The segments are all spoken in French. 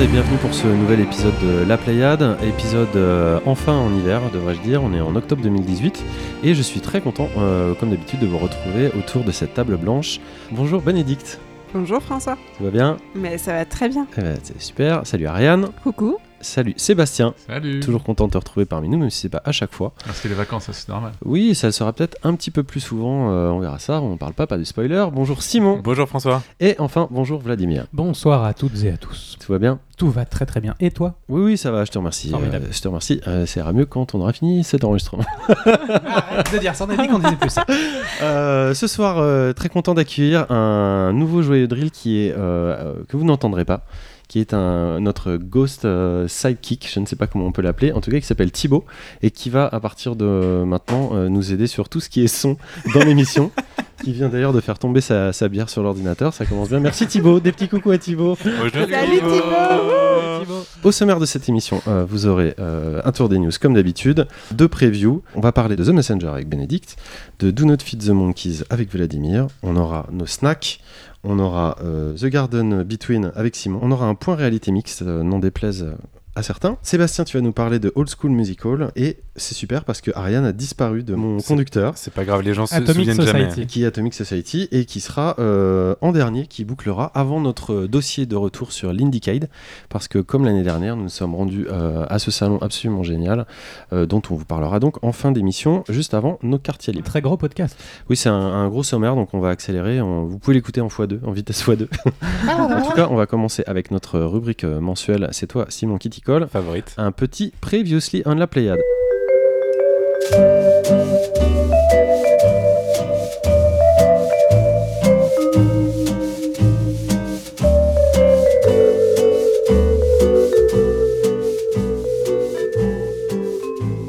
Monde et bienvenue pour ce nouvel épisode de La Pléiade, épisode euh, enfin en hiver devrais-je dire, on est en octobre 2018 et je suis très content euh, comme d'habitude de vous retrouver autour de cette table blanche. Bonjour Bénédicte, Bonjour François. tout va bien? Mais ça va très bien. Eh ben, C'est super, salut Ariane, Coucou. Salut Sébastien, Salut toujours content de te retrouver parmi nous même si c'est pas à chaque fois. Parce que les vacances, ça, c'est normal. Oui, ça le sera peut-être un petit peu plus souvent, euh, on verra ça, on parle pas, pas de spoiler. Bonjour Simon Bonjour François. et enfin bonjour Vladimir. Bonsoir à toutes et à tous. Tout va bien? Tout va très très bien. Et toi? Oui, oui, ça va, je te remercie. Formidable. Euh, je te remercie. Euh, ça ira mieux quand on aura fini cet enregistrement. Arrête de dire ça, on a dit qu'on disait plus ça. Euh, ce soir, euh, très content d'accueillir un nouveau joyeux drill qui est, euh, euh, que vous n'entendrez pas, qui est un, notre ghost euh, sidekick, je ne sais pas comment on peut l'appeler, en tout cas qui s'appelle Thibaut, et qui va à partir de maintenant euh, nous aider sur tout ce qui est son dans l'émission. qui vient d'ailleurs de faire tomber sa, sa bière sur l'ordinateur, ça commence bien. Merci Thibaut, des petits coucous à Thibaut. Bonjour. Salut Thibaut. Au sommaire de cette émission, euh, vous aurez euh, un tour des news comme d'habitude, deux previews. On va parler de The Messenger avec Benedict, de Do Not Feed the Monkeys avec Vladimir. On aura nos snacks. On aura euh, The Garden Between avec Simon. On aura un point réalité mixte, euh, n'en déplaise euh, à certains. Sébastien, tu vas nous parler de Old School Musical. Et c'est super parce que Ariane a disparu de mon conducteur C'est pas grave, les gens se Atomic souviennent jamais. Society. qui est Atomic Society et qui sera euh, en dernier, qui bouclera avant notre dossier de retour sur l'Indiecade, parce que comme l'année dernière, nous nous sommes rendus euh, à ce salon absolument génial, euh, dont on vous parlera donc en fin d'émission, juste avant nos quartiers libres. Très gros podcast. Oui, c'est un, un gros sommaire, donc on va accélérer. On- vous pouvez l'écouter en x2, en vitesse x2. en tout cas, on va commencer avec notre rubrique mensuelle. C'est toi, Simon Favorite. Un petit Previously on la Pléiade.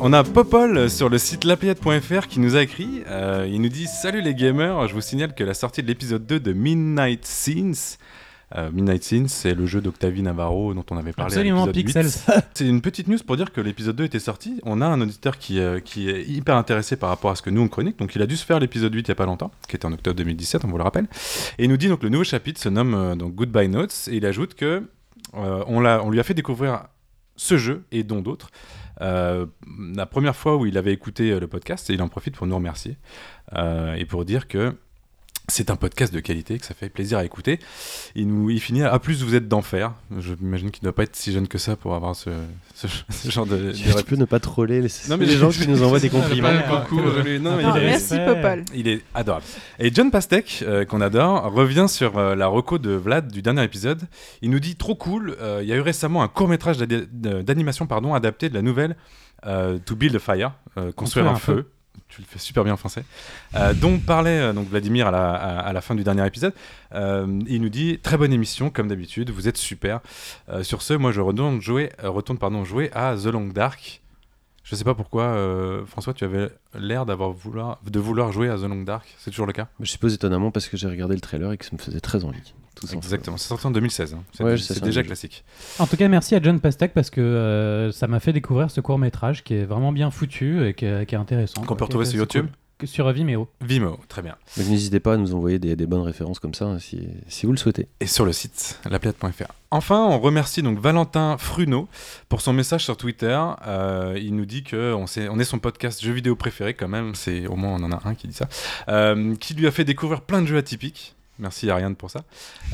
On a Popol sur le site lapléiade.fr qui nous a écrit. euh, il nous dit Salut les gamers, je vous signale que la sortie de l'épisode 2 de Midnight Scenes. Euh, Midnight Scenes, c'est le jeu d'Octavie Navarro dont on avait parlé. Absolument Pixels. 8. C'est une petite news pour dire que l'épisode 2 était sorti. On a un auditeur qui, euh, qui est hyper intéressé par rapport à ce que nous on chronique. Donc il a dû se faire l'épisode 8 il y a pas longtemps, qui était en octobre 2017, on vous le rappelle. Et il nous dit donc le nouveau chapitre se nomme euh, donc Goodbye Notes. Et il ajoute que euh, on, l'a- on lui a fait découvrir ce jeu et dont d'autres. Euh, la première fois où il avait écouté le podcast, et il en profite pour nous remercier euh, et pour dire que c'est un podcast de qualité, que ça fait plaisir à écouter. Il, nous, il finit à plus vous êtes d'enfer. Je m'imagine qu'il ne doit pas être si jeune que ça pour avoir ce, ce- ce genre de. Tu, de tu peux ne pas troller les, Non, mais les gens qui nous envoient des compliments. Beaucoup, euh, non, mais Ah, il est- merci. Popol. il est adorable. Et John Pastek, euh, qu'on adore, revient sur euh, la reco de Vlad du dernier épisode. Il nous dit trop cool. euh, Il y a eu récemment un court métrage d'animation pardon adapté de la nouvelle euh, To Build a Fire, euh, construire un, feu. Tu le fais super bien en français. Euh, dont parlait euh, donc Vladimir à la, fin du dernier épisode. Euh, il nous dit très bonne émission comme d'habitude. Vous êtes super. Sur ce, moi je retourne jouer, retourne pardon jouer à The Long Dark. Je sais pas pourquoi, François, tu avais l'air d'avoir vouloir, de vouloir jouer à The Long Dark. C'est toujours le cas? Je suppose étonnamment parce que j'ai regardé le trailer et que ça me faisait très envie. Exactement. C'est sorti en 2016. hein. C'est Ouais, déjà classique. En tout cas, merci à John Pastek parce que euh, ça m'a fait découvrir ce court métrage qui est vraiment bien foutu et qui est, qui est intéressant. Qu'on peut retrouver sur YouTube cool. Sur Vimeo. Vimeo, très bien. Donc n'hésitez pas à nous envoyer des, des bonnes références comme ça hein, si, si vous le souhaitez. Et sur le site lapléade.fr. Enfin, on remercie donc Valentin Fruno pour son message sur Twitter. Euh, il nous dit que on, sait- on est son podcast jeux vidéo préféré quand même. C'est au moins on en a un qui dit ça, Euh, qui lui a fait découvrir plein de jeux atypiques. Merci Ariane pour ça.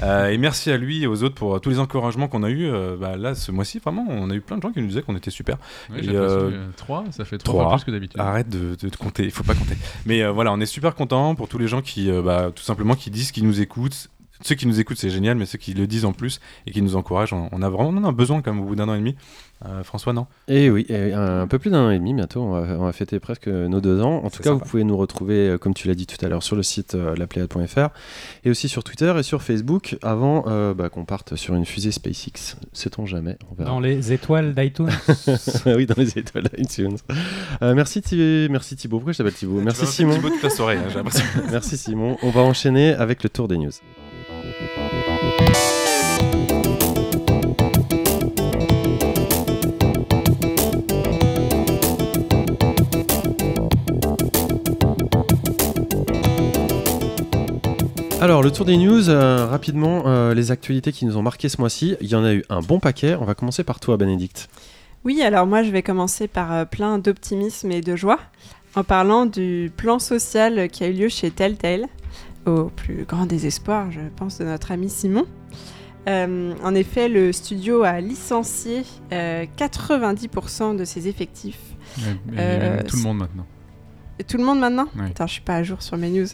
Euh, et merci à lui et aux autres pour euh, tous les encouragements qu'on a eu. là, ce mois-ci, vraiment, on a eu plein de gens qui nous disaient qu'on était super. Oui, Et, euh, fait 3, ça fait 3 trois. fois plus que d'habitude. Arrête de, de te compter, il faut pas compter. Mais euh, voilà, on est super content pour tous les gens qui, euh, bah, tout simplement, qui disent qu'ils nous écoutent. Ceux qui nous écoutent, c'est génial, mais ceux qui le disent en plus et qui nous encouragent, on, on a vraiment on en a besoin quand même au bout d'un an et demi. Euh, François, non? Et oui, et un peu plus d'un an et demi bientôt, on va, on va fêter presque nos deux ans. En tout cas, sympa. vous pouvez nous retrouver, euh, comme tu l'as dit tout à l'heure, sur le site euh, lapléade.fr et aussi sur Twitter et sur Facebook avant euh, bah, qu'on parte sur une fusée SpaceX. Sait-on jamais? On verra. Dans les étoiles d'iTunes. oui, dans les étoiles iTunes. Euh, merci, Thi- merci Thibaut. Pourquoi je t'appelle Thibaut? Merci Simon. Thibaut toute la soirée, hein, j'ai l'impression. Merci Simon. On va enchaîner avec le tour des news. Alors, le tour des news, euh, rapidement, euh, les actualités qui nous ont marqué ce mois-ci. Il y en a eu un bon paquet. On va commencer par toi, Bénédicte. Oui, alors moi je vais commencer par euh, plein d'optimisme et de joie en parlant du plan social qui a eu lieu chez Telltale, au plus grand désespoir, je pense, de notre ami Simon. Euh, en effet, le studio a licencié euh, 90% de ses effectifs. Euh, tout le monde maintenant. Et Tout le monde maintenant? Ouais. Attends, je suis pas à jour sur mes news.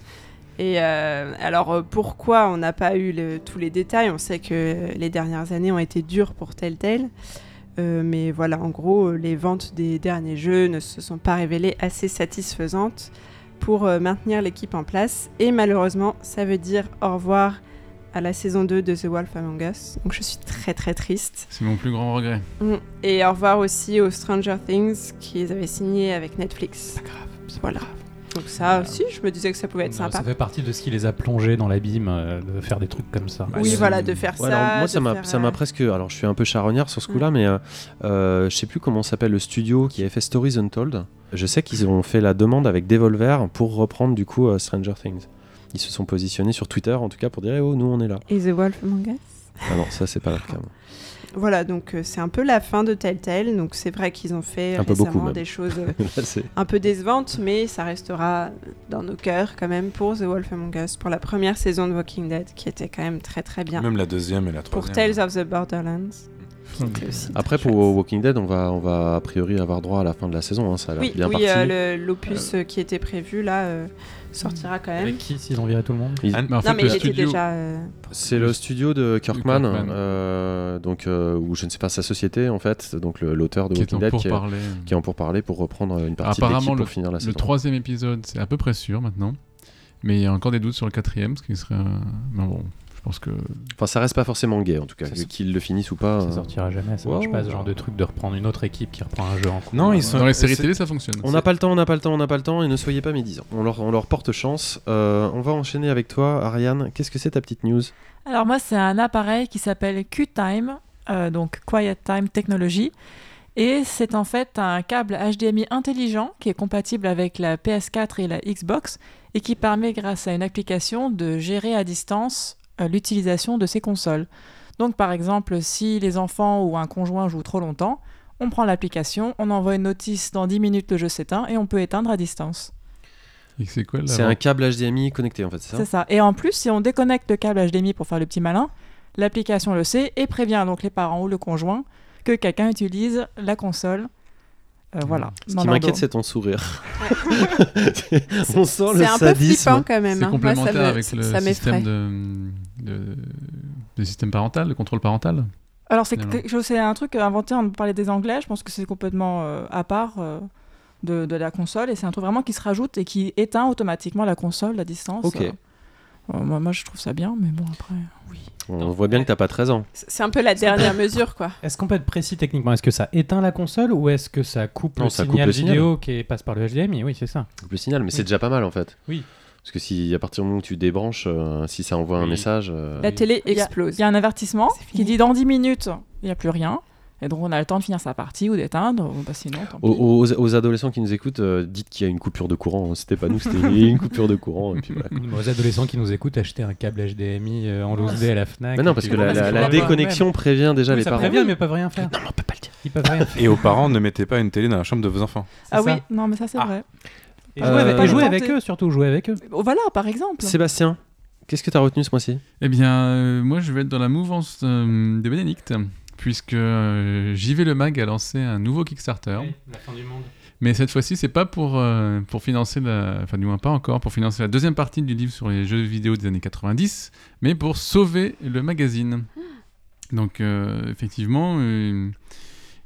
Et euh, alors, euh, pourquoi on n'a pas eu le- tous les détails? On sait que les dernières années ont été dures pour Telltale. Euh, mais voilà, en gros, les ventes des derniers jeux ne se sont pas révélées assez satisfaisantes pour euh, maintenir l'équipe en place. Et malheureusement, ça veut dire au revoir à la saison 2 de The Wolf Among Us. Donc je suis très très triste. C'est mon plus grand regret. Mm. Et au revoir aussi aux Stranger Things qu'ils avaient signé avec Netflix. Pas grave. c'est Voilà. pas grave. Donc ça aussi, je me disais que ça pouvait être Non, sympa. Ça fait partie de ce qui les a plongés dans l'abîme, euh, de faire des trucs comme ça. Oui, voilà, de faire Ouais, ça. alors, moi, ça m'a, faire, ça m'a euh, presque. Alors, je suis un peu charognard sur ce coup-là, mais euh, euh, je sais plus comment s'appelle le studio qui avait fait Stories Untold. Je sais qu'ils ont fait la demande avec Devolver pour reprendre du coup euh, Stranger Things. Ils se sont positionnés sur Twitter, en tout cas, pour dire eh, oh, nous on est là. Et The Wolf Among Us? Ah non, ça c'est pas le cas. Voilà, donc euh, c'est un peu la fin de Telltale. Donc c'est vrai qu'ils ont fait Un peu récemment beaucoup, des choses euh, Là, un peu décevantes, mais ça restera dans nos cœurs quand même pour The Wolf Among Us, pour la première saison de Walking Dead, qui était quand même très très bien. Même la deuxième et la Pour troisième. Tales of the Borderlands. Aussi Après, pour chouette. Walking Dead, on va, on va a priori avoir droit à la fin de la saison. hein, ça a l'air Oui, bien oui parti. euh, l'opus euh, qui était prévu là euh, sortira quand même. Avec qui s'ils ont viré tout le monde Ils- Mais en Non, fait, mais le il était studio, déjà. euh, C'est le studio de Kirkman, Kirkman. euh, donc euh, ou je ne sais pas sa société en fait, donc le- l'auteur de qui est Walking en Dead pour qui qui est en pourparlers pour reprendre une partie de Apparemment, le, pour finir la le saison. troisième épisode, c'est à peu près sûr maintenant. Mais il y a encore des doutes sur le quatrième, ce qui serait. Mais bon, pense que. Enfin, ça reste pas forcément gay en tout cas, qu'ils le finissent ou pas. Ça euh, sortira jamais, ça ouais, marche pas ce genre de truc de reprendre une autre équipe qui reprend un jeu en cours. Non, ils sont- Dans les séries c'est- télé, ça fonctionne. On n'a pas le temps, on n'a pas le temps, on n'a pas le temps, et ne soyez pas médisants. On leur, on leur porte chance. Euh, on va enchaîner avec toi, Ariane. Qu'est-ce que c'est ta petite news? Alors moi, c'est un appareil qui s'appelle QTime, euh, donc Quiet Time Technology. Et c'est en fait un câble HDMI intelligent qui est compatible avec la PS4 et la Xbox et qui permet, grâce à une application, de gérer à distance l'utilisation de ces consoles. Donc par exemple, si les enfants ou un conjoint jouent trop longtemps, on prend l'application, on envoie une notice dans 10 minutes le jeu s'éteint et on peut éteindre à distance. Et c'est quoi là C'est un câble HDMI connecté en fait, c'est ça C'est ça. Et en plus, si on déconnecte le câble HDMI pour faire le petit malin, l'application le sait et prévient donc les parents ou le conjoint que quelqu'un utilise la console. Euh, voilà. Ce qui m'inquiète, c'est ton sourire. on sent le C'est un peu sadisme. flippant quand même. C'est hein. Moi, complémentaire ça me- avec le m'effraie. système de, de, de système parental, de contrôle parental. Alors c'est Non, non. quelque chose- c'est un truc inventé, on parlait des Anglais, je pense que c'est complètement euh, à part euh, de, de la console et c'est un truc vraiment qui se rajoute et qui éteint automatiquement la console à distance. Ok. Euh, moi, moi, je trouve ça bien, mais bon après. On voit bien que t'as pas 13 ans. C'est un peu la dernière mesure, quoi. Est-ce qu'on peut être précis techniquement? Est-ce que ça éteint la console ou est-ce que ça coupe Non, le ça coupe signal le signal. vidéo qui passe par le HDMI Oui, c'est ça. Le signal, mais c'est Oui. déjà pas mal en fait. Oui. Parce que si à partir du moment où tu débranches, euh, si ça envoie un message. euh, La télé explose. Il y a un avertissement qui dit dans 10 minutes, il n'y a plus rien. Et donc on a le temps de finir sa partie ou d'éteindre, bah, sinon tant pis. Aux, aux- aux adolescents qui nous écoutent, euh, dites qu'il y a une coupure de courant. C'était pas nous, c'était une coupure de courant. Et puis voilà. Aux adolescents qui nous écoutent, acheter un câble HDMI euh, en loose à la Fnac. Mais non, parce que la, pas- déconnexion prévient déjà Oui, les ça parents. prévient, mais ils peuvent rien faire. Non, mais on peut pas le dire. Ils peuvent rien faire. Et aux parents, ne mettez pas une télé dans la chambre de vos enfants. ah oui, ça. non mais ça c'est Ah. vrai. Et Euh, jouer avec, pas et jouer le avec eux, surtout jouer avec eux. Oh, Voilà, par exemple. Sébastien, qu'est-ce que t'as retenu ce mois-ci? Eh bien, euh, moi, je vais être dans la mouvance euh, de Bénédicte, puisque euh, JV Le Mag a lancé un nouveau Kickstarter. la fin du monde. Mais cette fois-ci, c'est pas pour, euh, pour financer la. Enfin, du moins pas encore, pour financer la deuxième partie du livre sur les jeux vidéo des années 90, mais pour sauver le magazine. Donc, euh, effectivement, euh,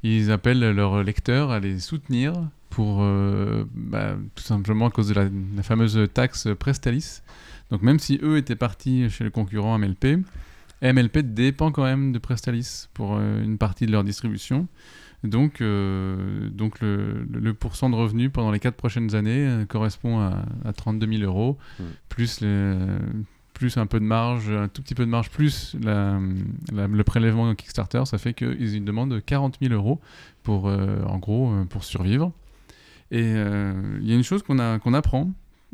ils appellent leurs lecteurs à les soutenir pour. euh, bah, tout simplement à cause de la, la fameuse taxe Prestalis. Donc, même si eux étaient partis chez le concurrent MLP, MLP dépend quand même de Prestalis pour euh, une partie de leur distribution. Donc, euh, donc le, le- pourcent de revenus pendant les quatre prochaines années euh, correspond à, à 32 000 euros, Mm. plus, les- plus un peu de marge, un tout petit peu de marge, plus la- la- le prélèvement Kickstarter, ça fait qu'ils demandent 40 000 euros pour, euh, en gros, pour survivre. Et euh, il y a une chose qu'on qu'on apprend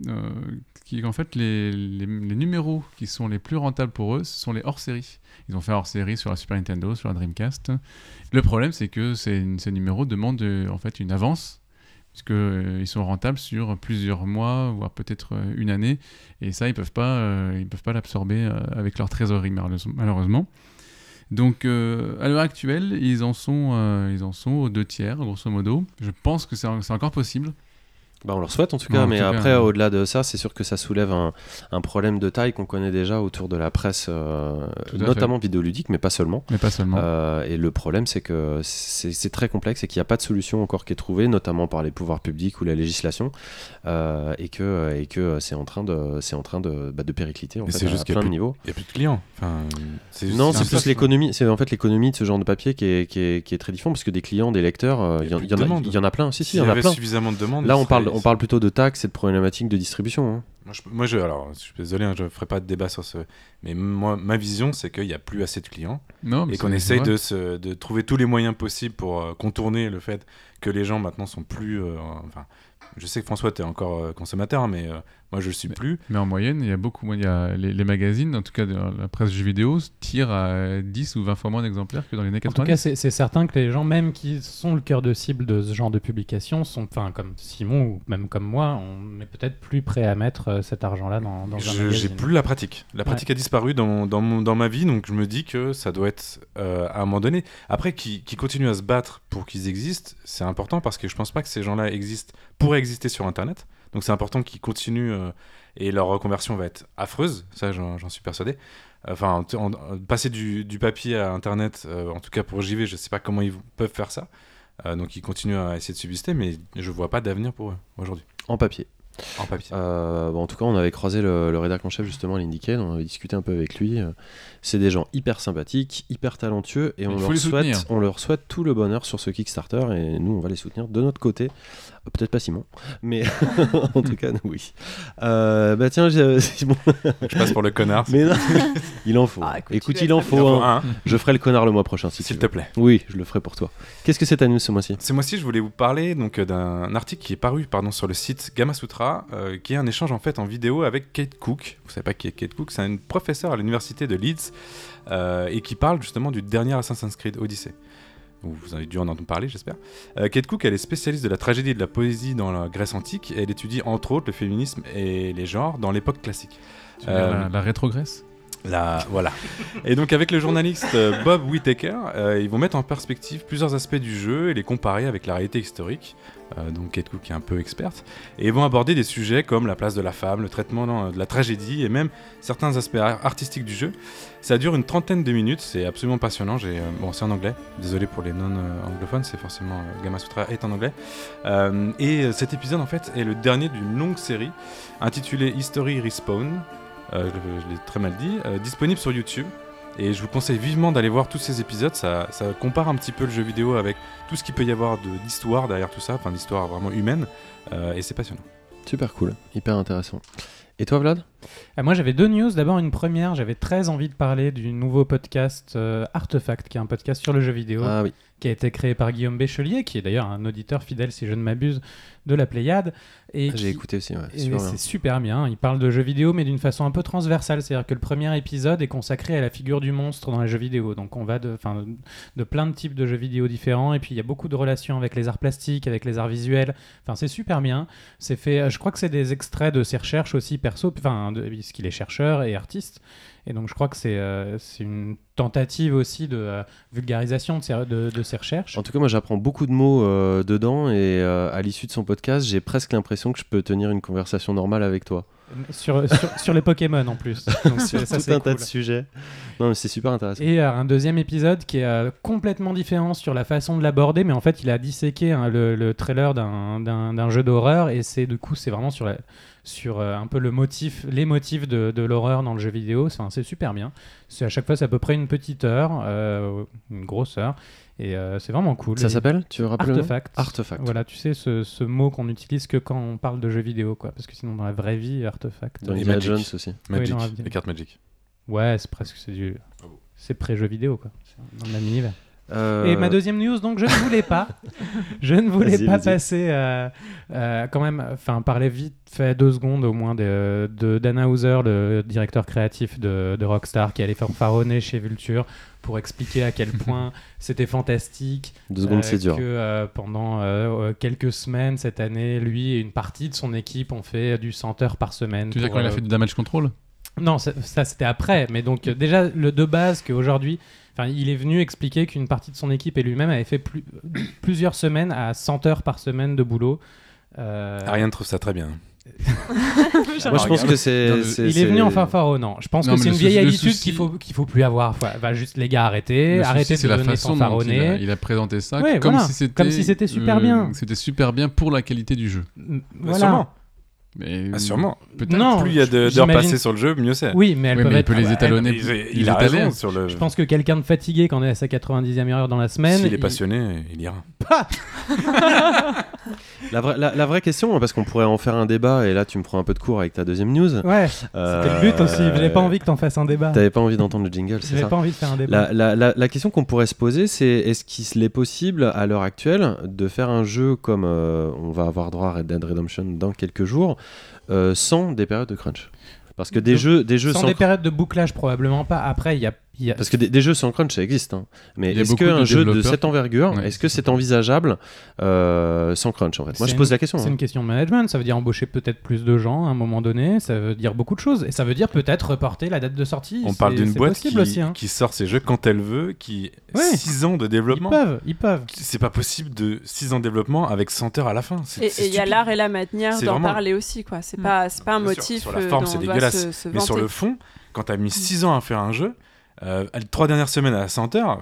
euh, qui qu'en fait, les, les- numéros qui sont les plus rentables pour eux, ce sont les hors-séries. Ils ont fait hors-série sur la Super Nintendo, sur la Dreamcast. Le problème, c'est que ces, numéros demandent euh, en fait une avance, puisqu'ils sont rentables sur plusieurs mois, voire peut-être euh, une année. Et ça, ils peuvent pas, euh, peuvent pas l'absorber euh, avec leur trésorerie, malheureusement. Donc, euh, à l'heure actuelle, ils en, sont, euh, ils en sont aux deux tiers, grosso modo. Je pense que c'est en- c'est encore possible. Bah, on leur souhaite en tout Ouais, cas, en mais tout cas, après, au-delà de ça, c'est sûr que ça soulève un, un problème de taille qu'on connaît déjà autour de la presse, euh, notamment vidéoludique, mais pas seulement. Mais pas seulement. Euh, et le problème, c'est que c'est très complexe et qu'il n'y a pas de solution encore qui est trouvée, notamment par les pouvoirs publics ou la législation, euh, et que, et que c'est en train de, c'est en train de, bah, de péricliter en Mais fait, c'est à juste plein de niveaux. Il n'y a plus de clients. Enfin, c'est juste- Non, c'est plus peu- l'économie. C'est en fait l'économie de ce genre de papier qui est, qui est, qui est très différent parce que des clients, des lecteurs, Il y en- y a- demandes. il y en a plein. Si, si, il y en a avait plein. suffisamment de demandes. Là, on parle, on parle plutôt de taxes et de problématiques de distribution. hein. Moi, je, moi, je- alors, je suis désolé, hein, je ne ferai pas de débat sur ce. Mais moi, ma vision, c'est qu'il n'y a plus assez de clients non, mais et qu'on essaye de, se, de trouver tous les moyens possibles pour euh, contourner le fait que les gens maintenant sont plus. euh, enfin, je sais que François, tu es encore euh, consommateur, hein, mais euh, moi, je le suis Mais- plus. Mais en moyenne, il y a beaucoup moins. Il y a les, les magazines, en tout cas la presse jeux vidéo, tirent à 10 ou 20 fois moins d'exemplaires que dans les années En 90. tout cas, c'est certain que les gens, même qui sont le cœur de cible de ce genre de publication, sont, enfin, comme Simon ou même comme moi, on est peut-être plus prêt à mettre euh, cet argent-là dans, dans un Je- J'ai magazine. plus la pratique. La pratique a disparu dans, dans, mon- dans ma vie, donc je me dis que ça doit être euh, à un moment donné. Après, qui, qui continuent à se battre pour qu'ils existent, c'est important parce que je pense pas que ces gens-là existent, pourraient exister sur Internet. Donc c'est important qu'ils continuent euh, et leur reconversion va être affreuse, ça j'en suis persuadé. Enfin, en- en- passer du, du papier à Internet, euh, en tout cas pour JV, je sais pas comment ils peuvent faire ça. Euh, donc ils continuent à essayer de subsister, mais je vois pas d'avenir pour eux aujourd'hui. En papier. En papier. Euh, bon, en tout cas, on avait croisé le, le rédacteur en chef justement, l'indiquait, on avait discuté un peu avec lui. C'est des gens hyper sympathiques, hyper talentueux, et on leur, souhaite, on leur souhaite tout le bonheur sur ce Kickstarter, et nous, on va les soutenir de notre côté. Euh, Peut-être pas Simon, mais en tout cas, nous, oui. Euh, bah tiens, j'ai- Simon, je passe pour le connard. mais non, il en faut. Ah, écoute, il en faut. Hein. un, Je ferai le connard le mois prochain, si s'il veux. te plaît. Oui, je le ferai pour toi. Qu'est-ce que c'est ta news ce mois-ci? Ce mois-ci, je voulais vous parler donc euh, d'un article qui est paru pardon, sur le site Gamasutra, euh, qui est un échange en fait en vidéo avec Kate Cook. Vous savez pas qui est Kate Cook? C'est une professeure à l'université de Leeds euh, et qui parle justement du dernier Assassin's Creed Odyssey. Vous avez dû en entendre parler, j'espère. Euh, Kate Cook, elle est spécialiste de la tragédie et de la poésie dans la Grèce antique. Et elle étudie entre autres le féminisme et les genres dans l'époque classique. Euh, la, la rétrogresse Voilà. Et donc avec le journaliste euh, Bob Whittaker, euh, ils vont mettre en perspective plusieurs aspects du jeu et les comparer avec la réalité historique. Euh, donc Kate Cook est un peu experte. Et vont aborder des sujets comme la place de la femme, le traitement non, de la tragédie et même certains aspects ar- artistiques du jeu. Ça dure une trentaine de minutes, c'est absolument passionnant. Euh, bon, c'est en anglais. Désolé pour les non-anglophones, c'est forcément Gamma Sutra est en anglais. Et cet épisode en fait est le dernier d'une longue série intitulée History Respawn. Euh, je, je l'ai très mal dit, euh, disponible sur YouTube. Et je vous conseille vivement d'aller voir tous ces épisodes. Ça, ça compare un petit peu le jeu vidéo avec tout ce qu'il peut y avoir de- d'histoire derrière tout ça, enfin d'histoire vraiment humaine. Euh, et c'est passionnant. Super cool, hyper intéressant. Et toi, Vlad? Moi, j'avais deux news. D'abord, une première. J'avais très envie de parler du nouveau podcast euh, Artefact, qui est un podcast sur le jeu vidéo, Ah oui. Qui a été créé par Guillaume Béchelier, qui est d'ailleurs un auditeur fidèle, si je ne m'abuse, de la Pléiade. Et J'ai écouté aussi, ouais. c'est super bien. Il parle de jeux vidéo, mais d'une façon un peu transversale. C'est-à-dire que le premier épisode est consacré à la figure du monstre dans les jeux vidéo. Donc on va de, de plein de types de jeux vidéo différents. Et puis il y a beaucoup de relations avec les arts plastiques, avec les arts visuels. Enfin, c'est super bien. C'est fait. Je crois que c'est des extraits de ses recherches aussi perso, enfin, de- puisqu'il est chercheur et artiste. Et donc je crois que c'est euh, une tentative aussi de euh, vulgarisation de ses recherches. En tout cas, moi, j'apprends beaucoup de mots euh, dedans et à l'issue de son podcast, j'ai presque l'impression que je peux tenir une conversation normale avec toi. Sur, sur, sur les Pokémon en plus. Donc, Sur ça, tout c'est un tas de sujets. Non, mais c'est super intéressant. Et euh, un deuxième épisode qui est euh, complètement différent sur la façon de l'aborder, mais en fait, il a disséqué hein, le, le trailer d'un- jeu d'horreur, et c'est du coup, c'est vraiment sur, la- sur euh, un peu le motif, les motifs de, de l'horreur dans le jeu vidéo. Enfin, c'est super bien. C'est à chaque fois, c'est à peu près une petite heure, une grosse heure, et euh, c'est vraiment cool. Ça s'appelle Tu veux rappeler Artefact. Artefact. Voilà, tu sais, ce, ce mot qu'on utilise que quand on parle de jeux vidéo, quoi. Parce que sinon, dans la vraie vie, Artefact. Dans Magic. Jones aussi. Magic, non, les cartes Magic. Ouais, c'est presque, c'est du. Ah. C'est pré-jeu vidéo, quoi. C'est dans le même univers. Euh, Et ma deuxième news, donc je ne voulais pas, je ne voulais pas passer, euh, euh, quand même, enfin parler vite fait deux secondes au moins de, de Dan Hauser, le directeur créatif de, de Rockstar, qui allait faire fanfaronner chez Vulture pour expliquer à quel point c'était fantastique. Deux secondes, euh, c'est dur. Que euh, pendant euh, quelques semaines cette année, lui et une partie de son équipe ont fait du 100 heures par semaine. Tu veux dire quand il a fait du damage control? Non, ça, ça, c'était après. Mais donc, euh, déjà, le de base qu'aujourd'hui, enfin, il est venu expliquer qu'une partie de son équipe et lui-même avait fait plus- plusieurs semaines à 100 heures par semaine de boulot. Euh, Ariane trouve ça très bien. Moi, je pense que c'est. Il est venu en fanfaronnant. Je pense Non, que c'est une vieille habitude souci- qu'il faut qu'il faut plus avoir. Va juste les gars souci, arrêtez de c'est la venir façon dont il a, fanfaronner. il a présenté ça Ouais, comme, voilà. si c'était Comme si c'était super bien. C'était super bien pour la qualité du jeu. Bah, Voilà. Sûrement. Mais Ah, sûrement. Non, Plus il y a de- d'heures passées sur le jeu, mieux c'est. Oui, mais Oui, peuvent mais il être. peut les Ah, étalonner. Il, il- il il a raison sur le. Je pense que quelqu'un de fatigué quand on est à sa 90e heure dans la semaine. S'il est passionné, il ira. La vraie, la, la vraie question, parce qu'on pourrait en faire un débat, et là tu me prends un peu de cours avec ta deuxième news. Ouais, Euh, c'était le but aussi. J'avais pas envie que t'en fasses un débat. T'avais pas envie d'entendre le jingle, c'est J'avais ça pas envie de faire un débat. La, la- la- la question qu'on pourrait se poser, c'est est-ce qu'il est possible à l'heure actuelle de faire un jeu comme euh, on va avoir droit à Red Dead Redemption dans quelques jours euh, sans des périodes de crunch? Parce que des De- jeux, des jeux Sans sans, des périodes de bouclage, probablement pas. Après, il y a. il y a- parce que des, des jeux sans crunch ça existe. hein. Mais est-ce qu'un jeu de cette envergure, Ouais, est-ce que c'est envisageable euh, sans crunch en fait? Moi je pose une- la question. C'est hein. une question de management. Ça veut dire embaucher peut-être plus de gens à un moment donné. Ça veut dire beaucoup de choses. Et ça veut dire peut-être reporter la date de sortie. On parle d'une boîte possible qui, aussi. hein. qui sort ses jeux quand elle veut, qui Ouais. 6 ans de Ils développement. peuvent, ils peuvent. C'est pas possible de 6 ans de développement avec 100 heures à la fin. Et il y a l'art et la manière d'en vraiment- parler aussi, quoi. C'est Mm. pas, c'est pas un motif sur la euh, forme, c'est dégueulasse. se, se Mais sur le fond, quand t'as mis 6 ans à faire un jeu, euh, les 3 dernières semaines à 100 heures,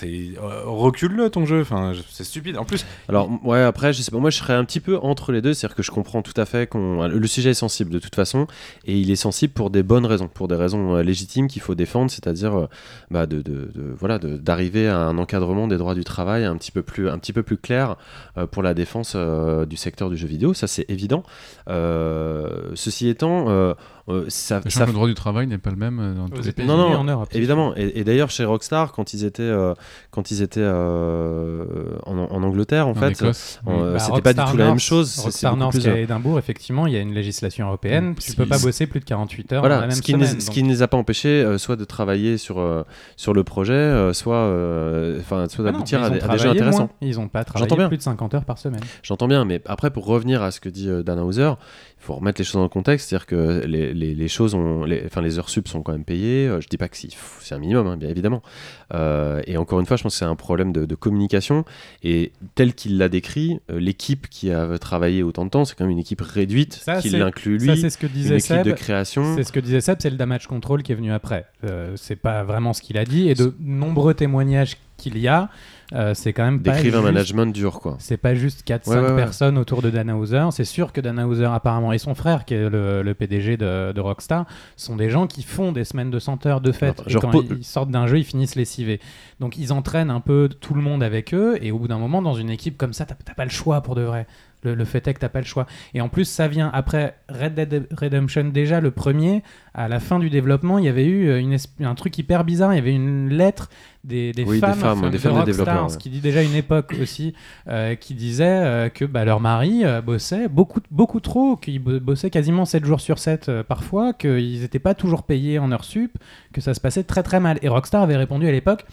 c'est euh, recule-le ton jeu. Enfin, je- c'est stupide. En plus, Alors ouais après je sais pas moi je serais un petit peu entre les deux c'est-à-dire que je comprends tout à fait qu'on le sujet est sensible de toute façon et il est sensible pour des bonnes raisons pour des raisons euh, légitimes qu'il faut défendre c'est-à-dire euh, bah, de, de- de- voilà de- d'arriver à un encadrement des droits du travail un petit peu plus un petit peu plus clair euh, pour la défense euh, du secteur du jeu vidéo ça c'est évident Euh, ceci étant euh, euh, ça, ça le droit du travail n'est pas le même dans tous les pays. Non, non, en Europe. Évidemment, et, et d'ailleurs chez Rockstar, quand ils étaient, euh, quand ils étaient euh, en, en Angleterre, en En fait, en- euh, Bah, c'était pas du tout la même chose. Rockstar North plus, qui est à Édimbourg, effectivement, il y a une législation européenne. Tu peux pas bosser plus de 48 heures dans Voilà, la même ce qui, semaine. ce qui ne les a pas empêchés euh, soit de travailler sur, sur le projet, soit, enfin, soit Ah d'aboutir à, des- à des jeux intéressants. moins. Ils ont pas travaillé bien. plus de 50 heures par semaine. J'entends bien, mais après, pour revenir à ce que dit Dan Hauser, il faut remettre les choses dans le contexte, c'est-à-dire que les, les- les choses ont, les, enfin, les heures sup sont quand même payées. euh, je dis pas que si, c'est un minimum, hein, bien évidemment. Euh, et encore une fois, je pense que c'est un problème de, de communication. Et tel qu'il l'a décrit, euh, l'équipe qui a travaillé autant de temps, c'est quand même une équipe réduite, qui l'inclut lui, Ça, c'est ce que une disait équipe Seb. de création. C'est ce que disait Seb, c'est le damage control qui est venu après. Euh, c'est pas vraiment ce qu'il a dit. Et de nombreux témoignages qu'il y a, euh, c'est quand même pas Décrivent un management dur, quoi. C'est pas juste 4-5 Ouais, ouais, ouais. personnes autour de Dan Hauser. C'est sûr que Dan Hauser, apparemment, et son frère, qui est le, le PDG de, de Rockstar, sont des gens qui font des semaines de 100 heures de fête. Et quand repose- ils sortent d'un jeu, ils finissent lessivés. Donc ils entraînent un peu tout le monde avec eux. Et au bout d'un moment, dans une équipe comme ça, t'as pas le choix pour de vrai. Le, le fait est que t'as pas le choix. Et en plus, ça vient après Red Dead Redemption, déjà le premier. À la fin du développement, il y avait eu une esp- un truc hyper bizarre. Il y avait une lettre des, des Oui, des femmes, des de femmes des Rockstar, ce qui dit déjà une époque aussi, euh, qui disait euh, que bah, leur mari euh, bossait beaucoup, beaucoup trop, qu'ils bo- bossaient quasiment 7 jours sur 7 euh, parfois, qu'ils n'étaient pas toujours payés en heures sup, que ça se passait très très mal. Et Rockstar avait répondu à l'époque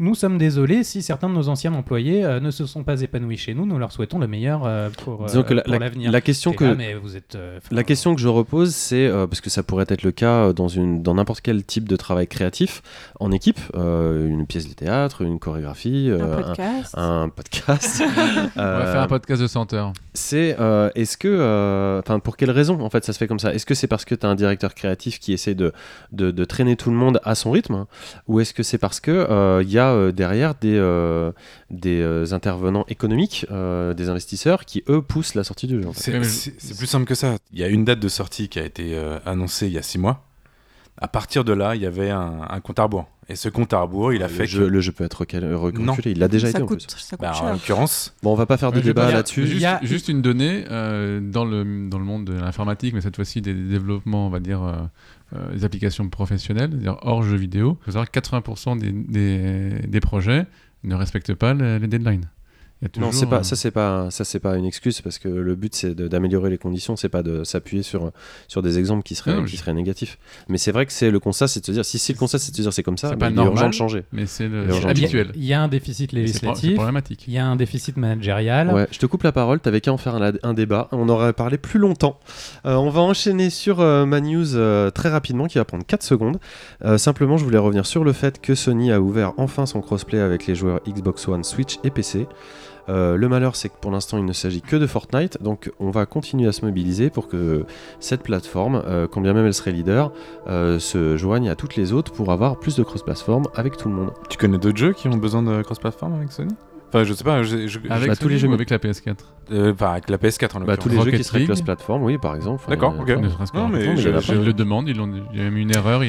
nous sommes désolés si certains de nos anciens employés euh, ne se sont pas épanouis chez nous. Nous leur souhaitons le meilleur euh, pour, euh, Disons que la, pour l'avenir. la question que là, mais vous êtes, euh, La question que je repose, c'est euh, parce que ça pourrait être le cas dans une dans n'importe quel type de travail créatif en équipe, euh, une pièce de théâtre, une chorégraphie, euh, un podcast. un, un podcast. On va faire un podcast de 100 heures. c'est euh, est-ce que euh, enfin pour quelle raison en fait ça se fait comme ça? Est-ce que c'est parce que tu as un directeur créatif qui essaie de, de, de traîner tout le monde à son rythme? Hein ou est-ce que c'est parce que euh, il y a euh, derrière des euh, des euh, intervenants économiques, euh, des investisseurs qui eux poussent la sortie du jeu en fait C'est plus simple que ça. Il y a une date de sortie qui a été euh, annoncée il y a six mois. À partir de là, il y avait un, un compte à rebours. Et ce compte à rebours, il a le, fait jeu, que. le jeu peut être recal- reculé, il l'a déjà ça été en coûte, plus. ça coûte Bah, en cher. l'occurrence, Bon, on va pas faire de débat là-dessus. Juste, Il y a- juste une donnée euh, dans, le, dans le monde de l'informatique, mais cette fois-ci des développements, on va dire, euh, des applications professionnelles, c'est-à-dire hors jeux vidéo. Il faut savoir que 80% des, projets ne respectent pas le- les deadlines. Non, c'est pas, euh, ça c'est pas ça c'est pas une excuse parce que le but c'est d'améliorer les conditions, c'est pas de s'appuyer sur sur des exemples qui seraient Non, qui seraient négatifs. Mais c'est vrai que c'est le constat, c'est de se dire si si le constat c'est de se dire c'est comme ça, C'est bah, pas il est urgent de changer. Mais c'est habituel. Il y a un déficit législatif, problématique. il y a un déficit managérial. Ouais, je te coupe la parole, t'avais qu'à en faire un, un débat, on aurait parlé plus longtemps. Euh, on va enchaîner sur euh, ma news euh, très rapidement qui va prendre 4 secondes. Euh, simplement, je voulais revenir sur le fait que Sony a ouvert enfin son crossplay avec les joueurs Xbox One, Switch et PC. Euh, le malheur, c'est que pour l'instant, il ne s'agit que de Fortnite, donc on va continuer à se mobiliser pour que cette plateforme, euh, quand bien même elle serait leader, euh, se joigne à toutes les autres pour avoir plus de cross-platform avec tout le monde. Tu connais d'autres jeux qui ont besoin de cross-platform avec Sony? Enfin, je sais pas, je, je- Avec Bah, tous les jeux avec la PS4 euh, enfin, avec la PS4 en Bah, tous les jeux qui seraient cross-platform, oui, par exemple. D'accord, ok. Non, mais je- le ils l'ont- il y a même une erreur,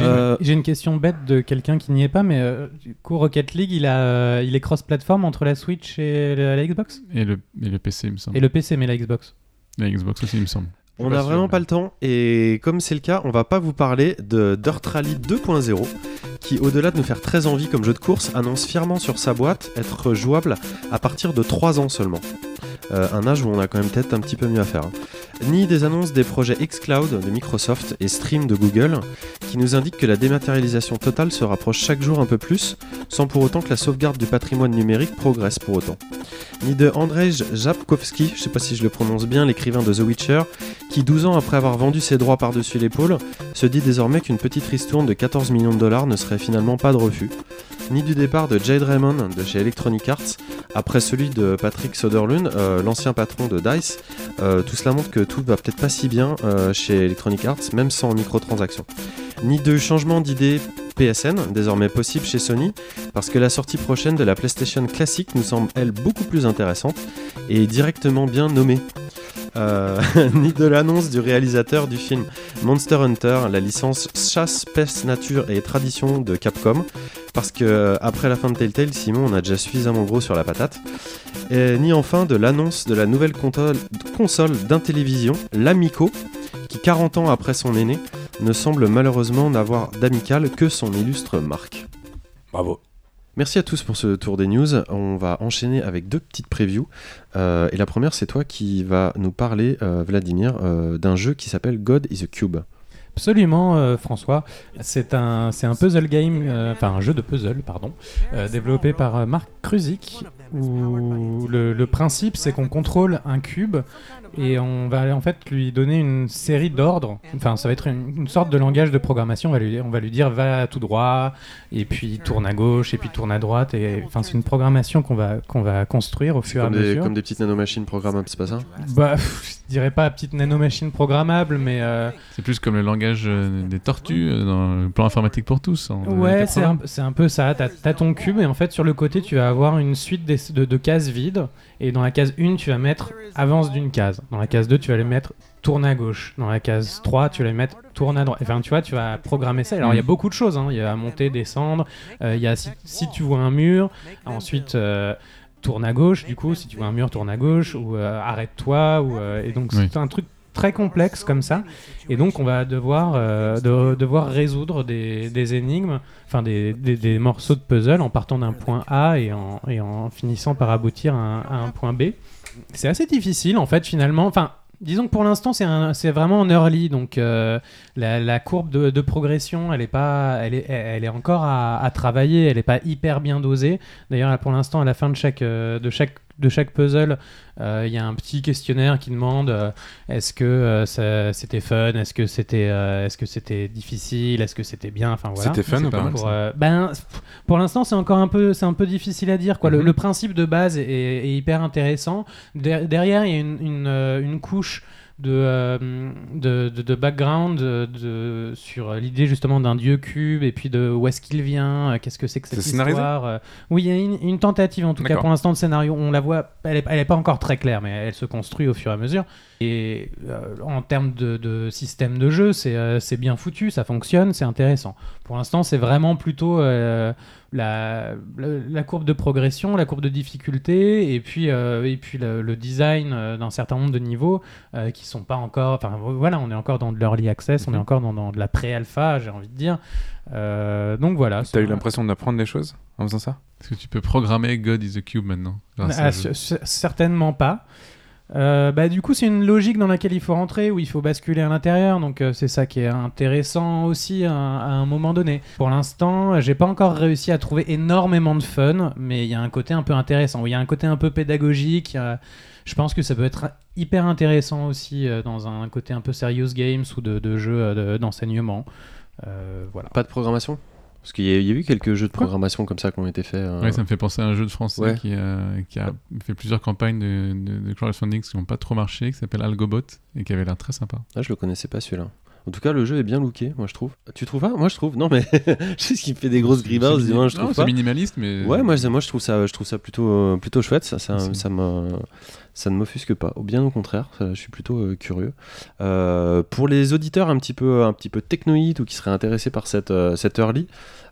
Euh, j'ai une question bête de quelqu'un qui n'y est pas, mais euh, du coup, Rocket League, il, a, euh, il est cross-platform entre la Switch et la, la Xbox? Et, le, et le PC, il me semble. Et le PC, mais la Xbox. La Xbox aussi, il me semble. On n'a vraiment pas le temps et comme c'est le cas, on va pas vous parler de Dirt Rally 2.0 qui, au-delà de nous faire très envie comme jeu de course, annonce fièrement sur sa boîte être jouable à partir de 3 ans seulement. Euh, un âge où on a quand même peut-être un petit peu mieux à faire. hein. Ni des annonces des projets xCloud de Microsoft et Stream de Google qui nous indiquent que la dématérialisation totale se rapproche chaque jour un peu plus sans pour autant que la sauvegarde du patrimoine numérique progresse pour autant. Ni de Andrzej Japkowski, je sais pas si je le prononce bien, l'écrivain de The Witcher, qui 12 ans après avoir vendu ses droits par-dessus l'épaule, se dit désormais qu'une petite ristourne de 14 millions de dollars ne serait finalement pas de refus. Ni du départ de Jade Raymond de chez Electronic Arts, après celui de Patrick Soderlund, euh, l'ancien patron de DICE. Euh, tout cela montre que tout va peut-être pas si bien euh, chez Electronic Arts, même sans microtransactions. Ni de changement d'idée PSN, désormais possible chez Sony, parce que la sortie prochaine de la PlayStation classique nous semble, elle, beaucoup plus intéressante et directement bien nommée. Euh, ni de l'annonce du réalisateur du film Monster Hunter, la licence chasse, peste, nature et tradition de Capcom, parce que euh, après la fin de Telltale, Simon, on a déjà suffisamment gros sur la patate. Ni enfin de l'annonce de la nouvelle console, console d'Intellivision, l'Amico, qui 40 ans après son aîné, ne semble malheureusement n'avoir d'amical que son illustre marque. Bravo. Merci à tous pour ce tour des news. On va enchaîner avec deux petites previews. Euh, et la première, c'est toi qui va nous parler, euh, Vladimir, euh, d'un jeu qui s'appelle God is a Cube. Absolument, François. C'est un, c'est un puzzle game, enfin un jeu de puzzle, pardon, développé par Marc Kruzik, où le principe c'est qu'on contrôle un cube et on va en fait lui donner une série d'ordres. Enfin, ça va être une, une sorte de langage de programmation. On va lui, on va lui dire va tout droit, et puis tourne à gauche, et puis tourne à droite. Et enfin, c'est une programmation qu'on va, qu'on va construire au fur et à des, mesure. comme des petites nanomachines programmables, c'est pas ça Bah, pff, je dirais pas petite nanomachine programmable, mais euh, C'est plus comme le langage euh, des tortues euh, dans le plan informatique pour tous. en Ouais, c'est 80. un, c'est un peu ça. T'as as ton cube et en fait sur le côté tu vas avoir une suite de, de cases vides et dans la case 1 tu vas mettre avance d'une case. Dans la case 2 tu vas les mettre tourne à gauche. Dans la case 3 tu vas les mettre tourne à droite. Enfin tu vois tu vas programmer ça. Alors il y a Mm. beaucoup de choses. hein. Il y a monter, descendre. euh, Il y a si, si tu vois un mur. Ensuite euh, tourne à gauche du coup si tu vois un mur tourne à gauche ou euh, arrête-toi ou euh, et donc Oui. c'est un truc très complexe comme ça et donc on va devoir euh, de- devoir résoudre des, des énigmes enfin des, des- des morceaux de puzzle en partant d'un point A et en, et en finissant par aboutir à un, à un point B c'est assez difficile en fait finalement enfin Disons que pour l'instant c'est vraiment en early, donc euh, la, courbe de, progression elle est pas, elle est, elle est encore à, travailler, elle est pas hyper bien dosée. D'ailleurs pour l'instant à la fin de chaque euh, de chaque de chaque puzzle, euh, il y a un petit questionnaire qui demande euh, est-ce que euh, ça- c'était fun, est-ce que c'était euh, est-ce que c'était difficile, est-ce que c'était bien, enfin voilà. C'était fun ou pas pas mal. Pour, euh, ben, pour l'instant, c'est encore un peu, c'est un peu difficile à dire. Quoi. Le- Mhm. le, principe de base est, est hyper intéressant. Der- derrière, il y a une, une, une couche de, euh, de, de- de background de, sur l'idée justement d'un dieu cube et puis de où est-ce qu'il vient, euh, qu'est-ce que c'est que cette histoire. euh. Oui, il y a une, une tentative en tout cas pour l'instant de scénario. On la voit, elle est, elle est pas encore très claire, mais elle se construit au fur et à mesure. Et euh, en termes de, de système de jeu, c'est euh, c'est bien foutu, ça fonctionne, c'est intéressant. Pour l'instant, c'est vraiment plutôt euh, la, la, la courbe de progression, la courbe de difficulté, et puis, euh, et puis le, le design euh, d'un certain nombre de niveaux euh, qui sont pas encore. Enfin voilà, on est encore dans de l'early access, on est Mhm. encore dans, dans de la pré-alpha, j'ai envie de dire. Euh, donc voilà. T'as eu l'impression d'apprendre des choses en faisant ça? Est-ce que tu peux programmer God is a Cube maintenant Ah, certainement pas. Euh, bah, du coup, c'est une logique dans laquelle il faut rentrer, où il faut basculer à l'intérieur. Donc, euh, c'est ça qui est intéressant aussi à, un moment donné. Pour l'instant, j'ai pas encore réussi à trouver énormément de fun, mais il y a un côté un peu intéressant. Il y a un côté un peu pédagogique. Je pense que ça peut être hyper intéressant aussi euh, dans un côté un peu serious games ou de, de jeux de- d'enseignement. Voilà. Pas de programmation? Parce qu'il y, a- il y a eu quelques jeux de programmation comme ça qui ont été faits. euh, Ouais, ça me fait penser à un jeu de français Ouais. qui, euh, qui a fait plusieurs campagnes de, de, de crowdfunding qui n'ont pas trop marché, qui s'appelle Algobot et qui avait l'air très sympa. Ah, je le connaissais pas celui-là. En tout cas, le jeu est bien looké, moi je trouve. Tu trouves pas? Moi je trouve. Non, mais je sais ce qui me fait des grosses grimaces. moi, je non, trouve c'est minimaliste, mais. Ouais, moi, je- moi je trouve ça, je trouve ça plutôt, euh, plutôt chouette. Ça, ça, ça, me, ça ne m'offusque pas. Ou bien au contraire, ça, je suis plutôt euh, curieux. Euh, pour les auditeurs un petit peu, un petit peu technoïdes ou qui seraient intéressés par cette, euh, cette early,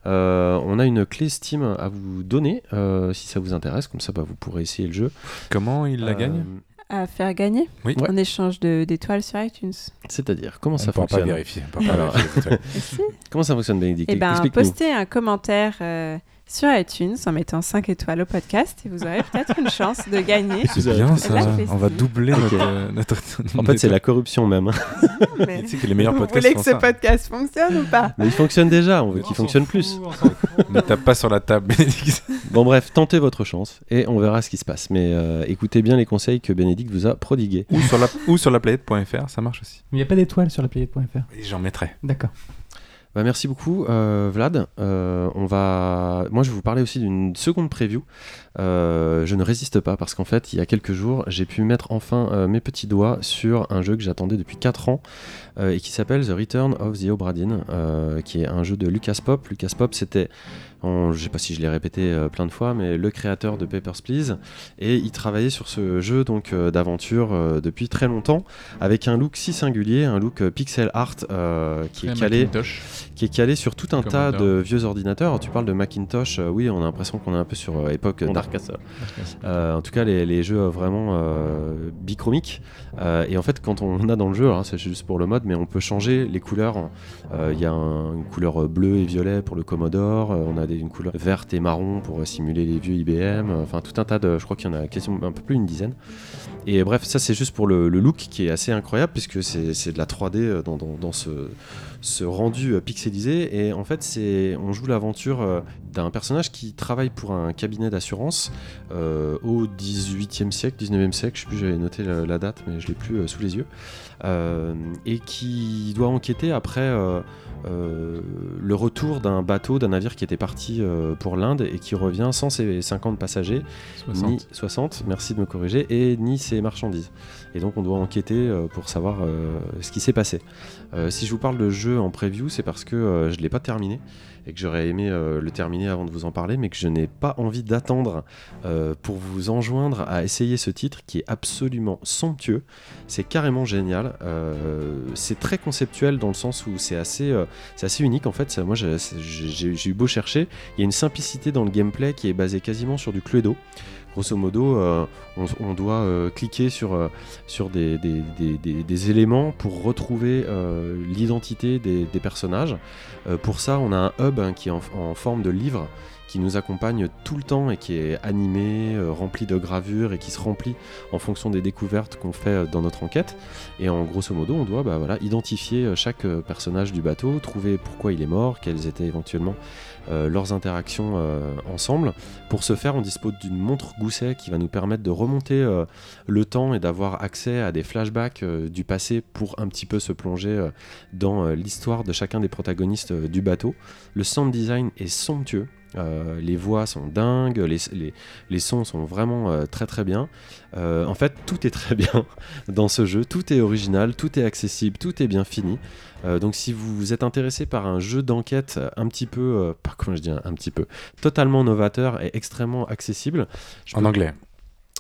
euh, on a une clé Steam à vous donner euh, si ça vous intéresse. Comme ça, bah, vous pourrez essayer le jeu. Comment il la Euh, gagne? À faire gagner Oui. en échange de- d'étoiles sur iTunes. C'est-à-dire, comment On ça ne pourra pas fonctionne vérifier. pas Alors. vérifier Comment ça fonctionne, Bénédicte? Eh ben, postez un commentaire euh, sur iTunes en mettant 5 étoiles au podcast et vous aurez peut-être une chance de gagner. C'est bien ça. On va doubler notre, euh, notre. En fait, c'est la corruption même. hein. Mais Tu sais que les meilleurs vous podcasts voulez que ce ça. podcast fonctionne ou pas Mais il fonctionne déjà, on veut qu'il fonctionne plus. Ne tape pas sur la table, Bénédicte. Bon bref, tentez votre chance et on verra ce qui se passe. Mais euh, écoutez bien les conseils que Bénédicte vous a prodigués. ou sur la ou sur la planète.fr, ça marche aussi. Il n'y a pas d'étoiles sur la planète.fr. Et j'en mettrai. D'accord. Bah, merci beaucoup euh, Vlad. Euh, on va... Moi je vais vous parler aussi d'une seconde preview. Euh, je ne résiste pas parce qu'en fait il y a quelques jours j'ai pu mettre enfin euh, mes petits doigts sur un jeu que j'attendais depuis 4 ans euh, et qui s'appelle The Return of the Obra Dinn, euh, qui est un jeu de Lucas Pop. Lucas Pop c'était, je sais pas si je l'ai répété plein de fois, mais le créateur de Papers, Please. Et il travaillait sur ce jeu donc d'aventure depuis très longtemps avec un look si singulier, un look pixel art qui est calé Macintosh. qui est calé sur tout un tas de vieux ordinateurs. Tu parles de Macintosh, oui, on a l'impression qu'on est un peu sur époque Dark Castle. Euh, en tout cas, les, les jeux euh, vraiment euh, bichromiques. Euh, et en fait, quand on a dans le jeu, alors c'est juste pour le mode, mais on peut changer les couleurs. Il y a un- une couleur bleue et violet pour le Commodore. on a des, une couleur verte et marron pour simuler les vieux IBM. Enfin, tout un tas de. Je crois qu'il y en a quasiment un peu plus d'une dizaine. Et bref, ça c'est juste pour le, le look qui est assez incroyable puisque c'est de la 3D euh, dans, dans- dans ce, ce rendu euh, pixelisé. Et en fait, c'est on joue l'aventure euh, d'un personnage qui travaille pour un cabinet d'assurance euh, au 18e siècle, 19e siècle, je sais plus, j'avais noté la, la date, mais je l'ai plus euh, sous les yeux, Euh, et qui doit enquêter après le retour d'un bateau, d'un navire qui était parti pour l'Inde et qui revient sans ses 50 passagers, 60. ni 60, merci de me corriger, et ni ses marchandises. Et donc on doit enquêter euh, pour savoir euh, ce qui s'est passé. Euh, si je vous parle de jeu en preview, c'est parce que je ne l'ai pas terminé et que j'aurais aimé le terminer avant de vous en parler, mais que je n'ai pas envie d'attendre pour vous enjoindre à essayer ce titre qui est absolument somptueux. C'est carrément génial. C'est très conceptuel dans le sens où c'est assez, c'est assez unique en fait. Moi, j'ai eu beau chercher, il y a une simplicité dans le gameplay qui est basée quasiment sur du Cluedo. Grosso modo, euh, on, doit euh, cliquer sur, euh, des, éléments pour retrouver l'identité des, personnages. Pour ça, on a un hub hein, qui est en, forme de livre qui nous accompagne tout le temps et qui est animé, rempli de gravures et qui se remplit en fonction des découvertes qu'on fait dans notre enquête. Et en grosso modo, on doit bah, identifier chaque personnage du bateau, trouver pourquoi il est mort, quelles étaient éventuellement leurs interactions euh, ensemble. Pour ce faire, on dispose d'une montre gousset qui va nous permettre de remonter euh, le temps et d'avoir accès à des flashbacks euh, du passé pour un petit peu se plonger euh, dans euh, l'histoire de chacun des protagonistes euh, du bateau. Le sound design est somptueux. Euh, les voix sont dingues, les, les- les sons sont vraiment euh, très très bien. Euh, en fait, tout est très bien dans ce jeu, tout est original, tout est accessible, tout est bien fini. Donc si vous êtes intéressé par un jeu d'enquête un petit peu, pas comment je dis un, un petit peu, totalement novateur et extrêmement accessible, je En peux- anglais.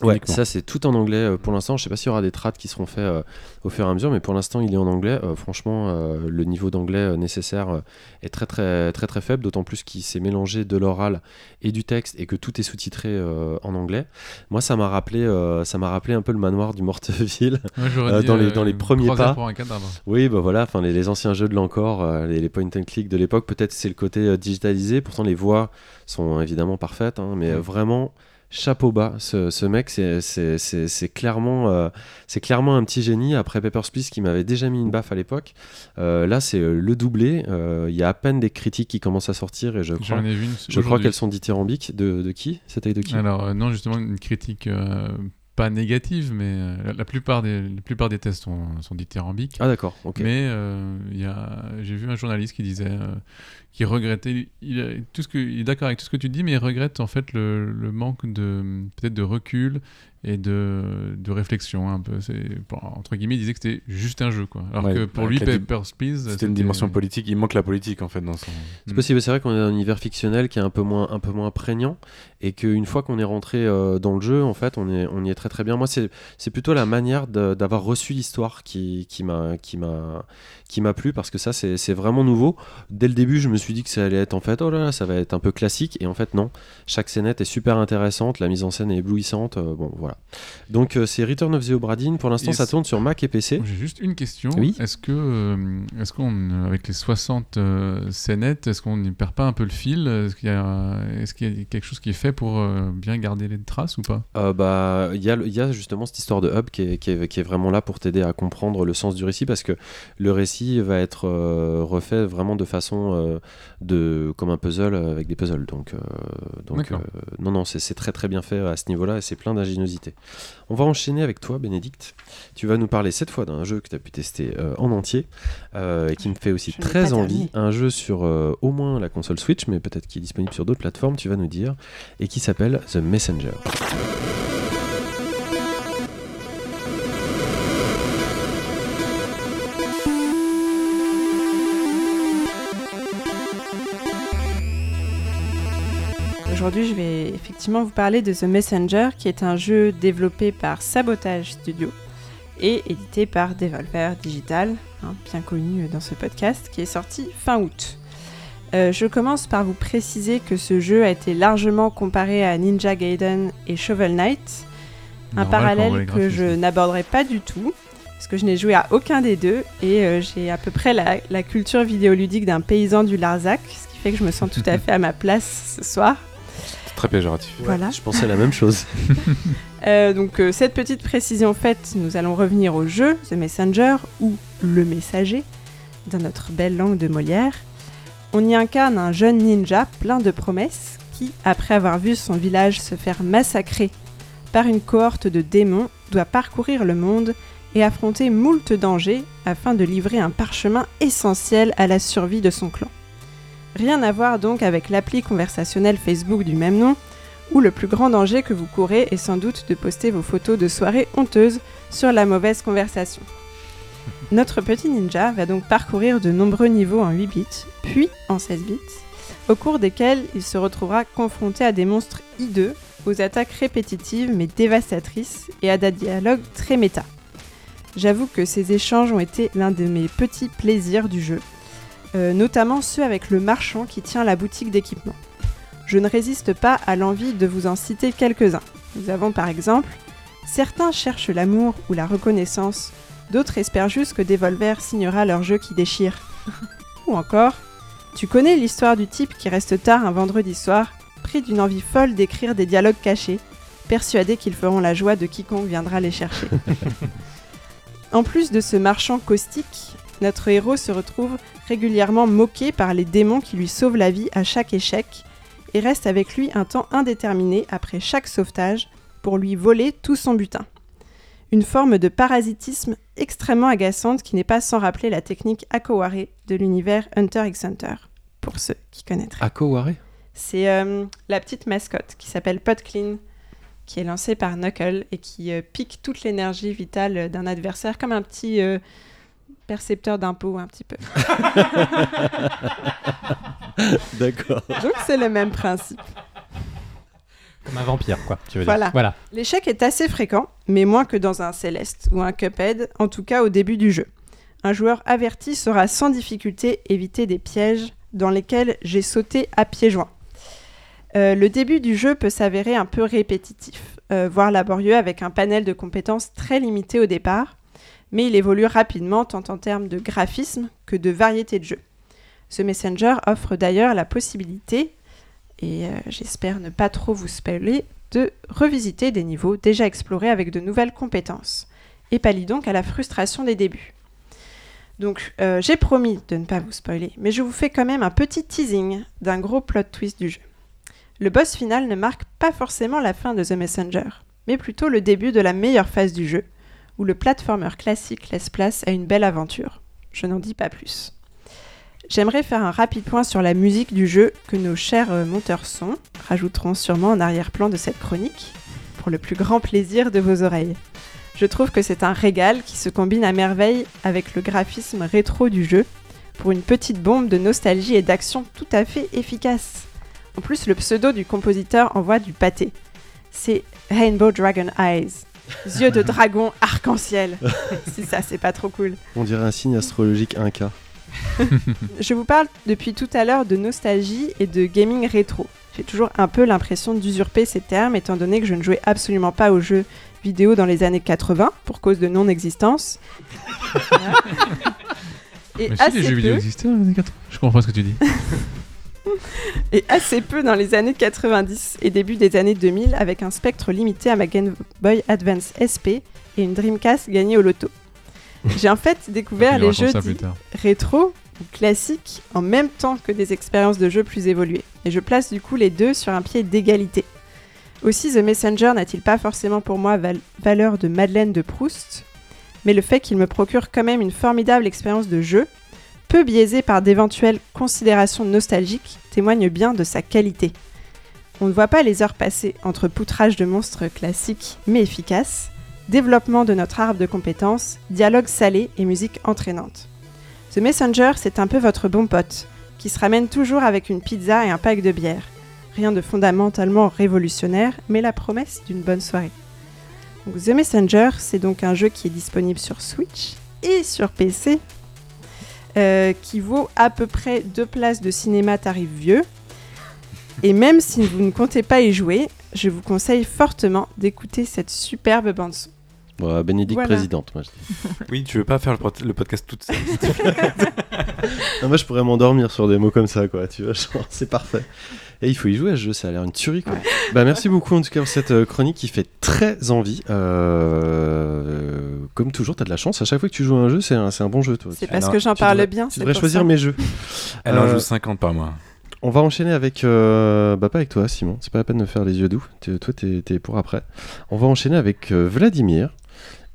Ouais, ça c'est tout en anglais euh, pour l'instant. Je sais pas s'il y aura des trades qui seront faits euh, au fur et à mesure, mais pour l'instant il est en anglais. Euh, franchement, euh, le niveau d'anglais nécessaire est très très très très faible, d'autant plus qu'il s'est mélangé de l'oral et du texte et que tout est sous-titré en anglais. Moi, ça m'a rappelé, ça m'a rappelé un peu le manoir du Morteville. Ouais, dans les- dans les premiers pas. pour un cadavre. Oui, bah voilà, enfin les, les anciens jeux de l'encore, les, les point and click de l'époque, peut-être c'est le côté digitalisé. Pourtant les voix sont évidemment parfaites, hein, mais vraiment chapeau bas. Ce, ce mec, c'est- clairement, euh, c'est clairement un petit génie. Après Papers, Please, qui m'avait déjà mis une baffe à l'époque, euh, là c'est euh, le doublé. Euh, Il y a à peine des critiques qui commencent à sortir et je crois, J'en ai vu une. je crois aujourd'hui. qu'elles sont dithyrambiques. De, de qui C'était de qui? Alors non, justement une critique pas négative, mais euh, la, plupart des la plupart des tests sont, sont dithyrambiques. Ah d'accord, ok. Mais euh, j'ai vu un journaliste qui disait, euh, qui regrettait, il, tout ce que, il est d'accord avec tout ce que tu dis, mais il regrette en fait le, le manque de peut-être de recul et de, de réflexion un peu. C'est entre guillemets, il disait que c'était juste un jeu quoi. Alors Ouais, que pour lui, Papers Please, C'était une dimension politique. Il manque la politique en fait dans son. C'est possible, c'est vrai qu'on est dans un univers fictionnel qui est un peu moins, un peu moins prégnant et qu'une fois qu'on est rentré euh, dans le jeu, en fait, on, est, on y est très très bien. Moi, c'est c'est plutôt la manière d'avoir reçu l'histoire qui, qui m'a qui m'a qui m'a plu parce que ça, c'est vraiment nouveau. Dès le début, je me suis dit que ça allait être en fait, oh là là, ça va être un peu classique et en fait, non. Chaque scénette est super intéressante, la mise en scène est éblouissante. euh, bon, voilà. Donc, euh, c'est Return of the Obra Dinn. Pour l'instant, ça tourne sur Mac et PC. J'ai juste une question. Oui. Est-ce que, euh, est-ce qu'on, avec les 60 euh, scénettes, est-ce qu'on ne perd pas un peu le fil? Est-ce qu'il y y a quelque chose qui est fait pour bien garder les traces ou pas? Bah, il y, a y justement cette histoire de hub qui est, qui est- qui est vraiment là pour t'aider à comprendre le sens du récit parce que le récit va être euh, refait vraiment de façon euh, de comme un puzzle avec des puzzles. Donc, euh, donc euh, non, non, c'est très très bien fait à ce niveau-là et c'est plein d'ingéniosité. On va enchaîner avec toi, Bénédicte. Tu vas nous parler cette fois d'un jeu que tu as pu tester euh, en entier euh, et qui me fait aussi Je très envie. Un jeu sur euh, au moins la console Switch, mais peut-être qui est disponible sur d'autres plateformes, tu vas nous dire, et qui s'appelle The Messenger. Aujourd'hui, je vais effectivement vous parler de The Messenger, qui est un jeu développé par Sabotage Studio et édité par Devolver Digital, hein, bien connu dans ce podcast, qui est sorti fin août. Euh, je commence par vous préciser que ce jeu a été largement comparé à Ninja Gaiden et Shovel Knight, un Normal parallèle que je n'aborderai pas du tout, parce que je n'ai joué à aucun des deux, et euh, j'ai à peu près la, la culture vidéoludique d'un paysan du Larzac, ce qui fait que je me sens tout à fait à ma place ce soir. Très péjoratif. Voilà. Je pensais la même chose. Euh, donc euh, cette petite précision faite, nous allons revenir au jeu, The Messenger, ou Le Messager, dans notre belle langue de Molière. On y incarne un jeune ninja plein de promesses qui, après avoir vu son village se faire massacrer par une cohorte de démons, doit parcourir le monde et affronter moult dangers afin de livrer un parchemin essentiel à la survie de son clan. Rien à voir donc avec l'appli conversationnelle Facebook du même nom, où le plus grand danger que vous courez est sans doute de poster vos photos de soirées honteuses sur la mauvaise conversation. Notre petit ninja va donc parcourir de nombreux niveaux en 8 bits, puis en 16 bits, au cours desquels il se retrouvera confronté à des monstres hideux, aux attaques répétitives mais dévastatrices et à des dialogues très méta. J'avoue que ces échanges ont été l'un de mes petits plaisirs du jeu, euh, notamment ceux avec le marchand qui tient la boutique d'équipement. Je ne résiste pas à l'envie de vous en citer quelques-uns. Nous avons par exemple Certains cherchent l'amour ou la reconnaissance, d'autres espèrent juste que Devolver signera leur jeu qui déchire. ou encore Tu connais l'histoire du type qui reste tard un vendredi soir, pris d'une envie folle d'écrire des dialogues cachés, persuadé qu'ils feront la joie de quiconque viendra les chercher. en plus de ce marchand caustique, notre héros se retrouve régulièrement moqué par les démons qui lui sauvent la vie à chaque échec et reste avec lui un temps indéterminé après chaque sauvetage pour lui voler tout son butin. Une forme de parasitisme extrêmement agaçante qui n'est pas sans rappeler la technique Akoware de l'univers Hunter x Hunter, pour ceux qui connaîtraient. Akoware? C'est euh, la petite mascotte qui s'appelle Pot Clean, qui est lancée par Knuckle et qui euh, pique toute l'énergie vitale d'un adversaire comme un petit euh, percepteur d'impôts un petit peu. D'accord. Donc c'est le même principe. Comme un vampire, quoi. Tu veux Voilà. dire. Voilà. L'échec est assez fréquent, mais moins que dans un Céleste ou un Cuphead, en tout cas au début du jeu. Un joueur averti saura sans difficulté éviter des pièges dans lesquels j'ai sauté à pieds joints. Euh, le début du jeu peut s'avérer un peu répétitif, euh, voire laborieux avec un panel de compétences très limité au départ, mais il évolue rapidement tant en termes de graphisme que de variété de jeu. Ce Messenger offre d'ailleurs la possibilité, et euh, j'espère ne pas trop vous spoiler, de revisiter des niveaux déjà explorés avec de nouvelles compétences, et pallie donc à la frustration des débuts. Donc euh, j'ai promis de ne pas vous spoiler, mais je vous fais quand même un petit teasing d'un gros plot twist du jeu. Le boss final ne marque pas forcément la fin de The Messenger, mais plutôt le début de la meilleure phase du jeu, où le platformer classique laisse place à une belle aventure. Je n'en dis pas plus. J'aimerais faire un rapide point sur la musique du jeu que nos chers euh, monteurs son rajouteront sûrement en arrière-plan de cette chronique, pour le plus grand plaisir de vos oreilles. Je trouve que c'est un régal qui se combine à merveille avec le graphisme rétro du jeu, pour une petite bombe de nostalgie et d'action tout à fait efficace. En plus, le pseudo du compositeur envoie du pâté. C'est Rainbow Dragon Eyes. Yeux de dragon arc-en-ciel. si ça, c'est pas trop cool. On dirait un signe astrologique Inca. Je vous parle depuis tout à l'heure de nostalgie et de gaming rétro. J'ai toujours un peu l'impression d'usurper ces termes étant donné que je ne jouais absolument pas aux jeux vidéo dans les années 80 pour cause de non-existence. Et Mais si, les jeux vidéo existaient dans les années 80. Je comprends pas ce que tu dis. et assez peu dans les années 90 et début des années 2000 avec un spectre limité à ma Game Boy Advance SP et une Dreamcast gagnée au loto. J'ai en fait découvert les jeux rétro ou classiques en même temps que des expériences de jeu plus évoluées. Et je place du coup les deux sur un pied d'égalité. Aussi, The Messenger n'a-t-il pas forcément pour moi val- valeur de Madeleine de Proust, mais le fait qu'il me procure quand même une formidable expérience de jeu, peu biaisée par d'éventuelles considérations nostalgiques, témoigne bien de sa qualité. On ne voit pas les heures passées entre poutrage de monstres classiques mais efficaces, développement de notre arbre de compétences, dialogue salé et musique entraînante. The Messenger, c'est un peu votre bon pote, qui se ramène toujours avec une pizza et un pack de bière. Rien de fondamentalement révolutionnaire, mais la promesse d'une bonne soirée. The Messenger, c'est donc un jeu qui est disponible sur Switch et sur PC, euh, qui vaut à peu près deux places de cinéma tarif vieux. Et même si vous ne comptez pas y jouer, je vous conseille fortement d'écouter cette superbe bande son. Bon, Bénédicte Voilà. présidente, moi je dis. Oui, tu veux pas faire le, pod- le podcast toute seule. Non, moi je pourrais m'endormir sur des mots comme ça, quoi. Tu vois, genre, c'est parfait. Et il faut y jouer à ce jeu, ça a l'air une tuerie, quoi. Bah merci beaucoup en tout cas pour cette euh, chronique qui fait très envie. Euh, comme toujours, t'as de la chance. À chaque fois que tu joues à un jeu, c'est un, bon jeu, toi. C'est Tu- parce que j'en tu parle devrais- bien. Tu devrais choisir ça. mes jeux. Elle en Euh, joue 50 par mois. On va enchaîner avec. euh, bah, pas avec toi, Simon. C'est pas la peine de faire les yeux doux. Tu- toi, t'es pour après. On va enchaîner avec euh, Vladimir.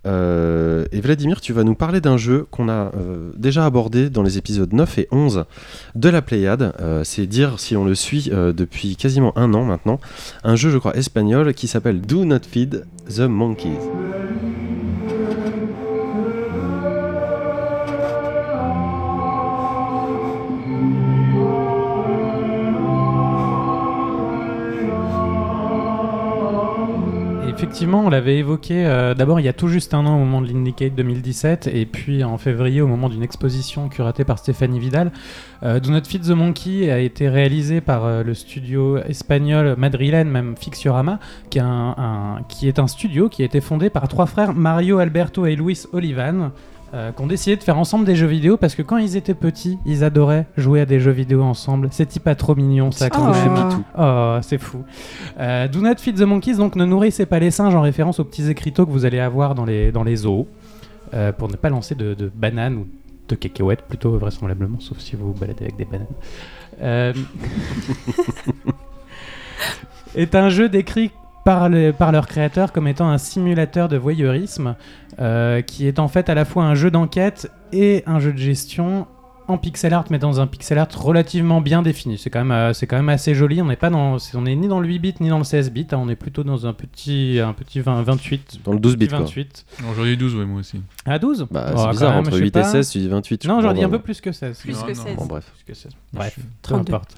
Euh, et Vladimir, tu vas nous parler d'un jeu qu'on a euh, déjà abordé dans les épisodes 9 et 11 de la Pléiade. Euh, C'est dire si on le suit depuis quasiment un an maintenant. Un jeu, je crois, espagnol qui s'appelle Do Not Feed the Monkeys. Effectivement, on l'avait évoqué euh, d'abord il y a tout juste un an au moment de l'Indicate 2017 et puis en février au moment d'une exposition curatée par Stéphanie Vidal. Euh, Do Not Feed the Monkey a été réalisé par euh, le studio espagnol madrilène, même Fixiorama, qui est un, qui est un studio qui a été fondé par trois frères Mario, Alberto et Luis Olivan. Euh, qui ont décidé de faire ensemble des jeux vidéo parce que quand ils étaient petits, ils adoraient jouer à des jeux vidéo ensemble. C'est pas trop mignon ça quand Oh. même. Oh, c'est fou. Euh, Do Not Feed the Monkeys, donc ne nourrissez pas les singes en référence aux petits écriteaux que vous allez avoir dans les, dans les zoos, euh, pour ne pas lancer de, de bananes ou de cacahuètes, plutôt vraisemblablement, sauf si vous vous baladez avec des bananes. Euh, est un jeu décrit par, le- par leur créateur comme étant un simulateur de voyeurisme, euh, qui est en fait à la fois un jeu d'enquête et un jeu de gestion en pixel art, mais dans un pixel art relativement bien défini. C'est quand même, euh, c'est quand même assez joli. On n'est pas dans, on est ni dans le 8 bits ni dans le 16 bits. hein. On est plutôt dans un petit, un petit 20, 28. Dans le 12 bits, petit quoi. 28. Aujourd'hui 12, ouais, moi aussi. À 12 Bah, Oh, c'est bizarre, même, entre je sais 8 et pas. 16, tu dis 28. je Non, j'aurais dit un peu plus que 16. Plus Non, que non. 16. Bon, bref. Plus que 16. Moi, Bref, je- peu 32. importe.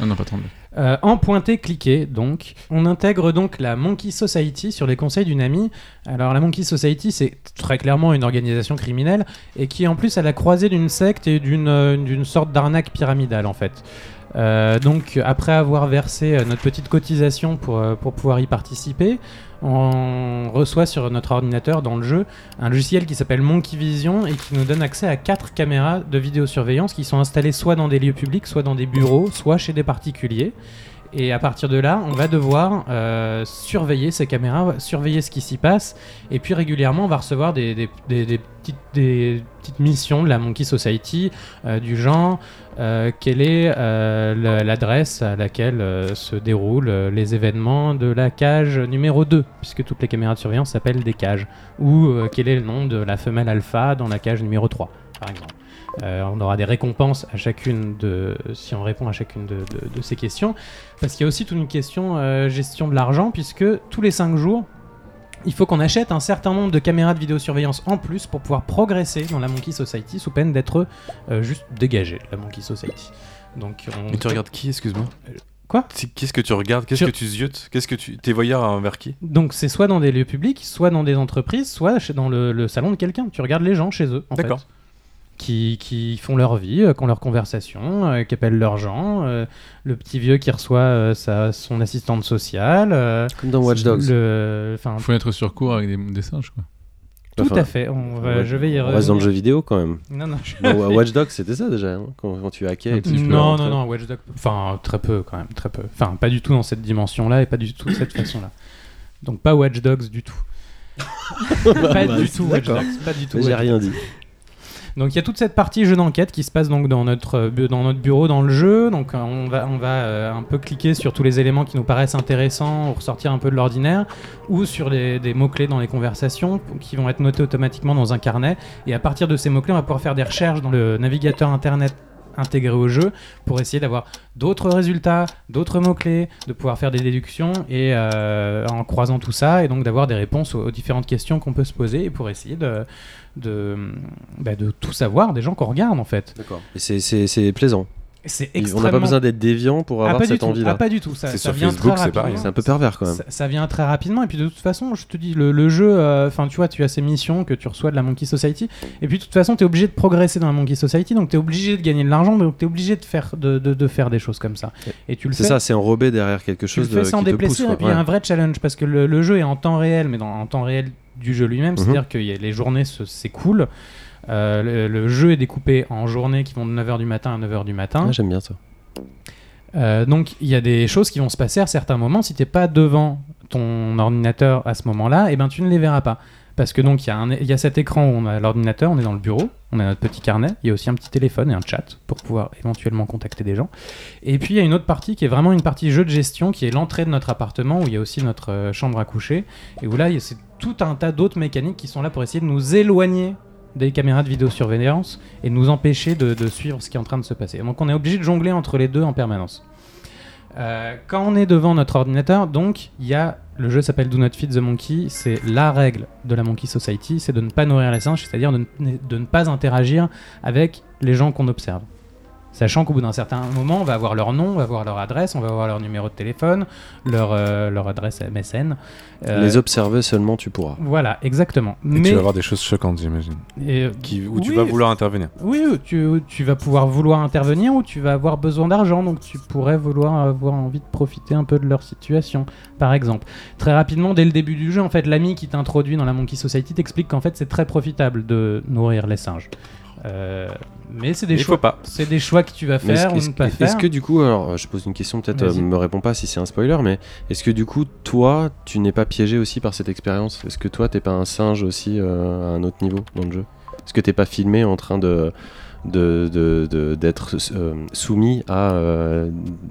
Ah non, pas 32. Euh, en pointé cliqué, donc, on intègre donc la Monkey Society sur les conseils d'une amie. Alors la Monkey Society, c'est très clairement une organisation criminelle et qui en plus à la croisée d'une secte et d'une euh, sorte d'arnaque pyramidale en fait. Euh, donc après avoir versé notre petite cotisation pour, pour pouvoir y participer, on reçoit sur notre ordinateur dans le jeu un logiciel qui s'appelle Monkey Vision et qui nous donne accès à quatre caméras de vidéosurveillance qui sont installées soit dans des lieux publics, soit dans des bureaux, soit chez des particuliers. Et à partir de là, on va devoir euh, surveiller ces caméras, surveiller ce qui s'y passe. Et puis régulièrement, on va recevoir des, petites missions de la Monkey Society euh, du genre euh, quelle est euh, la- l'adresse à laquelle euh, se déroulent les événements de la cage numéro 2, puisque toutes les caméras de surveillance s'appellent des cages. Ou quel est le nom de la femelle alpha dans la cage numéro 3, par exemple? On aura des récompenses à chacune de, si on répond à chacune de, ces questions. Parce qu'il y a aussi toute une question gestion de l'argent, puisque tous les 5 jours, il faut qu'on achète un certain nombre de caméras de vidéosurveillance en plus pour pouvoir progresser dans la Monkey Society sous peine d'être euh, juste dégagé de la Monkey Society. Donc, on... Mais tu regardes qui, excuse-moi? Quoi? C'est- Qu'est-ce que tu regardes? Qu'est-ce Je- que tu ziotes? Qu'est-ce que tu. T'es voyeur envers qui? Donc c'est soit dans des lieux publics, soit dans des entreprises, soit dans le, le salon de quelqu'un. Tu regardes les gens chez eux, en fait. D'accord. Qui, qui font leur vie, euh, qui ont leur conversation, euh, qui appellent leurs gens. euh, le petit vieux qui reçoit euh, sa, son assistante sociale. euh, Comme dans Watch Dogs. Il faut être sur cours avec des, des singes, quoi. tout Enfin, à fait. On va- ouais, je vais y On reste dans le jeu vidéo quand même. Non, non, je- Dans Watch Dogs, c'était ça déjà, hein, quand, quand tu hackais et tout. tu non, non, non, Watch Dogs. Enfin, très peu quand même, très peu. Enfin, pas du tout dans cette dimension-là et pas du tout de cette façon-là. Donc pas Watch Dogs du tout. pas Bah, du tout Watch. Dogs, pas du tout. Mais J'ai rien dit. Donc il y a toute cette partie jeu d'enquête qui se passe donc dans notre, euh, dans notre bureau dans le jeu. Donc euh, on va, on va euh, un peu cliquer sur tous les éléments qui nous paraissent intéressants ou ressortir un peu de l'ordinaire ou sur des mots-clés dans les conversations qui vont être notés automatiquement dans un carnet. Et à partir de ces mots-clés, on va pouvoir faire des recherches dans le navigateur internet intégré au jeu pour essayer d'avoir d'autres résultats, d'autres mots-clés, de pouvoir faire des déductions et en croisant tout ça et donc d'avoir des réponses aux, aux différentes questions qu'on peut se poser et pour essayer de, de, bah, de tout savoir des gens qu'on regarde en fait. D'accord. Et c'est- c'est c'est On n'a pas besoin d'être déviant pour Ah, avoir pas du cette envie-là. Ah, pas du tout. Ça, sur vient Facebook, très c'est pareil. rapidement. C'est un peu pervers quand même. Ça, ça vient très rapidement et puis de toute façon je te dis le, le jeu euh, enfin tu vois tu as ces missions que tu reçois de la Monkey Society et puis de toute façon tu es obligé de progresser dans la Monkey Society donc tu es obligé de gagner de l'argent donc tu es obligé de faire de, de- de faire des choses comme ça et tu le C'est ça, c'est enrobé derrière quelque tu le chose fais de, sans qui te déplacer pousse. et puis il y a un vrai challenge parce que le, le jeu est en temps réel mais dans, en temps réel du jeu lui-même Mhm. c'est-à-dire que y a- les journées s'écoulent Euh, le, le jeu est découpé en journées qui vont de 9h du matin à 9h du matin Ah, J'aime bien ça. euh, donc il y a des choses qui vont se passer à certains moments. Si t'es pas devant ton ordinateur à ce moment-là, et ben tu ne les verras pas. Parce que donc il y, y a cet écran où on a l'ordinateur, on est dans le bureau, on a notre petit carnet, il y a aussi un petit téléphone et un chat pour pouvoir éventuellement contacter des gens. Et puis il y a une autre partie qui est vraiment une partie jeu de gestion qui est l'entrée de notre appartement où il y a aussi notre euh, chambre à coucher et où là c'est tout un tas d'autres mécaniques qui sont là pour essayer de nous éloigner des caméras de vidéosurveillance et nous empêcher de, suivre ce qui est en train de se passer. Donc on est obligé de jongler entre les deux en permanence. Euh, quand on est devant notre ordinateur, donc il y a le jeu s'appelle Do Not Feed the Monkey. C'est la règle de la Monkey Society, c'est de ne pas nourrir les singes, c'est-à-dire de ne pas interagir avec les gens qu'on observe. Sachant qu'au bout d'un certain moment, on va avoir leur nom, on va avoir leur adresse, on va avoir leur numéro de téléphone, leur, euh, leur adresse MSN. Euh, Les observer seulement, tu pourras. Voilà, exactement. Et Mais tu vas avoir des choses choquantes, j'imagine. et, Qui, où tu Oui. vas vouloir intervenir. oui, ou tu, tu vas pouvoir vouloir intervenir ou tu vas avoir besoin d'argent, donc tu pourrais vouloir avoir envie de profiter un peu de leur situation, par exemple. Très rapidement, dès le début du jeu, en fait, l'ami qui t'introduit dans la Monkey Society t'explique qu'en fait c'est très profitable de nourrir les singes. Euh, mais c'est des choix. pas. C'est des choix que tu vas faire ou est-ce, ne pas est-ce faire. que du coup, alors je pose une question, peut-être euh, me réponds pas si c'est un spoiler, mais est-ce que du coup, toi, tu n'es pas piégé aussi par cette expérience? Est-ce que toi, t'es pas un singe aussi euh, à un autre niveau dans le jeu? Est-ce que t'es pas filmé en train de d'être euh, soumis à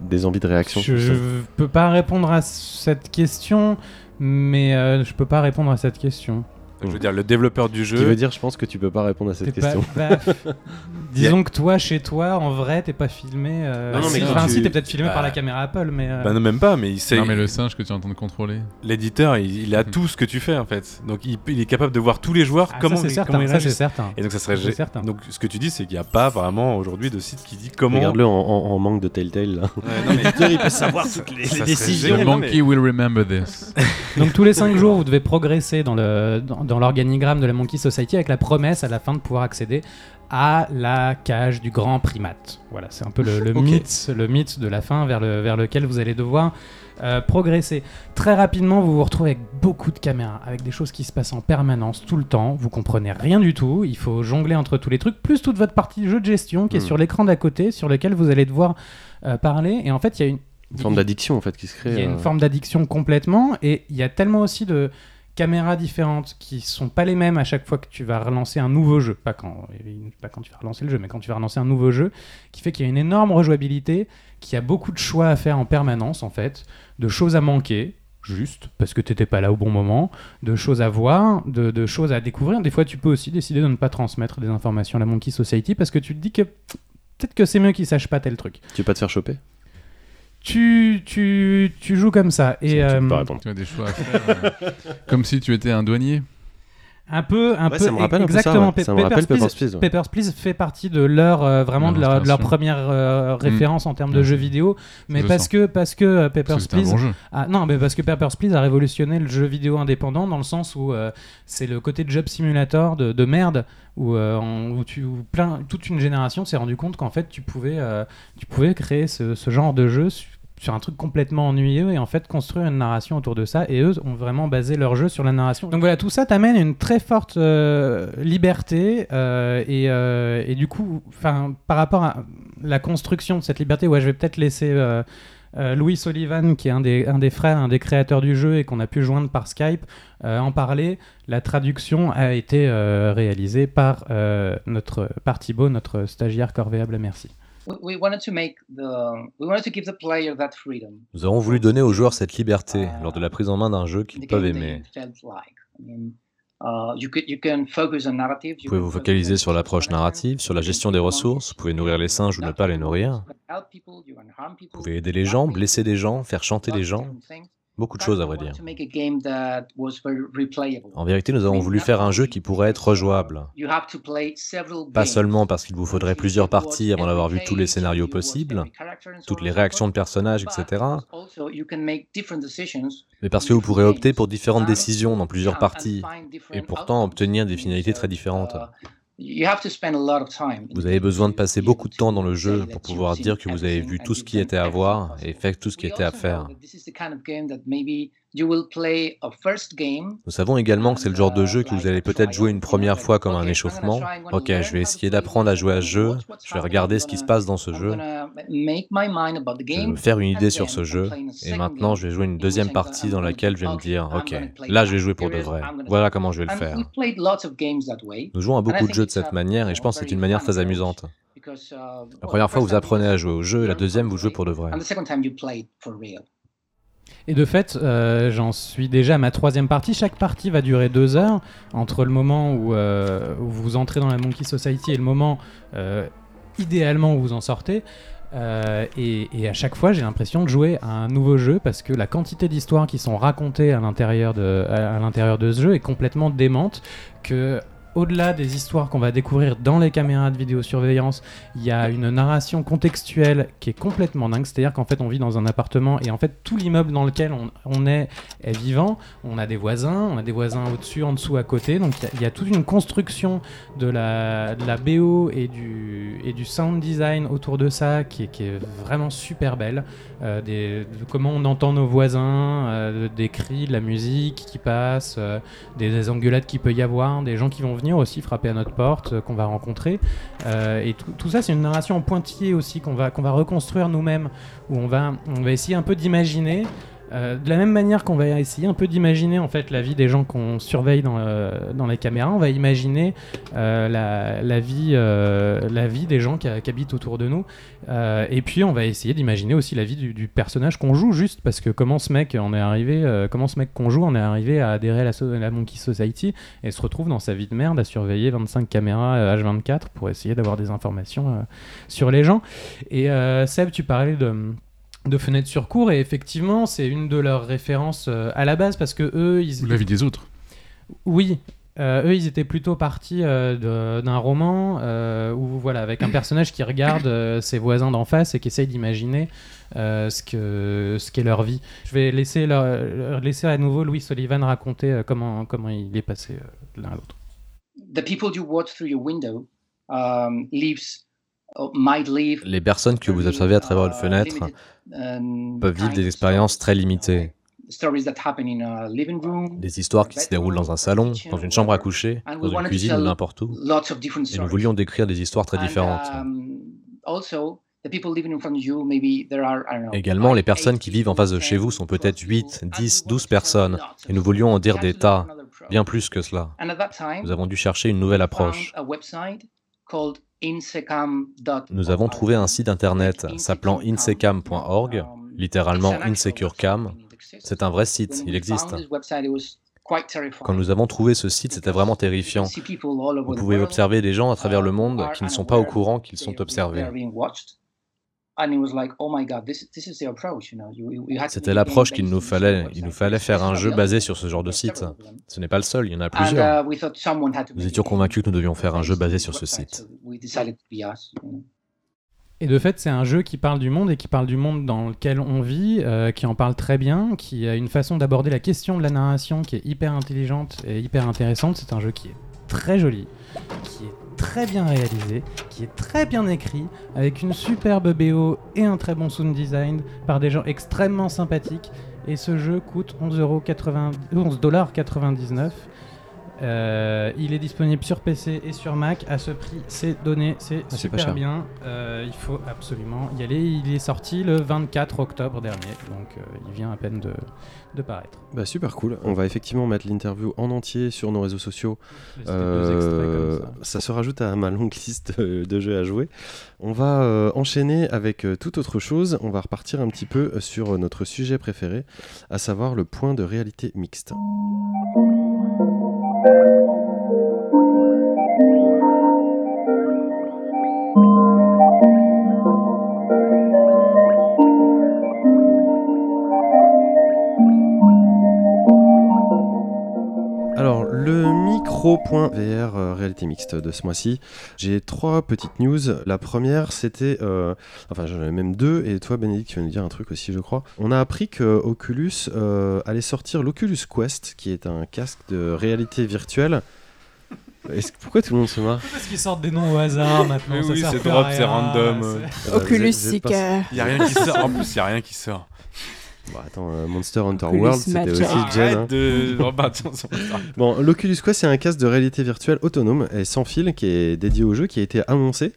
des envies de réaction? Je, je peux pas répondre à cette question, mais je peux pas répondre à cette question. Je veux dire, le développeur du Ce qui jeu. veut dire, je pense que tu peux pas répondre à cette T'es pas- question. bah, Disons que toi, chez toi, en vrai, t'es pas filmé. euh, Non, non, mais enfin, tu- si, t'es peut-être filmé Bah, par la caméra Apple, mais. euh, Bah non, même pas, mais il sait. Non, mais le singe que tu es en train de contrôler. L'éditeur, il, il a Mhm. tout ce que tu fais en fait. Donc il, il est capable de voir tous les joueurs ah, comment, ça, comment certain. Ça, c'est certain. Et donc ça serait certain. Donc ce que tu dis, c'est qu'il n'y a pas vraiment aujourd'hui de site qui dit comment. Regarde-le en, en- en manque de Telltale. Là. Ouais, mais- il peut savoir toutes les, décisions. The monkey will remember this. Donc tous les 5 jours, vous devez progresser dans le dans, l'organigramme de la Monkey Society avec la promesse à la fin de pouvoir accéder à la cage du grand primate. Voilà, c'est un peu le, mythe, le mythe de la fin vers, le, vers lequel vous allez devoir euh, progresser. Très rapidement, vous vous retrouvez avec beaucoup de caméras, avec des choses qui se passent en permanence, tout le temps. Vous comprenez rien du tout. Il faut jongler entre tous les trucs, plus toute votre partie de jeu de gestion qui est Hmm. sur l'écran d'à côté, sur lequel vous allez devoir euh, parler. Et en fait, il y a une Une forme d'addiction en fait qui se crée. il y a euh, une forme d'addiction complètement, et il y a tellement aussi de caméras différentes qui sont pas les mêmes à chaque fois que tu vas relancer un nouveau jeu. Pas quand, pas quand tu vas relancer le jeu, mais quand tu vas relancer un nouveau jeu, qui fait qu'il y a une énorme rejouabilité, qu'il y a beaucoup de choix à faire en permanence, en fait, de choses à manquer. Juste parce que t'étais pas là au bon moment, de choses à voir, de, choses à découvrir. Des fois, tu peux aussi décider de ne pas transmettre des informations à la Monkey Society parce que tu te dis que peut-être que c'est mieux qu'ils sachent pas tel truc. Tu veux pas te faire choper? Tu, tu, tu joues comme ça. Et, Tu peux euh. Tu as des choix à faire. euh, comme si tu étais un douanier. Un peu, un Ouais, peu. ça me rappelle un peu ça, exactement. ouais. Ça me Pe- rappelle Papers, Papers, Please, Please, ouais. Papers, Please fait partie de leur euh, vraiment de leur, de leur L'inspiration. première euh, référence en termes de jeux vidéo, mais je parce sens. que parce que Parce Papers un Please bon jeu. non, mais parce que Papers, Please a révolutionné le jeu vidéo indépendant dans le sens où euh, c'est le côté job simulator de, de merde où, euh, en- où tu, où plein, toute une génération s'est rendu compte qu'en fait tu pouvais, euh, tu pouvais créer ce, ce genre de jeu sur un truc complètement ennuyeux et en fait construire une narration autour de ça et eux ont vraiment basé leur jeu sur la narration. Donc voilà, tout ça t'amène une très forte euh, liberté euh, et, euh, et du coup, par rapport à la construction de cette liberté, ouais, je vais peut-être laisser Louis Sullivan, qui est un des, un des frères, un des créateurs du jeu et qu'on a pu joindre par Skype, en parler. La traduction a été réalisée par notre par notre stagiaire corvéable merci. We, we wanted to make the we wanted to give the player that freedom Nous avons voulu donner aux joueurs cette liberté lors de la prise en main d'un jeu qu'ils peuvent aimer. Vous pouvez vous focaliser sur l'approche narrative, sur la gestion des ressources, vous pouvez nourrir les singes ou ne pas les nourrir. Vous pouvez aider les gens, blesser des gens, faire chanter les gens. Beaucoup de choses à vrai dire. En vérité, nous avons voulu faire un jeu qui pourrait être rejouable. Pas seulement parce qu'il vous faudrait plusieurs parties avant d'avoir vu tous les scénarios possibles, toutes les réactions de personnages, etc., mais parce que vous pourrez opter pour différentes décisions dans plusieurs parties, et pourtant obtenir des finalités très différentes. Vous avez besoin de passer beaucoup de temps dans le jeu pour pouvoir dire que vous avez vu tout ce qui était à voir et fait tout ce qui était à faire. Nous savons également que c'est le genre de jeu que vous allez peut-être jouer une première fois comme un échauffement. Ok, je vais essayer d'apprendre à jouer à ce jeu, je vais regarder ce qui se passe dans ce jeu, je vais me faire une idée sur ce jeu, et maintenant je vais jouer une deuxième partie dans laquelle je vais me dire, ok, là je vais jouer pour de vrai, voilà comment je vais le faire. Nous jouons à beaucoup de jeux de cette manière, et je pense que c'est une manière très amusante. La première fois, vous apprenez à jouer au jeu, et la deuxième, vous jouez pour de vrai. Et de fait, euh, j'en suis déjà à ma troisième partie. Chaque partie va durer deux heures. Entre le moment où, euh, vous entrez dans la Monkey Society et le moment, euh, idéalement, où vous en sortez. Et, et à chaque fois, j'ai l'impression de jouer à un nouveau jeu parce que la quantité d'histoires qui sont racontées à l'intérieur de, à l'intérieur de ce jeu est complètement démente. Que au-delà des histoires qu'on va découvrir dans les caméras de vidéosurveillance, il y a une narration contextuelle qui est complètement dingue. C'est-à-dire qu'en fait, on vit dans un appartement et en fait, tout l'immeuble dans lequel on, est est vivant. On a des voisins, on a des voisins au-dessus, en dessous, à côté. Donc il y a- toute une construction de la, BO et du, sound design autour de ça qui est, vraiment super belle. Euh, de comment on entend nos voisins, euh, des cris, de la musique qui passe, euh, des, des engueulades qu'il peut y avoir, des gens qui vont venir aussi frapper à notre porte, euh, qu'on va rencontrer. Euh, et tout, ça, c'est une narration en pointillé aussi qu'on va, va reconstruire nous-mêmes, où on va, on va essayer un peu d'imaginer Euh, de la même manière qu'on va essayer un peu d'imaginer en fait la vie des gens qu'on surveille dans, euh, dans les caméras, on va imaginer euh, la, la, vie, la vie des gens qui, habitent autour de nous. et puis on va essayer d'imaginer aussi la vie du, du personnage qu'on joue, juste parce que comment ce mec on est arrivé, comment ce mec qu'on joue, on est arrivé à adhérer à la, la, Monkey Society et se retrouve dans sa vie de merde à surveiller 25 caméras H24 pour essayer d'avoir des informations sur les gens. Et Seb, tu parlais de de fenêtres sur cours et effectivement c'est une de leurs références euh, à la base parce que eux ils la vie des autres. Oui euh, eux ils étaient plutôt partis euh, d'un roman où voilà avec un personnage qui regarde ses voisins d'en face et qui essaye d'imaginer ce que ce qu'est leur vie. Je vais laisser leur, laisser à nouveau Louis Sullivan raconter comment comment il est passé l'un à l'autre. The people you watch through your window um, les personnes que vous observez à travers une uh, fenêtre peuvent vivre des expériences très limitées. Des histoires qui se déroulent dans un salon, dans une chambre à coucher, dans une cuisine ou n'importe où. Et nous voulions décrire des histoires très différentes. Également, les personnes qui vivent en face de chez vous sont peut-être 8, 10, 12 personnes, et nous voulions en dire des tas, bien plus que cela. Nous avons dû chercher une nouvelle approche. Nous avons trouvé un site internet s'appelant insecam.org, um, littéralement InsecureCam. C'est un vrai site, il existe. Quand nous avons trouvé ce site, c'était vraiment terrifiant. Vous pouvez observer des gens à travers le monde qui ne sont pas au courant qu'ils sont observés. C'était l'approche qu'il nous fallait. Il nous fallait faire un jeu basé sur ce genre de site. Ce n'est pas le seul, il y en a plusieurs. Uh, nous étions convaincus que nous devions faire un jeu basé sur ce site. Et de fait, c'est un jeu qui parle du monde et qui parle du monde dans lequel on vit, euh, qui en parle très bien, qui a une façon d'aborder la question de la narration qui est hyper intelligente et hyper intéressante. C'est un jeu qui est très joli, qui est très bien réalisé, qui est très bien écrit, avec une superbe BO et un très bon sound design par des gens extrêmement sympathiques. Et ce jeu coûte 11,99$. Euh, il est disponible sur PC et sur Mac à ce prix. C'est donné, c'est ah, super bien. Euh, il faut absolument y aller. Il est sorti le 24 octobre dernier, donc euh, il vient à peine de, de paraître. Bah, super cool. On va effectivement mettre l'interview en entier sur nos réseaux sociaux. ça. se rajoute à ma longue liste de, jeux à jouer. On va enchaîner avec toute autre chose. On va repartir un petit peu sur notre sujet préféré, à savoir le point de réalité mixte. Le micro.vr euh, réalité mixte de ce mois-ci, j'ai trois petites news. La première, c'était. Euh, enfin, j'en avais même deux, et toi, Bénédicte, tu vas nous dire un truc aussi, je crois. On a appris que Oculus euh, allait sortir l'Oculus Quest, qui est un casque de réalité virtuelle. Pourquoi tout le monde se marre? Parce qu'ils sortent des noms au hasard maintenant. oui, c'est drop, c'est random. Oculus Seeker. Il n'y a rien qui sort. En plus, il n'y a rien qui sort. Bon, attends, euh, Monster Hunter World, c'était aussi Jen. Hein. De... bon, l'Oculus Quest, c'est un casque de réalité virtuelle autonome et sans fil qui est dédié au jeu, qui a été annoncé.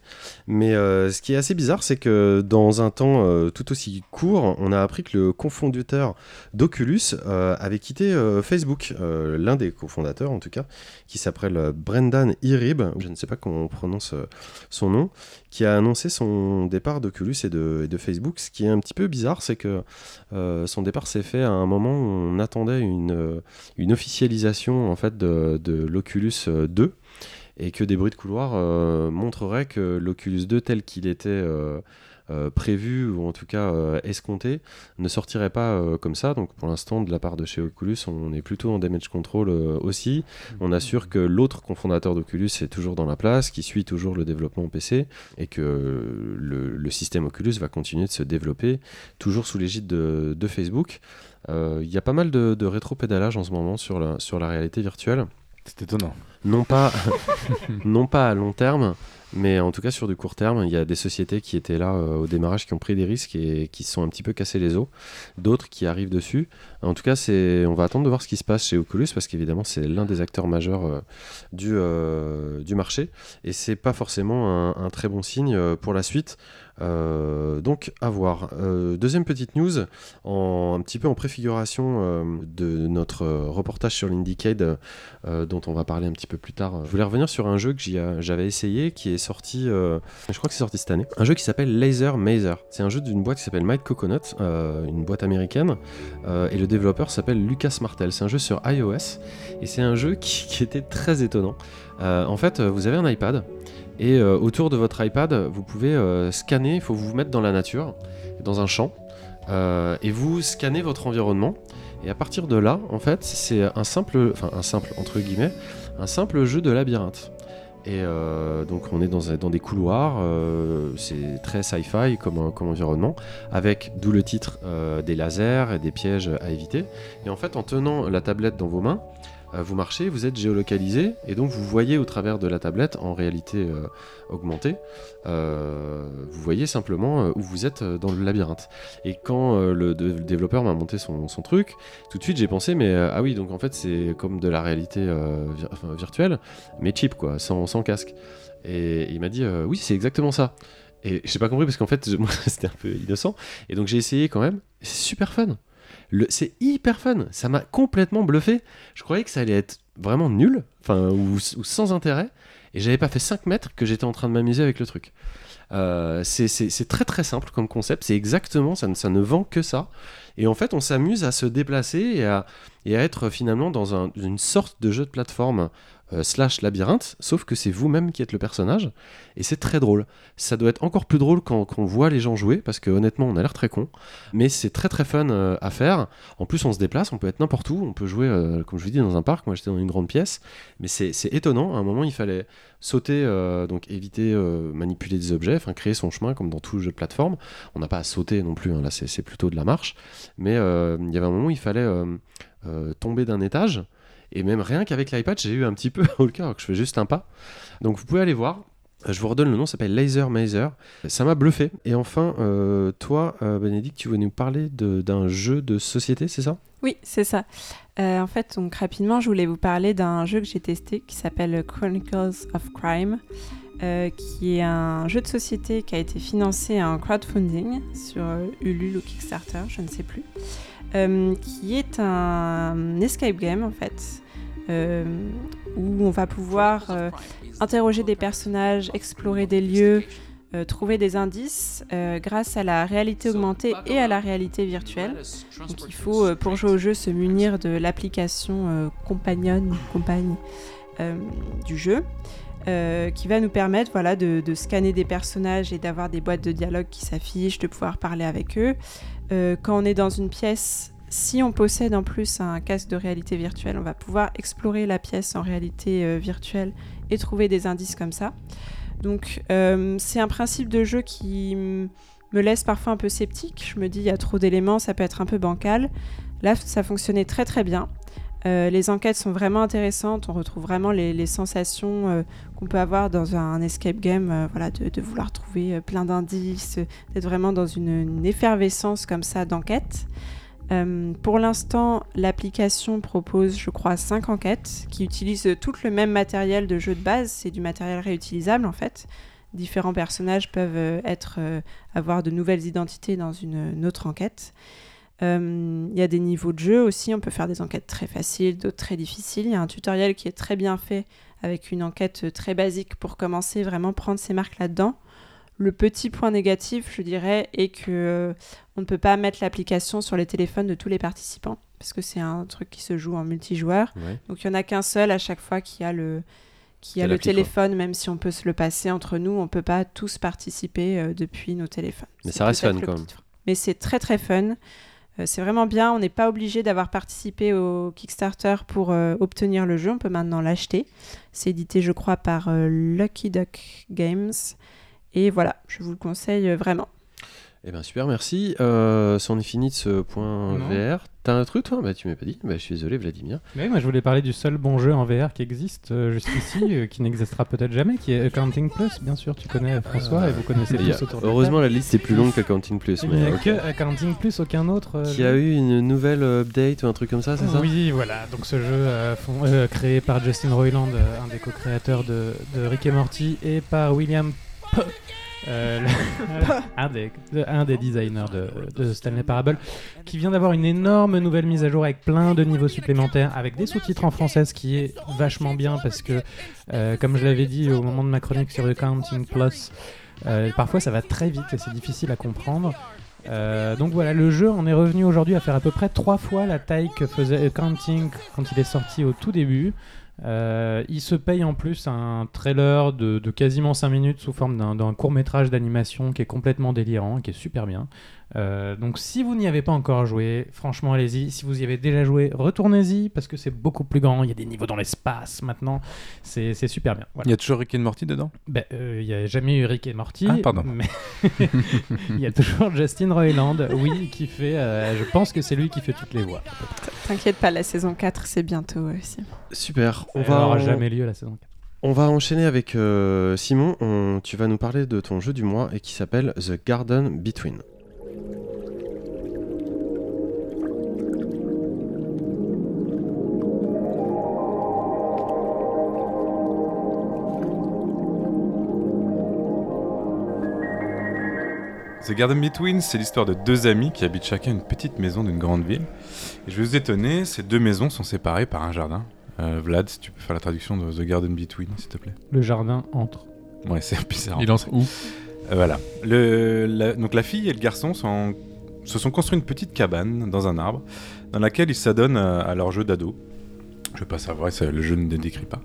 Mais euh, ce qui est assez bizarre, c'est que dans un temps euh, tout aussi court, on a appris que le cofondateur d'Oculus avait quitté Facebook, l'un des cofondateurs en tout cas, qui s'appelle Brendan Irib, je ne sais pas comment on prononce son nom, qui a annoncé son départ d'Oculus et de, Facebook. Ce qui est un petit peu bizarre, c'est que euh, son départ s'est fait à un moment où on attendait une, une officialisation en fait de, de l'Oculus 2 et que des bruits de couloir euh, montreraient que l'Oculus 2 tel qu'il était euh, prévu ou en tout cas euh, escompté ne sortirait pas euh, comme ça. Donc pour l'instant, de la part de chez Oculus, on est plutôt en damage control aussi. On assure que l'autre cofondateur d'Oculus est toujours dans la place, qui suit toujours le développement PC et que le, système Oculus va continuer de se développer toujours sous l'égide de, Facebook. Il y a pas mal de, de rétro-pédalage en ce moment sur la, sur la réalité virtuelle. C'est étonnant. non pas, à long terme, mais en tout cas, sur du court terme, il y a des sociétés qui étaient là euh, au démarrage, qui ont pris des risques et qui se sont un petit peu cassés les os. D'autres qui arrivent dessus. En tout cas, on va attendre de voir ce qui se passe chez Oculus parce qu'évidemment, c'est l'un des acteurs majeurs euh, du, euh, du marché et c'est pas forcément un, très bon signe pour la suite. Euh, donc à voir. Euh, deuxième petite news, un petit peu en préfiguration euh, de notre reportage sur l'Indiecade dont on va parler un petit peu plus tard. Je voulais revenir sur un jeu que j'avais essayé qui est sorti, je crois que c'est sorti cette année, un jeu qui s'appelle Laser Mazer. C'est un jeu d'une boîte qui s'appelle Might Coconut, une boîte américaine, et le développeur s'appelle Lucas Martel. C'est un jeu sur iOS et c'est un jeu qui était très étonnant. en fait, vous avez un iPad. Et euh, autour de votre iPad, vous pouvez euh, scanner, il faut vous mettre dans la nature, dans un champ, euh, et vous scannez votre environnement. Et à partir de là, en fait, c'est un simple, enfin un simple entre guillemets, un simple jeu de labyrinthe. Et donc on est dans, des couloirs, c'est très sci-fi comme, environnement, avec d'où le titre des lasers et des pièges à éviter. Et en fait, en tenant la tablette dans vos mains, vous marchez, vous êtes géolocalisé, et donc vous voyez au travers de la tablette, en réalité euh, augmentée, euh, vous voyez simplement où vous êtes dans le labyrinthe. Et quand le, développeur m'a monté son, truc, tout de suite j'ai pensé, mais ah oui, donc en fait c'est comme de la réalité virtuelle, mais cheap quoi, sans, sans casque. Et il m'a dit, oui, c'est exactement ça. Et j'ai pas compris parce qu'en fait, moi, c'était un peu innocent. Et donc j'ai essayé quand même. C'est super fun. C'est hyper fun. Ça m'a complètement bluffé. Je croyais que ça allait être vraiment nul, enfin, ou, sans intérêt. Et j'avais pas fait 5 mètres que j'étais en train de m'amuser avec le truc. Euh, c'est très très simple comme concept. C'est exactement, ça ça ne vend que ça. Et en fait, on s'amuse à se déplacer et à, et à être finalement dans une sorte de jeu de plateforme euh, slash labyrinthe, sauf que c'est vous-même qui êtes le personnage, et c'est très drôle. Ça doit être encore plus drôle quand, on voit les gens jouer, parce que honnêtement, on a l'air très con, mais c'est très très fun euh, à faire. En plus, on se déplace, on peut être n'importe où, on peut jouer, euh, comme je vous dis, dans un parc. Moi, j'étais dans une grande pièce, mais c'est étonnant. À un moment, il fallait sauter, donc éviter, manipuler des objets, enfin créer son chemin, comme dans tout jeu de plateforme. On n'a pas à sauter non plus, hein, là, c'est plutôt de la marche, mais il y avait un moment où il fallait tomber d'un étage. Et même rien qu'avec l'iPad, j'ai eu un petit peu au cœur que je fais juste un pas. Donc vous pouvez aller voir. Euh, je vous redonne le nom, ça s'appelle Laser Mazer. Ça m'a bluffé. Et enfin, euh, toi, euh, Bénédicte, tu veux nous parler d'un jeu de société, c'est ça? Oui, c'est ça. en fait, donc rapidement, je voulais vous parler d'un jeu que j'ai testé qui s'appelle Chronicles of Crime, qui est un jeu de société qui a été financé en crowdfunding sur Ulule ou Kickstarter, je ne sais plus. Euh, qui est un escape game en fait, euh, où on va pouvoir euh, interroger des personnages, explorer des lieux, trouver des indices grâce à la réalité augmentée et à la réalité virtuelle. Donc il faut pour jouer au jeu se munir de l'application Companion, compagne du jeu. Qui va nous permettre voilà, de, scanner des personnages et d'avoir des boîtes de dialogue qui s'affichent, de pouvoir parler avec eux, euh, quand on est dans une pièce, si on possède en plus un casque de réalité virtuelle, on va pouvoir explorer la pièce en réalité euh, virtuelle et trouver des indices comme ça. Donc euh, c'est un principe de jeu qui me laisse parfois un peu sceptique. Je me dis il y a trop d'éléments, ça peut être un peu bancal. Là, ça fonctionnait très très bien. Euh, les enquêtes sont vraiment intéressantes, on retrouve vraiment les, sensations euh, qu'on peut avoir dans un, escape game, euh, voilà, de, vouloir trouver plein d'indices, d'être vraiment dans une, effervescence comme ça d'enquête. pour l'instant, l'application propose, je crois, 5 enquêtes qui utilisent tout le même matériel de jeu de base, c'est du matériel réutilisable en fait. Différents personnages peuvent avoir de nouvelles identités dans une autre enquête. Euh, il y a des niveaux de jeu aussi, on peut faire des enquêtes très faciles, d'autres très difficiles. Il y a un tutoriel qui est très bien fait avec une enquête très basique pour commencer, vraiment prendre ses marques là-dedans. Le petit point négatif, je dirais, est que euh, on ne peut pas mettre l'application sur les téléphones de tous les participants parce que c'est un truc qui se joue en multijoueur. Donc il n'y en a qu'un seul à chaque fois qui a le qui a le téléphone, même si on peut se le passer entre nous, on peut pas tous participer euh, depuis nos téléphones. Mais ça reste fun quand même. Mais c'est très très fun. Euh, c'est vraiment bien, on n'est pas obligé d'avoir participé au Kickstarter pour euh, obtenir le jeu, on peut maintenant l'acheter. C'est édité je crois par euh, Lucky Duck Games. Et voilà, je vous le conseille vraiment. Eh ben super, merci. Euh, c'en est fini de ce point Non. VR. T'as un truc toi? Bah tu m'as pas dit. Bah je suis désolé Vladimir. Mais moi, je voulais parler du seul bon jeu en VR qui existe euh, jusqu'ici, euh, qui n'existera peut-être jamais, qui est Accounting Plus. Bien sûr, tu connais François et vous connaissez a- tous autour de la heureusement la liste est plus longue qu'Accounting Plus. table. Il n'y Mais a que Accounting Plus, aucun autre. euh, Qui a eu une nouvelle update ou un truc comme ça, c'est ça? Oui, voilà. Donc ce jeu fond- créé par Justin Roiland, un des co-créateurs de, de Rick et Morty, et par William P. euh, le- un, des, de- un des designers de, de Stanley Parable, qui vient d'avoir une énorme nouvelle mise à jour avec plein de niveaux supplémentaires, avec des sous-titres en français, ce qui est vachement bien parce que, euh, comme je l'avais dit au moment de ma chronique sur le Counting Plus, euh, parfois ça va très vite et c'est difficile à comprendre. Euh, donc voilà, le jeu en est revenu aujourd'hui à faire à peu près trois fois la taille que faisait Accounting quand il est sorti au tout début. Euh, il se paye en plus un trailer de, de quasiment 5 minutes sous forme d'un- court métrage d'animation qui est complètement délirant, qui est super bien. Euh, donc si vous n'y avez pas encore joué, franchement allez-y. Si vous y avez déjà joué, retournez-y parce que c'est beaucoup plus grand. Il y a des niveaux dans l'espace maintenant. C'est super bien. Voilà. Il y a toujours Rick and Morty dedans? Ben, euh, Il n'y a jamais eu Rick et Morty. Ah, pardon. Mais il y a toujours Justin Roiland, oui, qui fait. euh, je pense que c'est lui qui fait toutes les voix. T'inquiète pas, la saison 4, c'est bientôt aussi. Super. On Elle va, n'aura en- jamais lieu la saison 4. on va enchaîner avec euh, Simon. On- tu vas nous parler de ton jeu du mois et qui s'appelle The Garden Between. The Garden Between, c'est l'histoire de deux amis qui habitent chacun une petite maison d'une grande ville. Et je vais vous étonner, ces deux maisons sont séparées par un jardin. Euh, Vlad, si tu peux faire la traduction de The Garden Between, s'il te plaît. Le jardin entre. Ouais, c'est bizarre. Il entre où? Voilà. Le, la- donc la fille et le garçon se sont construits une petite cabane dans un arbre, dans laquelle ils s'adonnent à, à leur jeu d'ado. Je vais pas savoir, le jeu ne décrit pas.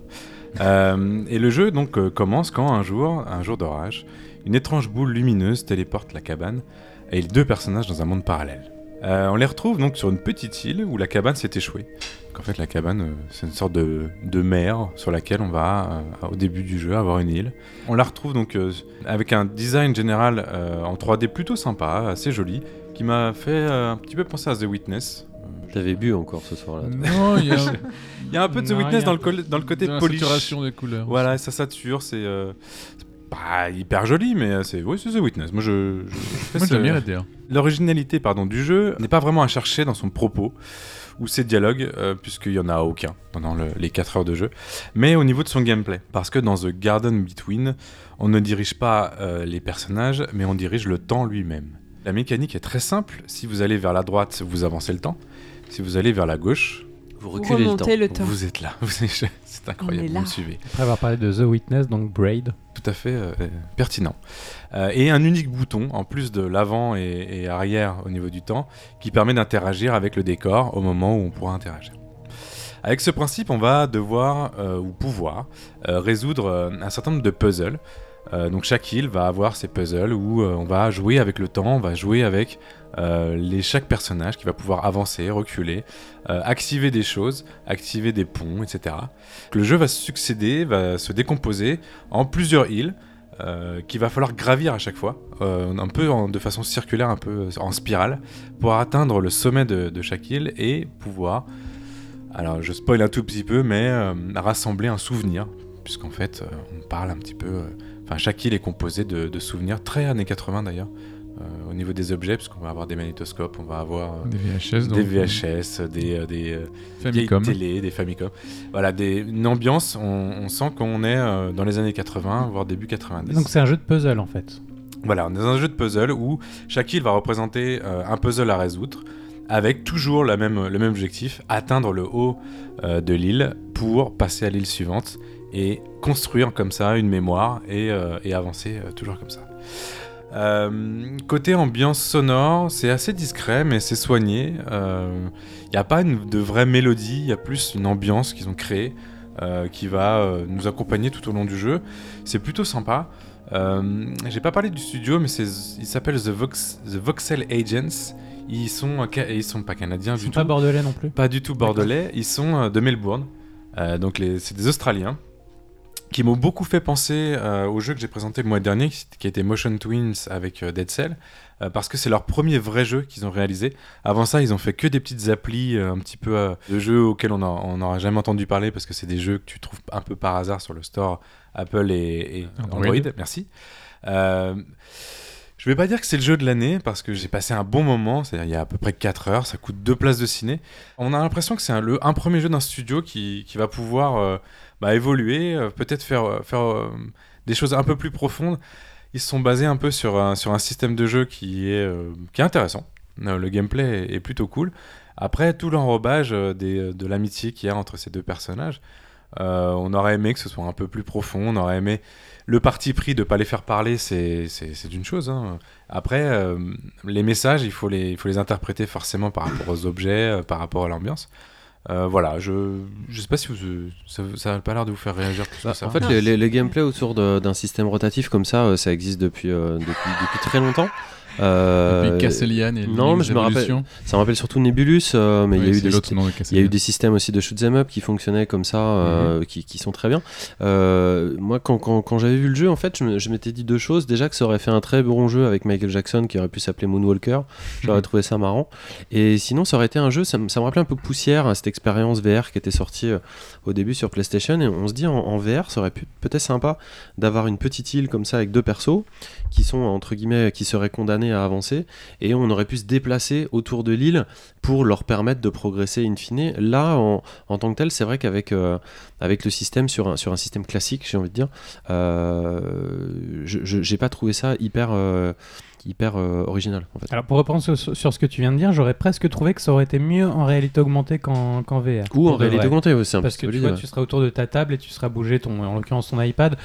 Euh, et le jeu donc euh, commence quand un jour, un jour d'orage, une étrange boule lumineuse téléporte la cabane et les deux personnages dans un monde parallèle. Euh, on les retrouve donc sur une petite île où la cabane s'est échouée. Donc, en fait, la cabane, euh, c'est une sorte de, de mer sur laquelle on va, euh, au début du jeu, avoir une île. On la retrouve donc euh, avec un design général euh, en 3D plutôt sympa, assez joli, qui m'a fait euh, un petit peu penser à The Witness. T'avais bu encore ce soir-là. Non, il y a Il y a un peu de The Non, Witness dans le, col- dans le côté de la polish. saturation des couleurs. Voilà, ça sature, c'est pas hyper joli, mais euh, c'est oui, c'est The Witness. Moi, je, Moi, j'aime bien la DR. L'originalité pardon, du jeu n'est pas vraiment à chercher dans son propos ou ses dialogues, euh, puisqu'il n'y en a aucun pendant le- les 4 heures de jeu, mais au niveau de son gameplay. Parce que dans The Garden Between, on ne dirige pas euh, les personnages, mais on dirige le temps lui-même. La mécanique est très simple, si vous allez vers la droite, vous avancez le temps, si vous allez vers la gauche, Vous Vous reculez le temps. le temps. vous êtes là. Vous êtes- C'est incroyable, vous me suivez. Après avoir parlé de The Witness, donc Braid. Tout à fait euh, euh, pertinent. Euh, et un unique bouton, en plus de l'avant et, et arrière au niveau du temps, qui permet d'interagir avec le décor au moment où on pourra interagir. Avec ce principe, on va devoir euh, ou pouvoir euh, résoudre euh, un certain nombre de puzzles. Euh, donc chaque île va avoir ses puzzles où euh, on va jouer avec le temps, on va jouer avec euh, les, chaque personnage qui va pouvoir avancer, reculer, activer des choses, activer des ponts, etc. Le jeu va succéder, va se décomposer en plusieurs îles qu'il va falloir gravir à chaque fois, un peu de façon circulaire, un peu en spirale, pour atteindre le sommet de, de chaque île et pouvoir, alors je spoil un tout petit peu, mais rassembler un souvenir, puisqu'en fait on parle un petit peu, enfin chaque île est composée de, de souvenirs très années 80 d'ailleurs, euh, au niveau des objets, puisqu'on va avoir des magnétoscopes, on va avoir euh, Des VHS, donc, des VHS, des, euh, des, Famicom. télé, des Famicom. Voilà, des, une ambiance, on, on sent qu'on est euh, dans les années 80, voire début 90. Donc c'est un jeu de puzzle en fait. Voilà, on est dans un jeu de puzzle où chaque île va représenter euh, un puzzle à résoudre, avec toujours la même, le même objectif, atteindre le haut euh, de l'île pour passer à l'île suivante et construire comme ça une mémoire et, euh, et avancer euh, toujours comme ça. Euh, côté ambiance sonore, c'est assez discret mais c'est soigné. Il n'y a pas une- de vraie mélodie, il y a plus une ambiance qu'ils ont créée qui va nous accompagner tout au long du jeu. C'est plutôt sympa. J'ai pas parlé du studio, mais il s'appelle The, Vox- The Voxel Agents. Ils sont, ils sont pas canadiens Ils du sont tout. pas bordelais non plus. Pas du tout bordelais. Ils sont de Melbourne. Euh, donc c'est des Australiens qui m'ont beaucoup fait penser euh, au jeu que j'ai présenté le mois dernier, qui, était Motion Twins avec euh, Dead Cell, euh, parce que c'est leur premier vrai jeu qu'ils ont réalisé. Avant ça, ils ont fait que des petites applis, un petit peu de jeux auxquels on n'aura jamais entendu parler, parce que c'est des jeux que tu trouves un peu par hasard sur le store Apple et, et Android. Android. Merci. Je vais pas dire que c'est le jeu de l'année parce que j'ai passé un bon moment, c'est-à-dire il y a à peu près 4 heures, ça coûte deux places de ciné. On a l'impression que c'est un, premier jeu d'un studio qui, qui va pouvoir bah, évoluer, euh, peut-être faire, euh, faire euh, des choses un peu plus profondes. Ils se sont basés un peu sur un, sur un système de jeu qui est, qui est intéressant. Le gameplay est, plutôt cool. Après, tout l'enrobage de l'amitié qu'il y a entre ces deux personnages, on aurait aimé que ce soit un peu plus profond, on aurait aimé le parti pris de pas les faire parler, c'est c'est- une chose. hein. Après, les messages, il faut les, il faut les interpréter forcément par rapport aux objets, par rapport à l'ambiance. Euh, voilà, je je sais pas si vous, ça ça a pas l'air de vous faire réagir plus Bah, que ça. en fait, les, les- les gameplays autour d'un système rotatif comme ça, euh, ça existe depuis, euh, depuis, depuis très longtemps. Euh, Castellian et non, mais Link's je me rappelle- Evolution. Ça me rappelle surtout Nebulus, euh, mais il y a eu des y a eu des systèmes aussi de shoot 'em up qui fonctionnaient comme ça, euh, Mhm. qui, qui sont très bien. Moi, quand, quand, quand j'avais vu le jeu, en fait, je m'étais dit deux choses. Déjà que ça aurait fait un très bon jeu avec Michael Jackson qui aurait pu s'appeler Moonwalker. J'aurais Mhm. trouvé ça marrant. Et sinon, ça aurait été un jeu, ça, me- ça me rappelait un peu Poussière, hein, cette expérience VR qui était sortie au début sur PlayStation. Et on se dit en, en VR, ça aurait pu peut-être sympa d'avoir une petite île comme ça avec deux persos qui sont entre guillemets qui seraient condamnés à avancer et on aurait pu se déplacer autour de l'île pour leur permettre de progresser in fine. Là, en, en tant que tel, c'est vrai qu'avec euh, avec le système sur un, sur un système classique, j'ai envie de dire, euh, je j'ai pas trouvé ça hyper euh, hyper euh, original en fait. Alors pour reprendre sur, sur ce que tu viens de dire, j'aurais presque trouvé que ça aurait été mieux en réalité augmentée qu'en qu'en VR. Ou en réalité vrai. augmentée, ouais, un Parce que tu vois, tu seras autour de ta table et tu seras bouger ton, en l'occurrence ton iPad.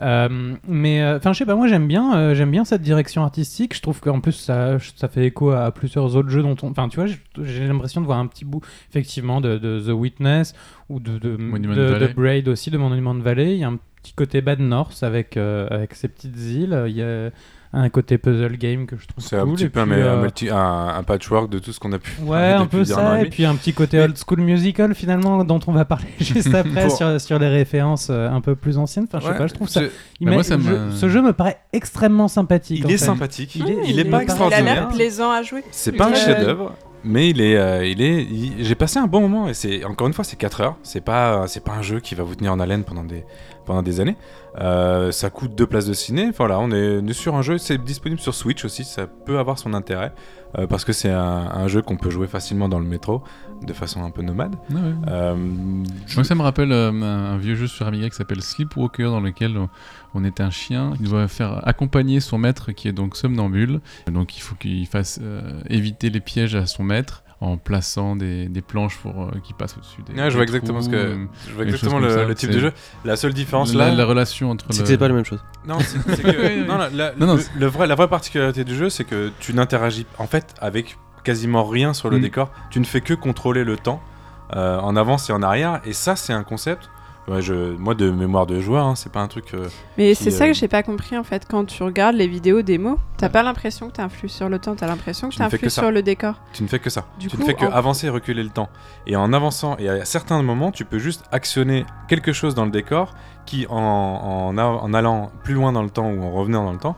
Mais enfin, je sais pas, moi j'aime bien, j'aime bien cette direction artistique. Je trouve qu'en plus ça, ça fait écho à plusieurs autres jeux dont on, enfin, tu vois, j'ai- l'impression de voir un petit bout effectivement de, de The Witness ou de de, de- de. Braid aussi, de Monument Valley. Il y a un petit côté Bad North avec euh, avec ces petites îles. Il y a un côté puzzle game que je trouve C'est un cool. petit Et peu un, puis, un euh, multi- un- un patchwork de tout ce qu'on a pu Ouais, parler un peu un ça, et puis un petit côté old school musical finalement, dont on va parler juste après sur, sur les références euh, un peu plus anciennes. Enfin, je sais Ouais, pas, je trouve ça. il Bah, moi, jeu- ce jeu me paraît extrêmement sympathique. Il est fait. sympathique, il, Ah, est, il il est est pas pas- Il a extraordinaire. l'air plaisant à jouer. C'est pas un Euh, chef-d'œuvre, mais il est, euh, il est, il- j'ai passé un bon moment et c'est encore une fois c'est 4 heures. C'est pas, c'est pas un jeu qui va vous tenir en haleine pendant des, pendant des années. Euh, ça coûte deux places de ciné. Voilà, on est, on est sur un jeu. C'est disponible sur Switch aussi. Ça peut avoir son intérêt euh, parce que c'est un, un jeu qu'on peut jouer facilement dans le métro de façon un peu nomade. Ouais, ouais. Euh, Moi, ça me rappelle euh, un, vieux jeu sur Amiga qui s'appelle Sleepwalker, dans lequel on, on est un chien qui doit faire accompagner son maître qui est donc somnambule. Donc, il faut qu'il fasse éviter les pièges à son maître en plaçant des, des planches pour euh, qu'il passe au-dessus des. ouais, je des vois exactement ce que, je vois exactement le, comme ça. le type C'est- de jeu. La seule différence la, là, la relation entre C'est que le. c'est pas la même chose. Non, c'est c'est que non, la, la- Non, non, le- c'est- le vrai, la vraie particularité du jeu, c'est que tu n'interagis en fait avec quasiment rien sur le Mm. décor. Tu ne fais que contrôler le temps euh, en avance et en arrière. Et ça, c'est un concept. Ouais, je, moi, de mémoire de joueur, hein, c'est pas un truc. euh, Mais c'est ça euh, que j'ai pas compris en fait. Quand tu regardes les vidéos démo, t'as pas l'impression que t'influes sur le temps, t'as l'impression que t'influes sur le décor. tu ne fais que ça. Du tu coup, ne fais que en- avancer et reculer le temps. Et en avançant, et à certains moments, tu peux juste actionner quelque chose dans le décor qui, en, en, a- en allant plus loin dans le temps ou en revenant dans le temps,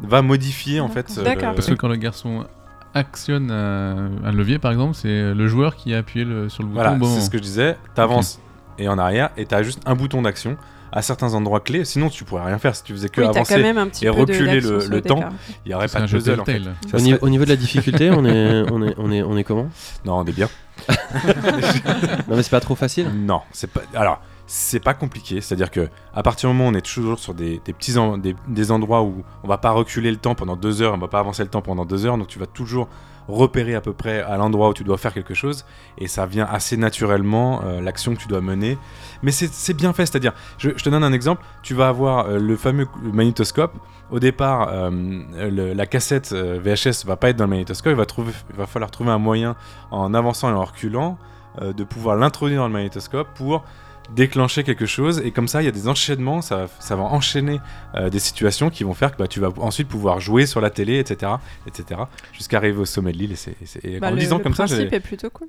va modifier en fait. euh, D'accord. le- Parce que quand le garçon actionne un, un levier, par exemple, c'est le joueur qui a appuyé le- sur le bouton Voilà, bon c'est ce que je disais. T'avances et en arrière et t'as juste un bouton d'action à certains endroits clés. Sinon, tu pourrais rien faire si tu faisais que Oui, t'as quand avancer. même un petit et reculer le- temps. Il y aurait pas un de puzzle en fait. Au, serait- niveau, au niveau de la difficulté, on est, on est, on est, on est comment? Non, on est bien. Non mais c'est pas trop facile. Non, c'est pas. Alors, c'est pas compliqué. C'est-à-dire que à partir du moment où on est toujours sur des, des petits en- des, des endroits où on va pas reculer le temps pendant deux heures, on va pas avancer le temps pendant deux heures, donc tu vas toujours repérer à peu près à l'endroit où tu dois faire quelque chose, et ça vient assez naturellement euh, l'action que tu dois mener. Mais c'est bien fait, c'est-à-dire, je, je te donne un exemple. Tu vas avoir euh, le fameux magnétoscope. Au départ, euh, la cassette VHS va pas être dans le magnétoscope. Il va, il va falloir trouver un moyen en avançant et en reculant de pouvoir l'introduire dans le magnétoscope pour déclencher quelque chose et comme ça il y a des enchaînements ça, ça va enchaîner euh, des situations qui vont faire que bah, tu vas ensuite pouvoir jouer sur la télé etc etc jusqu'à arriver au sommet de l'île et, c'est, et Bah, en le, disant le comme ça j'ai- principe est plutôt cool.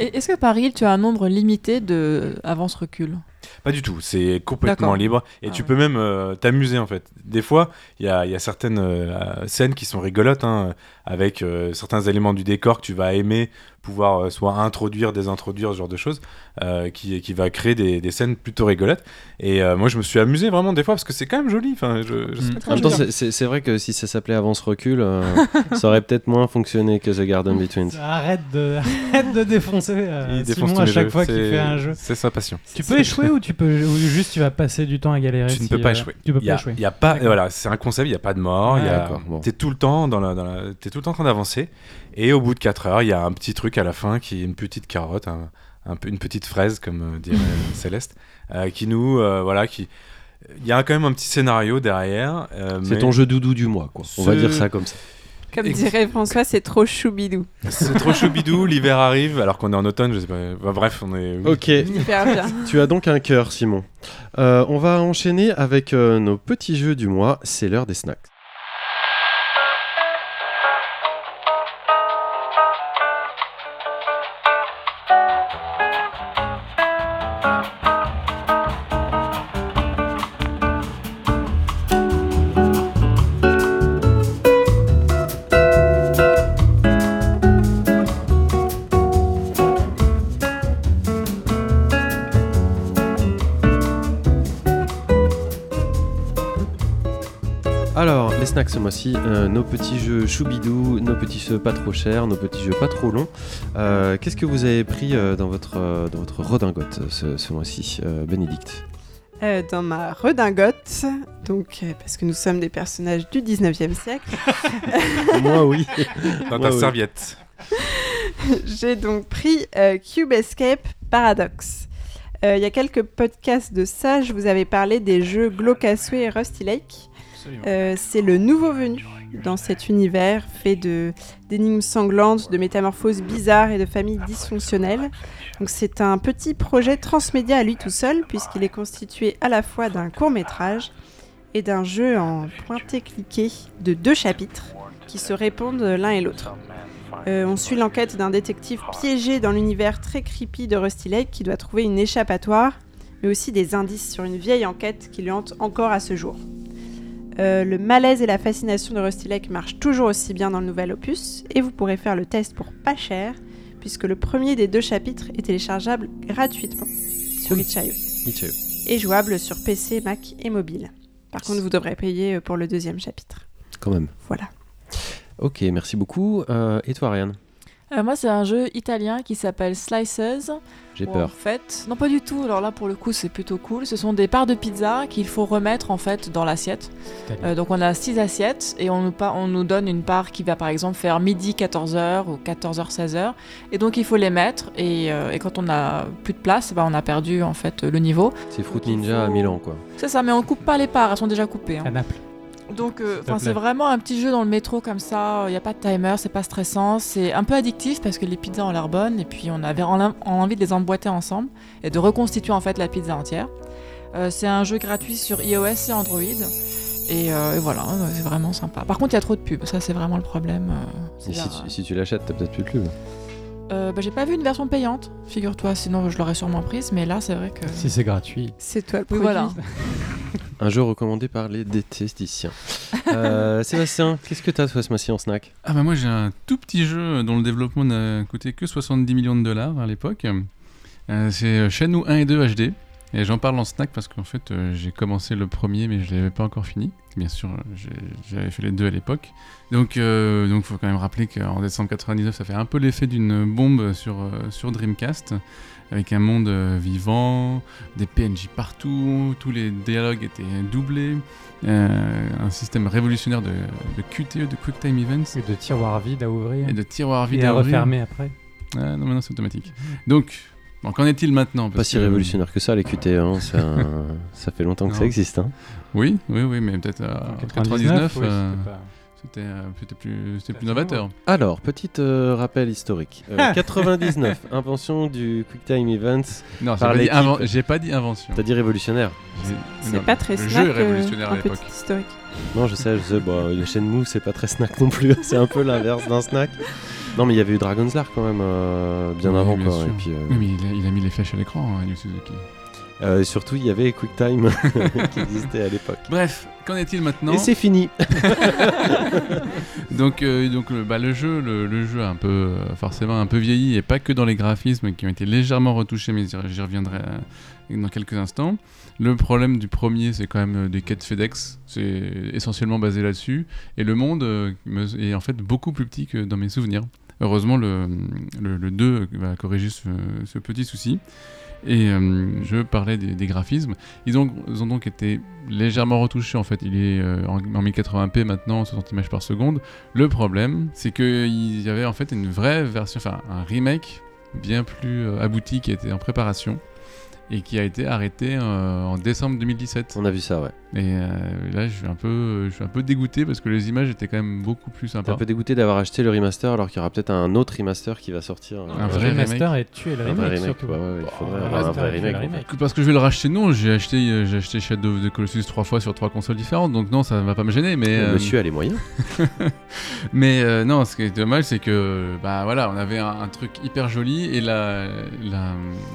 Et Est-ce que par île, tu as un nombre limité de avance-recul Pas du tout, c'est complètement D'accord. libre et Ah tu ouais. peux même euh, t'amuser en fait. Des fois, il y a, il y a certaines euh, scènes qui sont rigolotes hein, avec euh, certains éléments du décor que tu vas aimer pouvoir euh, soit introduire, désintroduire, ce genre de choses euh, qui, qui va créer des, des scènes plutôt rigolotes. Et euh, moi, je me suis amusé vraiment des fois parce que c'est quand même joli. Enfin, je, je sais Mm. pas En même temps, c'est- c'est c'est vrai que si ça s'appelait Avance Recul, euh, ça aurait peut-être moins fonctionné que The Garden Between. Arrête de, arrête de défoncer euh, Il défonce Simon à chaque jeux, fois qu'il fait un jeu. C'est sa passion. Tu peux échouer ou tu peux ou juste tu vas passer du temps à galérer Tu ne peux pas euh, échouer. Tu peux y pas a, échouer. il y a pas, voilà, c'est un concept, il n'y a pas de mort. il y Ouais, a, d'accord, bon. T'es tout le temps dans la, dans la- t'es tout le temps en train d'avancer. Et au bout de 4 heures, il y a un petit truc à la fin qui est une petite carotte, un, un peu- une petite fraise, comme euh, dirait Céleste, euh, qui nous, euh, voilà, qui, il y a quand même un petit scénario derrière. euh, C'est mais ton jeu doudou du mois, quoi. On va dire ça comme ça. Comme Ex- dirait François, c'est trop choubidou. C'est trop choubidou, l'hiver arrive, alors qu'on est en automne, je sais pas. Bah, bref, on est. Ok, Hyper bien. tu as donc un cœur, Simon. Euh, on va enchaîner avec euh, nos petits jeux du mois. C'est l'heure des snacks. Ce mois-ci, euh, nos petits jeux choubidou, nos petits jeux pas trop chers, nos petits jeux pas trop longs. Euh, Qu'est-ce que vous avez pris euh, dans, votre, euh, dans votre redingote ce, ce mois-ci, euh, Bénédicte? Euh, dans ma redingote, donc euh, parce que nous sommes des personnages du 19e siècle, Moi, oui. Dans Moi, ta oui. serviette. j'ai donc pris euh, Cube Escape Paradox. Euh, Il y a quelques podcasts de ça, je vous avais parlé des jeux Glocasway et Rusty Lake. Euh, c'est le nouveau venu dans cet univers fait de d'énigmes sanglantes, de métamorphoses bizarres et de familles dysfonctionnelles. Donc c'est un petit projet transmédia à lui tout seul puisqu'il est constitué à la fois d'un court métrage et d'un jeu en pointé-cliqué de deux chapitres qui se répondent l'un et l'autre. Euh, on suit l'enquête d'un détective piégé dans l'univers très creepy de Rusty Lake qui doit trouver une échappatoire, mais aussi des indices sur une vieille enquête qui lui hante encore à ce jour. Euh, le malaise et la fascination de Rusty Lake marchent toujours aussi bien dans le nouvel opus, et vous pourrez faire le test pour pas cher, puisque le premier des deux chapitres est téléchargeable gratuitement sur itch.io Itch.io. et jouable sur PC, Mac et mobile. Par contre, vous devrez payer euh, pour le deuxième chapitre. Quand même. Voilà. Ok, merci beaucoup. Euh, et toi, Ariane Euh, moi, c'est un jeu italien qui s'appelle Slices. J'ai où, En peur. fait, non pas du tout. Alors là, pour le coup, c'est plutôt cool. Ce sont des parts de pizza qu'il faut remettre en fait dans l'assiette. Euh, donc on a six assiettes et on nous, on nous donne une part qui va par exemple faire midi 14h ou 14h 16h. Et donc il faut les mettre et, euh, et quand on a plus de place, bah, on a perdu en fait le niveau. C'est Fruit Ninja à Milan, quoi. C'est ça, mais on coupe pas les parts, elles sont déjà coupées. hein. À Naples. Donc euh, enfin, c'est vraiment un petit jeu dans le métro comme ça, il n'y a pas de timer, c'est pas stressant, c'est un peu addictif parce que les pizzas ont l'air bonnes et puis on avait en- en envie de les emboîter ensemble et de reconstituer en fait la pizza entière. Euh, c'est un jeu gratuit sur iOS et Android et, euh, et voilà, euh, c'est vraiment sympa. Par contre il y a trop de pubs, ça c'est vraiment le problème. euh, Et si, tu- si tu l'achètes, t'as peut-être plus de pub. Euh, bah, j'ai pas vu une version payante, figure-toi, sinon je l'aurais sûrement prise, mais là c'est vrai que... Si c'est gratuit. C'est toi le Oui, produit. voilà. Un jeu recommandé par les détesticiens. Euh, Sébastien, qu'est-ce que t'as toi ce mois-ci en snack? Ah bah moi j'ai un tout petit jeu dont le développement n'a coûté que 70 millions de dollars à l'époque. Euh, c'est Shenmue 1 et 2 HD. Et j'en parle en snack parce qu'en fait euh, j'ai commencé le premier mais je l'avais pas encore fini. Bien sûr j'avais fait les deux à l'époque. Donc euh, donc faut quand même rappeler qu'en décembre 99 ça fait un peu l'effet d'une bombe sur, euh, sur Dreamcast. Avec un monde euh, vivant, des PNJ partout, tous les dialogues étaient doublés, un système révolutionnaire de, de QTE, de Quick Time Events, Et de tiroirs vides à ouvrir. et de tiroirs vides à à ouvrir. refermer après. Ah, non, maintenant c'est automatique. Donc, bon, qu'en est-il maintenant Pas si que- révolutionnaire que ça, les QTE. hein, ça fait longtemps que ça existe. hein. Oui, oui, oui, mais peut-être euh, en 99, 99, oui, euh, c'était pas- c'était euh, c'était plus, c'était plus novateur. Alors, petit euh, rappel historique. Euh, 99, invention du QuickTime Events. Non, j'ai pas, dit l'équipe. inven- j'ai pas dit invention. T'as dit révolutionnaire C'est pas très Le snack, jeu est révolutionnaire un à l'époque. petit historique. Non, je sais, je sais. Bon, le Shenmue, c'est pas très snack non plus. c'est un peu l'inverse d'un snack. Non, mais il y avait eu Dragon's Lair quand même, euh, bien Oui, avant. bien quoi. Et puis, euh, Oui, mais il a, il a mis les flèches à l'écran, hein, Yu Suzuki. Euh, surtout, il y avait QuickTime qui existait à l'époque. Bref, qu'en est-il maintenant Et c'est fini. donc, euh, donc le, bah, le jeu, le, le jeu a un peu, euh, forcément un peu vieilli, et pas que dans les graphismes qui ont été légèrement retouchés, mais j'y reviendrai dans quelques instants. Le problème du premier, c'est quand même des quêtes FedEx, c'est essentiellement basé là-dessus, et le monde est en fait beaucoup plus petit que dans mes souvenirs. Heureusement, le, le, le 2 va corriger ce, ce petit souci. Et euh, je parlais des, graphismes. Ils ont, donc été légèrement retouchés en fait. Il est euh, en, en 1080p maintenant, 60 images par seconde. Le problème, c'est qu'il y avait en fait une vraie version, enfin un remake bien plus euh, abouti qui était en préparation et qui a été arrêté en décembre 2017. On a vu ça, ouais. Et euh, là, je suis un peu, je suis un peu dégoûté parce que les images étaient quand même beaucoup plus T'es un sympas. peu dégoûté d'avoir acheté le remaster alors qu'il y aura peut-être un autre remaster qui va sortir. euh, Un Le vrai remaster et tuer le Un vrai remake, remake, surtout. ouais, ouais, il faudrait le avoir un vrai et remake, remake. Parce que je vais le racheter, non. J'ai acheté, euh, j'ai acheté Shadow of the Colossus trois fois sur trois consoles différentes, donc non, ça va pas me gêner. Mais Le euh, Monsieur a les moyens. Mais euh, non, ce qui est dommage, c'est que bah voilà, on avait un, un truc hyper joli et la-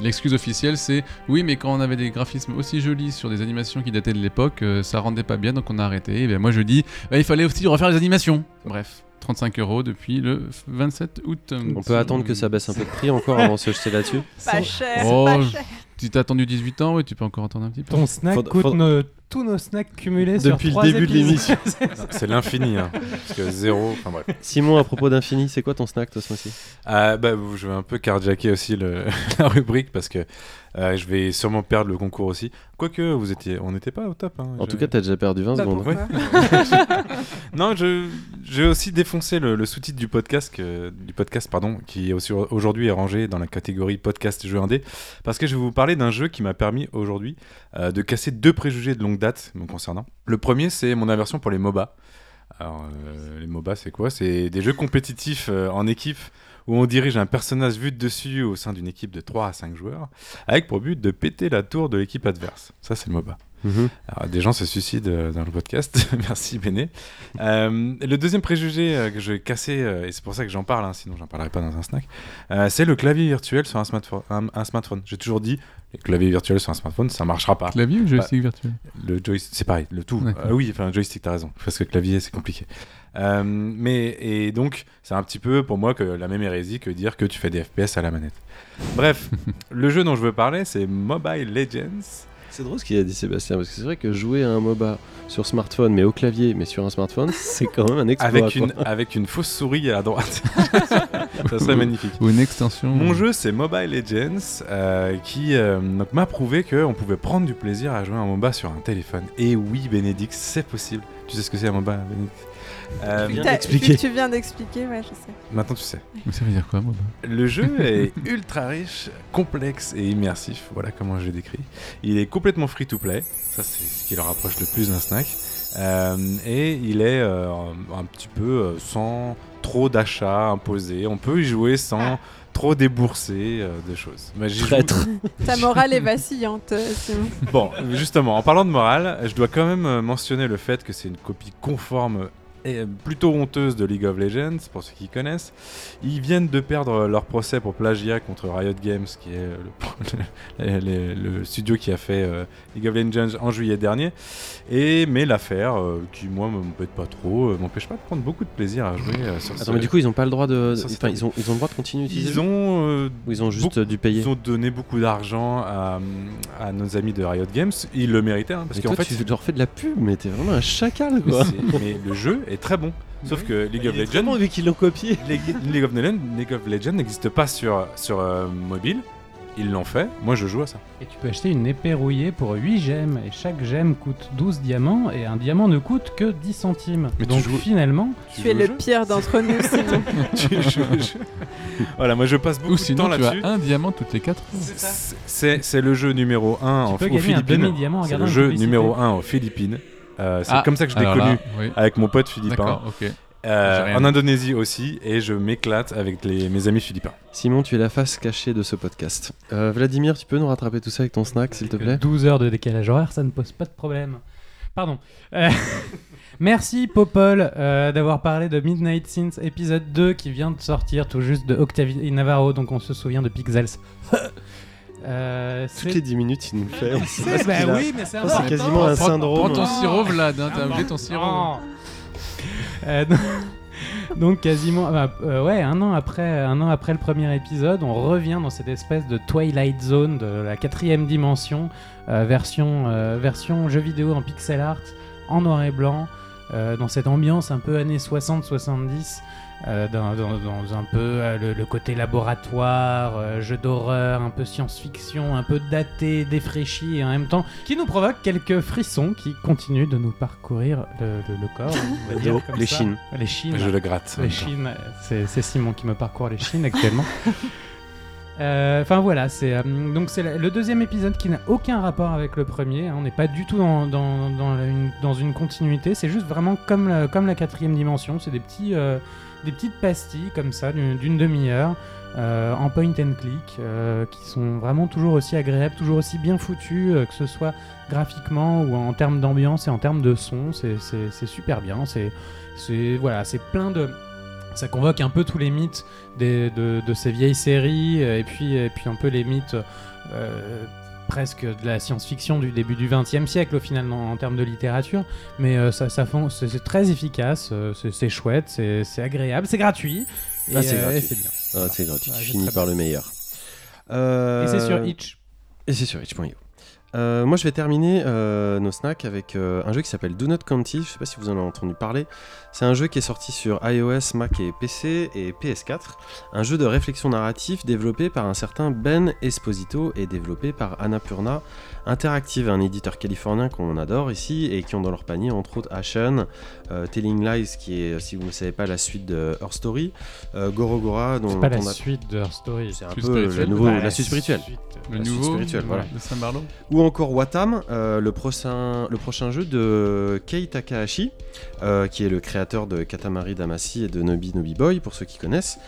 l'excuse officielle, c'est oui, mais quand on avait des graphismes aussi jolis sur des animations qui dataient de l'époque, ça rendait pas bien, donc on a arrêté. Et ben moi je dis, bah, il fallait aussi refaire les animations. Bref, 35 euros depuis le 27 août. On peut attendre que ça baisse un peu de prix encore avant de se jeter là-dessus. Pas cher, Oh, pas cher. Tu t'as attendu 18 ans, oui, tu peux encore attendre un petit peu. Ton snack coûte faudra- nos- tous nos snacks cumulés sur Depuis le début de l'émission. C'est l'infini, hein. Parce que zéro. Enfin bref. Simon, à propos d'Infini, c'est quoi ton snack toi ce mois-ci? Euh, bah, je vais un peu carjacker aussi le, la rubrique parce que euh, je vais sûrement perdre le concours aussi. Quoique, vous étiez, on n'était pas au top. hein. En Je- tout cas, t'as déjà perdu 20 Bah, secondes. pourquoi non, je j'ai aussi défoncé le, le sous-titre du podcast, que- du podcast pardon, qui aujourd'hui est rangé dans la catégorie podcast jeu indé, parce que je vais vous parler d'un jeu qui m'a permis aujourd'hui euh, de casser deux préjugés de longue date me concernant. Le premier, c'est mon aversion pour les MOBA. Alors, euh, les MOBA, c'est quoi? C'est des jeux compétitifs euh, en équipe où on dirige un personnage vu de dessus au sein d'une équipe de 3 à 5 joueurs, avec pour but de péter la tour de l'équipe adverse. Ça, c'est le MOBA. Mhm. Alors, des gens se suicident euh, dans le podcast. Merci Béné. Euh, le deuxième préjugé euh, que je vais casser, euh, et c'est pour ça que j'en parle, hein, sinon j'en parlerai pas dans un snack, c'est le clavier virtuel sur un smartphone. Un, un smartphone. J'ai toujours dit, les claviers virtuels sur un smartphone, ça marchera pas. Clavier ou joystick virtuel Le joystick, c'est pareil, le tout. Euh, oui, enfin, joystick, t'as raison. Parce que clavier, c'est compliqué. Euh, mais, et donc, c'est un petit peu pour moi que la même hérésie que dire que tu fais des FPS à la manette. Bref, le jeu dont je veux parler, c'est Mobile Legends. C'est drôle ce qu'il a dit Sébastien, parce que c'est vrai que jouer à un MOBA sur smartphone, mais au clavier, mais sur un smartphone, c'est quand même un exploit. Avec quoi. une, avec une fausse souris à droite. ça serait magnifique. Ou une extension. Mon jeu, c'est Mobile Legends, euh, qui euh, m'a prouvé qu'on pouvait prendre du plaisir à jouer à un MOBA sur un téléphone. Et oui, Bénédicte, c'est possible. Tu sais ce que c'est un MOBA, Bénédicte? Euh, viens. Tu viens d'expliquer, ouais, je sais. Maintenant, tu sais. Mais ça veut dire quoi, moi Le jeu est ultra riche, complexe et immersif. Voilà comment je le décris. Il est complètement free to play. Ça, c'est ce qui le rapproche le plus d'un snack. Euh, et il est euh, un petit peu euh, sans trop d'achats imposés. On peut y jouer sans trop débourser euh, de choses. Mais Traître. Ta morale est vacillante, euh. Bon, justement, en parlant de morale, je dois quand même mentionner le fait que c'est une copie conforme et euh, plutôt honteuse de League of Legends, pour ceux qui connaissent. Ils viennent de perdre leur procès pour plagiat contre Riot Games, qui est le studio qui a fait euh, League of Legends en juillet dernier. Et, mais l'affaire, euh, qui moi m'embête pas trop, euh, m'empêche pas de prendre beaucoup de plaisir à jouer euh, sur ce... Attends, mais du coup, ils ont pas le droit de. Ça, Enfin, ils ont, ils ont le droit de continuer d'utiliser ils le jeu ont... euh, Ou ils ont juste beaucoup- dû payer ils ont donné beaucoup d'argent à, à nos amis de Riot Games. Ils le méritaient, hein, parce qu'en fait, tu leur fais de la pub, mais t'es vraiment un chacal, quoi. Mais le jeu est très bon. Sauf que League of Legends, vu qu'ils l'ont copié. League, League of Legends, League of Legends n'existe pas sur, sur euh, mobile. Ils l'ont fait. Moi, je joue à ça. Et tu peux acheter une épée rouillée pour 8 gemmes. Et chaque gemme coûte 12 diamants. Et un diamant ne coûte que 10 centimes. Mais tu Donc joues- finalement, Tu es le jeu pire d'entre nous, Simon. Tu joues au jeu. Voilà, moi, je passe beaucoup Ou de temps sinon, tu là-dessus. as un diamant toutes les 4 C'est- C'est c'est le jeu numéro 1 tu en, peux aux Philippines. en C'est le jeu publicité. numéro 1 aux Philippines. Euh, c'est Ah, comme ça que je l'ai là, connu oui. avec mon pote philippin. D'accord, ok. Euh, en. Indonésie aussi, et je m'éclate avec les- mes amis philippins. Simon, tu es la face cachée de ce podcast. Euh, Vladimir, tu peux nous rattraper tout ça avec ton snack, s'il te plaît? 12 heures de décalage horaire, ça ne pose pas de problème. Pardon. Euh, Merci Popol euh, d'avoir parlé de Midnight Sins épisode 2 qui vient de sortir tout juste de Octavie Navarro, donc on se souvient de Pixels. Euh, Toutes les 10 minutes, il nous le fait. pas ce Bah oui, mais c'est quasiment un syndrome. Prends ton sirop, Vlad, hein, t'as Ah, oublié ton bon. sirop. Euh, donc- quasiment, bah, euh, ouais, un an après, un an après le premier épisode, on revient dans cette espèce de Twilight Zone de la quatrième dimension, euh, version, version jeu vidéo en pixel art, en noir et blanc, dans cette ambiance un peu années 60-70. Euh, dans, dans- dans un peu euh, le, le côté laboratoire, euh, jeu d'horreur, un peu science-fiction, un peu daté, défraîchi et en même temps qui nous provoque quelques frissons qui continuent de nous parcourir le, le- le corps. on va Le dire dos, comme les ça. chines. Les chines. Je le gratte. Les chines, c'est c'est Simon qui me parcourt les chines actuellement. Euh, Enfin voilà, c'est euh, donc c'est le deuxième épisode qui n'a aucun rapport avec le premier. hein, on n'est pas du tout dans, dans, dans la- une, dans une continuité. C'est juste vraiment comme la, comme la quatrième dimension. C'est des petits euh, des petites pastilles comme ça d'une demi-heure euh, en point and click euh, qui sont vraiment toujours aussi agréables, toujours aussi bien foutues, euh, que ce soit graphiquement ou en termes d'ambiance et en termes de son. C'est- super bien. C'est voilà, c'est plein de ça convoque un peu tous les mythes des- de, de ces vieilles séries et puis, et puis un peu les mythes presque de la science-fiction du début du XXe siècle au final en, termes de littérature. Mais euh, ça, ça c'est très efficace, euh, c'est chouette, c'est c'est agréable, c'est gratuit. Et, Ah, c'est euh, gratuit. c'est bien. Ah, c'est gratuit, tu finis par le meilleur. Euh, Et c'est sur Itch. Et c'est sur itch.io. Euh, moi, je vais terminer euh, nos snacks avec euh, un jeu qui s'appelle Do Not County. Je sais pas si vous en avez entendu parler. C'est un jeu qui est sorti sur iOS, Mac et PC et PS4. Un jeu de réflexion narrative développé par un certain Ben Esposito et développé par Annapurna Interactive, un éditeur californien qu'on adore ici et qui ont dans leur panier entre autres Ashen, euh, Telling Lies qui est, si vous ne savez pas, la suite de Her Story, euh, Gorogora dont C'est pas la a- suite de Her Story. c'est un peu le nouveau, Bah, la suite spirituelle. suite. Le La suite nouveau spirituelle, voilà. de Sam Barlow. Ou encore Watam, euh, le, prochain, le prochain jeu de Kei Takahashi, euh, qui est le créateur de Katamari Damacy et de Nobi Nobi Boy, pour ceux qui connaissent.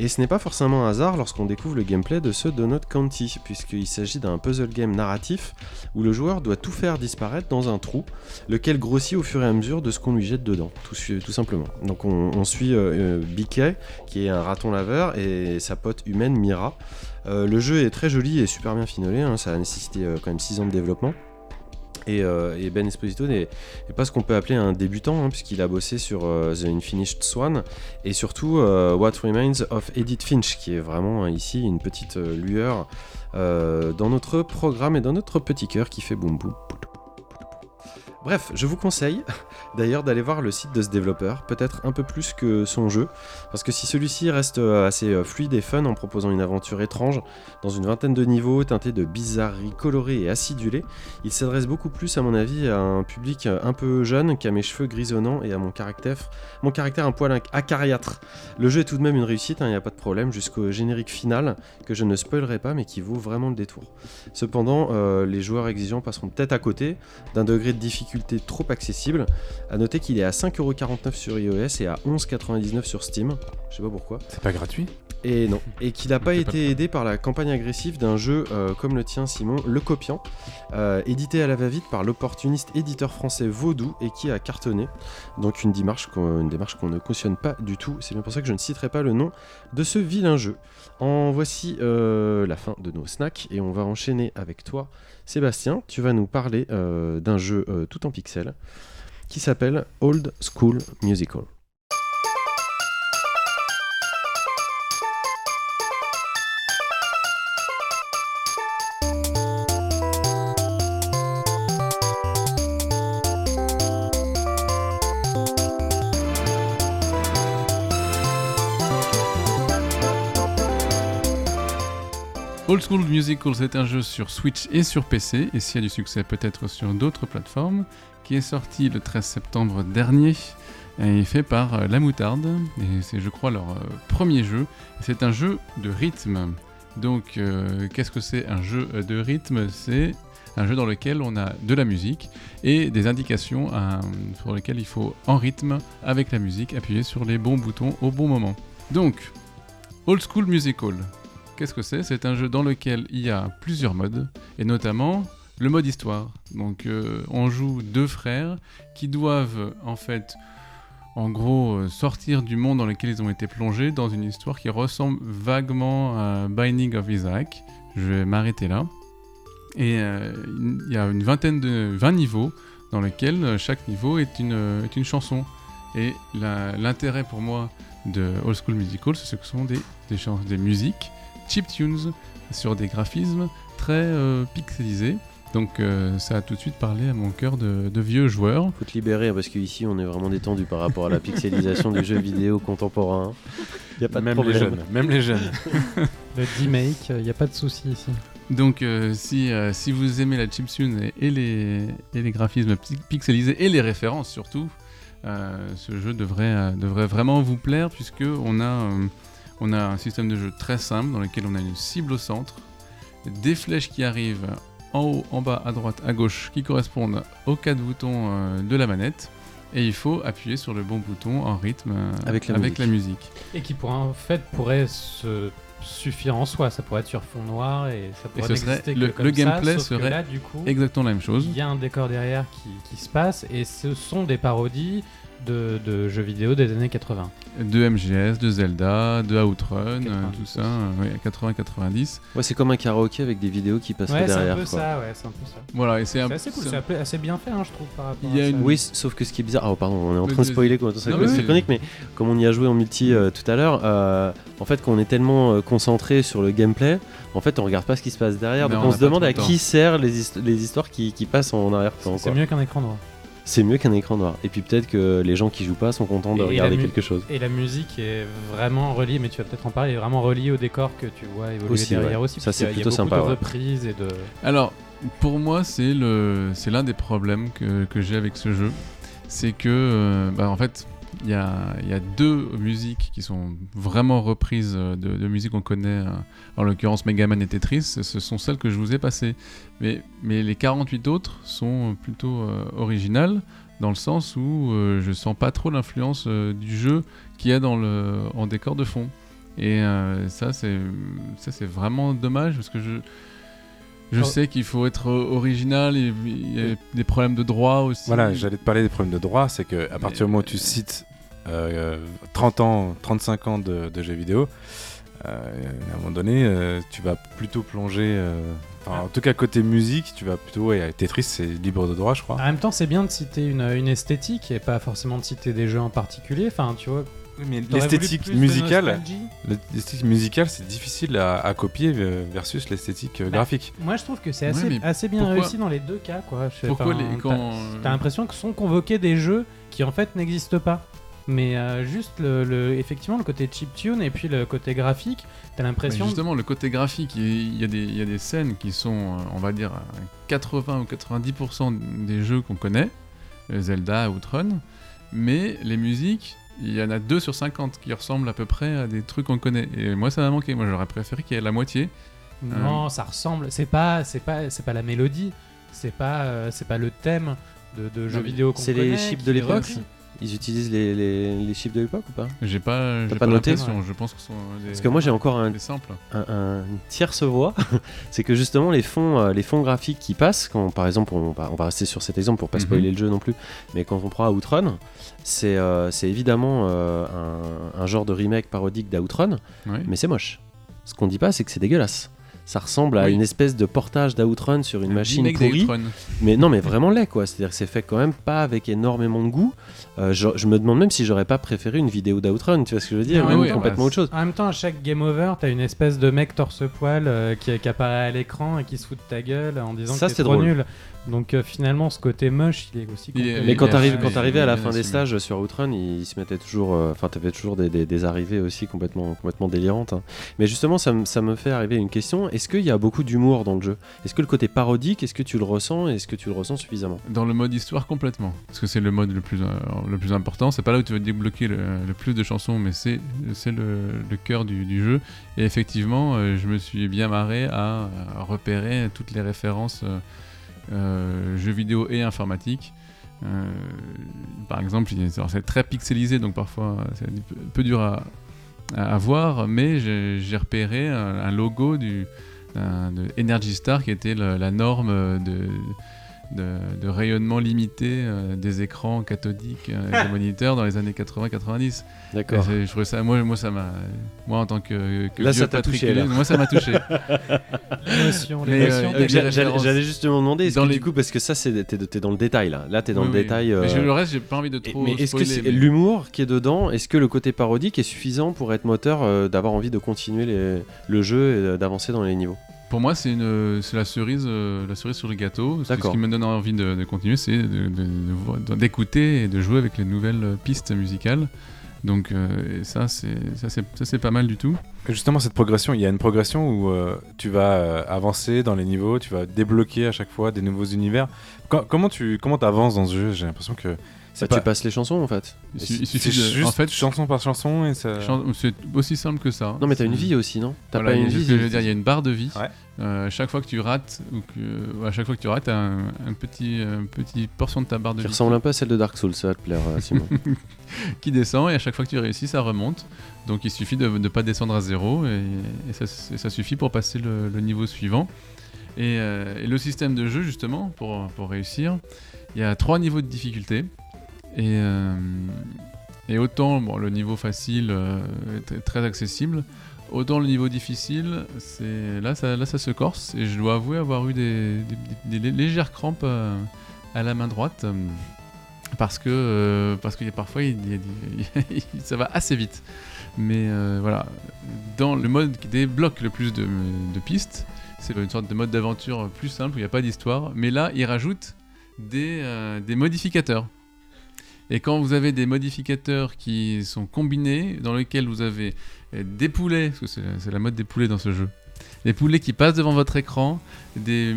Et ce n'est pas forcément un hasard lorsqu'on découvre le gameplay de ce Donut County, puisqu'il s'agit d'un puzzle game narratif où le joueur doit tout faire disparaître dans un trou, lequel grossit au fur et à mesure de ce qu'on lui jette dedans, tout, simplement. Donc on, suit euh, euh, Bickey, qui est un raton laveur, et sa pote humaine Mira. Euh, le jeu est très joli et super bien finolé, hein, ça a nécessité quand même 6 ans de développement. Et, euh, et Ben Esposito n'est pas ce qu'on peut appeler un débutant, hein, puisqu'il a bossé sur euh, The Unfinished Swan et surtout euh, What Remains of Edith Finch, qui est vraiment hein, ici une petite lueur dans notre programme et dans notre petit cœur qui fait boum boum. poutou. Bref, je vous conseille d'ailleurs d'aller voir le site de ce développeur, peut-être un peu plus que son jeu, parce que si celui-ci reste euh, assez euh, fluide et fun en proposant une aventure étrange, dans une vingtaine de niveaux teintés de bizarreries colorées et acidulées, il s'adresse beaucoup plus à mon avis à un public euh, un peu jeune qu'à mes cheveux grisonnants et à mon caractère, mon caractère un poil acariâtre. Le jeu est tout de même une réussite, il n'y a pas de problème, jusqu'au générique final, que je ne spoilerai pas mais qui vaut vraiment le détour. Cependant, les joueurs exigeants passeront peut-être à côté d'un degré de difficulté trop accessible. À noter qu'il est à 5,49€ sur iOS et à 11,99€ sur Steam. Je sais pas pourquoi. C'est pas gratuit? Et non. Et qu'il n'a pas été aidé par la campagne agressive d'un jeu euh, comme le tien, Simon, Le Copiant, euh, édité à la va-vite par l'opportuniste éditeur français Vaudou et qui a cartonné. Donc une démarche qu'on, une démarche qu'on ne cautionne pas du tout. C'est bien pour ça que je ne citerai pas le nom de ce vilain jeu. En voici euh, la fin de nos snacks et on va enchaîner avec toi, Sébastien. Tu vas nous parler euh, d'un jeu euh, tout en pixels qui s'appelle Old School Musical. Old School Musical, c'est un jeu sur Switch et sur PC, et s'il y a du succès peut-être sur d'autres plateformes, qui est sorti le 13 septembre dernier, et fait par euh, La Moutarde, et c'est je crois leur euh, premier jeu. C'est un jeu de rythme. Donc euh, qu'est-ce que c'est un jeu de rythme? C'est un jeu dans lequel on a de la musique et des indications euh, sur lesquelles il faut en rythme avec la musique appuyer sur les bons boutons au bon moment. Donc, Old School Musical. Qu'est-ce que c'est? C'est un jeu dans lequel il y a plusieurs modes, et notamment le mode histoire. Donc euh, on joue deux frères qui doivent en fait, en gros, euh, sortir du monde dans lequel ils ont été plongés dans une histoire qui ressemble vaguement à Binding of Isaac, je vais m'arrêter là. Et euh, il y a une vingtaine de 20 niveaux dans lesquels chaque niveau est une, chanson. Et l'intérêt pour moi de Old School Musical, c'est que ce sont des, des, des musiques chip tunes sur des graphismes très euh, pixelisés. Donc euh, ça a tout de suite parlé à mon cœur de, de vieux joueur. Faut te libérer parce qu'ici on est vraiment détendu par rapport à la pixelisation du jeu vidéo contemporain. Il y a pas de même problème. les jeunes, même les jeunes. Le D-Make, il n'y a pas de souci ici. Donc euh, si, euh, si vous aimez la chiptune et, et les, et les graphismes pi- pixelisés et les références surtout, euh, ce jeu devrait, euh, devrait vraiment vous plaire puisque on a, euh, on a un système de jeu très simple dans lequel on a une cible au centre, des flèches qui arrivent en haut, en bas, à droite, à gauche qui correspondent aux quatre boutons euh, de la manette et il faut appuyer sur le bon bouton en rythme euh, Avec la musique. la musique. Et qui pourrait en fait pourrait se suffire en soi. Ça pourrait être sur fond noir et ça pourrait ce serait- que le- comme le ça, gameplay que serait là, du coup, Exactement la même chose. il y a un décor derrière qui, qui se passe et ce sont des parodies de, de jeux vidéo des années 80. de MGS, de Zelda, de Outrun, euh, 90. tout ça, euh, ouais, 80-90. Ouais, c'est comme un karaoké avec des vidéos qui passeraient Ouais, c'est un derrière. peu quoi. ça, ouais, c'est un peu ça. Voilà, et c'est assez cool, c'est assez- bien fait, hein, je trouve, par rapport Il y a à ça. une- Oui, sauf que ce qui est bizarre. Oh, pardon, on est en Mais train de spoiler comment ça Non, c'est mais- chronique, mais comme on y a joué en multi euh, tout à l'heure, euh, en fait, quand on est tellement euh, concentré sur le gameplay, en fait, on regarde pas ce qui se passe derrière. Mais donc on se demande à qui servent les, hist- les histoires qui, qui passent en arrière-plan. C'est mieux qu'un écran noir. C'est mieux qu'un écran noir. Et puis peut-être que les gens qui jouent pas sont contents de Et regarder quelque chose. Et la musique est vraiment reliée, mais tu vas peut-être en parler, est vraiment reliée au décor que tu vois évoluer Aussi, derrière ouais. aussi. Ça, parce c'est qu'il y a- plutôt il y a beaucoup sympa, de ouais. reprises et de. Alors, pour moi, c'est le, c'est l'un des problèmes que, que j'ai avec ce jeu. C'est que, euh, bah, en fait, il y a, deux musiques qui sont vraiment reprises euh, de, de musique qu'on connaît, euh, en l'occurrence Megaman et Tetris. Ce sont celles que je vous ai passées. Mais, mais les 48 autres sont plutôt euh, originales, dans le sens où euh, je sens pas trop l'influence du jeu qu'il y a dans le, en décor de fond. Et ça, c'est vraiment dommage parce que je, je sais qu'il faut être euh, original et il y a des problèmes de droit aussi. Voilà, j'allais te parler des problèmes de droit, c'est que à partir du moment où tu cites euh, 30 ans, 35 ans de, de jeux vidéo, euh, à un moment donné, euh, tu vas plutôt plonger. euh, enfin, en tout cas, côté musique, tu vas plutôt. Ouais, Tetris, c'est libre de droit, je crois. En même temps, c'est bien de citer une, une esthétique et pas forcément de citer des jeux en particulier. Enfin, tu vois. Mais l'esthétique musicale, l'esthétique musicale, c'est difficile à, à copier versus l'esthétique euh, Bah, graphique. Moi, je trouve que c'est assez, assez bien réussi dans les deux cas, quoi. Je sais Pourquoi les- t'as- quand- T'as l'impression que sont convoqués des jeux qui en fait n'existent pas. Mais euh, juste le, le- effectivement le côté chiptune et puis le côté graphique, t'as Mais l'impression. justement, le côté graphique, il y, a des, il y a des scènes qui sont, euh, on va dire, à 80 ou 90% des jeux qu'on connaît, Zelda, Outrun, mais les musiques, il y en a 2 sur 50 qui ressemblent à peu près à des trucs qu'on connaît. Et moi, ça m'a manqué. Moi, j'aurais préféré qu'il y ait la moitié. Non, ça ressemble. C'est pas, c'est pas, c'est pas la mélodie. C'est pas, euh, c'est pas le thème de, de jeux vidéo qu'on C'est les chips de l'époque. Ils utilisent les, les, les chips de l'époque ou pas? J'ai pas, j'ai pas pas, noté? Je pense que sont des, Parce que moi j'ai encore un, un- un- une tierce voix, c'est que justement les fonds, euh, les fonds graphiques qui passent, quand par exemple on va, on va rester sur cet exemple pour pas Mhm. spoiler le jeu non plus, mais quand on prend Outrun, c'est euh, évidemment euh, un, un genre de remake parodique d'Outrun, Ouais. mais c'est moche. Ce qu'on dit pas c'est que c'est dégueulasse. Ça ressemble à Oui. une espèce de portage d'Outrun sur une Un machine pourrie. Mais non, mais vraiment laid quoi. C'est-à-dire que c'est fait quand même pas avec énormément de goût. Euh, je, je me demande même si j'aurais pas préféré une vidéo d'Outrun, tu vois ce que je veux dire Ah Même complètement bah, autre chose. En même temps, à chaque game over, t'as une espèce de mec torse-poil euh, qui, qui apparaît à l'écran et qui se fout de ta gueule en disant Ça, que c'est trop drôle. nul. Donc euh, finalement, ce côté moche, il est aussi. Il est- Mais quand t'arrives, quand t'arrivais à la fin des stages sur Outrun, il se mettait toujours, euh, enfin t'avais toujours des, des- des arrivées aussi complètement, complètement délirantes. hein. Mais justement, ça, me- ça me fait arriver une question. Est-ce qu'il y a beaucoup d'humour dans le jeu? Est-ce que le côté parodique, est-ce que tu le ressens et est-ce que tu le ressens suffisamment? Dans le mode histoire complètement, parce que c'est le mode le plus, euh, le plus important. C'est pas là où tu vas débloquer le, plus de chansons, mais c'est le, le cœur du, jeu. Et effectivement, euh, je me suis bien marré à, à repérer toutes les références euh, euh, jeux vidéo et informatique. Euh, par exemple, c'est très pixelisé, donc parfois euh, c'est un peu, dur à, voir, mais j'ai repéré un, logo du, de Energy Star qui était la norme de, de rayonnement limité euh, des écrans cathodiques euh, et des moniteurs dans les années 80-90. D'accord. Et c'est- Je trouvais ça, moi, moi ça m'a, moi en tant que, que Là, vieux ça touché, là. Moi ça m'a touché. L'émotion, Mais, l'émotion. euh, Euh, J'allais justement demander, est-ce Dans que les- du coup, parce que ça, c'est t'es t'es dans le détail là. Là, t'es dans Oui, le oui. détail. euh, Mais je- le reste, j'ai pas envie de et- trop mais est-ce que mais- l'humour qui est dedans, est-ce que le côté parodique est suffisant pour être moteur euh, d'avoir envie de continuer les- le jeu et euh, d'avancer dans les niveaux? Pour moi, c'est la cerise, euh, la cerise sur le gâteau. Ce qui me donne envie de, de continuer, c'est d'écouter et de jouer avec les nouvelles pistes musicales. Donc euh, ça, c'est pas mal du tout. Justement, cette progression, il y a une progression où euh, tu vas euh, avancer dans les niveaux, tu vas débloquer à chaque fois des nouveaux univers. Co- comment tu comment avances dans ce jeu? J'ai l'impression que Bah, pas- Tu passes les chansons en fait. Il, suffit de, juste en fait, chanson par chanson et ça. chan- c'est aussi simple que ça. Non, mais t'as une vie aussi, non? T'as Voilà, pas il y a- une vie ce que je veux dire, il y a une barre de vie. Ouais. Euh, chaque fois que tu rates ou que à chaque fois que tu rates, t'as un, un petit un petit portion de ta barre de Qui vie ressemble un peu à celle de Dark Souls, ça va te plaire, euh, Simon. qui descend et à chaque fois que tu réussis, ça remonte. Donc il suffit de ne pas descendre à zéro et, et ça, et ça suffit pour passer le, le niveau suivant. Et, euh, et le système de jeu, justement, pour, pour réussir, il y a trois niveaux de difficulté. Et, euh, et autant bon, le niveau facile euh, est très- accessible, autant le niveau difficile, c'est là ça, se corse. Et je dois avouer avoir eu des, légères crampes euh, à la main droite. parce que parce parfois ça va assez vite. Mais voilà, dans le mode qui débloque le plus de, pistes, c'est une sorte de mode d'aventure plus simple où il n'y a pas d'histoire. Mais là, il rajoute des, des modificateurs. Et quand vous avez des modificateurs qui sont combinés, dans lesquels vous avez euh, des poulets, parce que c'est la mode des poulets dans ce jeu, des poulets qui passent devant votre écran, des,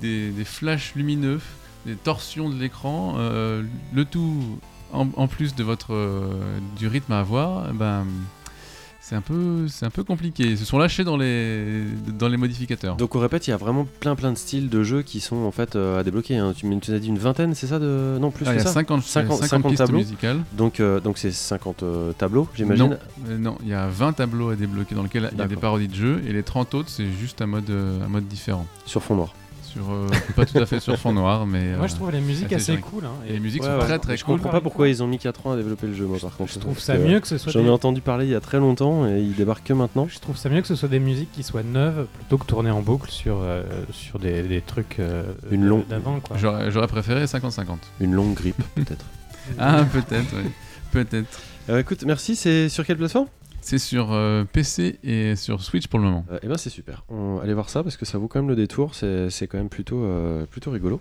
des, flashs lumineux, des torsions de l'écran, euh, le tout en, en plus de votre euh, du rythme à avoir, eh ben c'est un peu c'est un peu compliqué. Ils se sont lâchés dans les dans les modificateurs. Donc on répète, il y a vraiment plein plein de styles de jeux qui sont en fait euh, à débloquer. hein. Tu, tu as dit une vingtaine, c'est ça de Non, plus Ah, il y que a ça 50, 50 50, 50 pistes tableaux. musicales. Donc euh, donc c'est 50 euh, tableaux, j'imagine. Non, non, il y a 20 tableaux à débloquer dans lesquels il y a des parodies de jeux et les 30 autres c'est juste un mode un mode différent. Sur fond noir. Sur euh, pas tout à fait sur fond noir mais Moi, euh, je trouve les musiques assez cool. hein, et et les musiques Ouais, sont ouais. très très Je cool. comprends pas pourquoi ils ont mis 4 ans à développer le jeu, moi par contre. je trouve ça mieux que ce soit J'en ai entendu parler il y a très longtemps et ils débarquent que maintenant. Je trouve ça mieux que ce soit des musiques qui soient neuves plutôt que tourner en boucle sur, euh, sur des, des trucs euh, Une longue- d'avant. quoi. J'aurais préféré 50-50. Une longue grippe peut-être. Ah peut-être, oui. peut-être. Euh, écoute, merci. C'est sur quelle plateforme? C'est sur euh, PC et sur Switch pour le moment. Euh, Eh ben c'est super. On... Allez voir ça parce que ça vaut quand même le détour. C'est c'est quand même plutôt, euh, plutôt rigolo.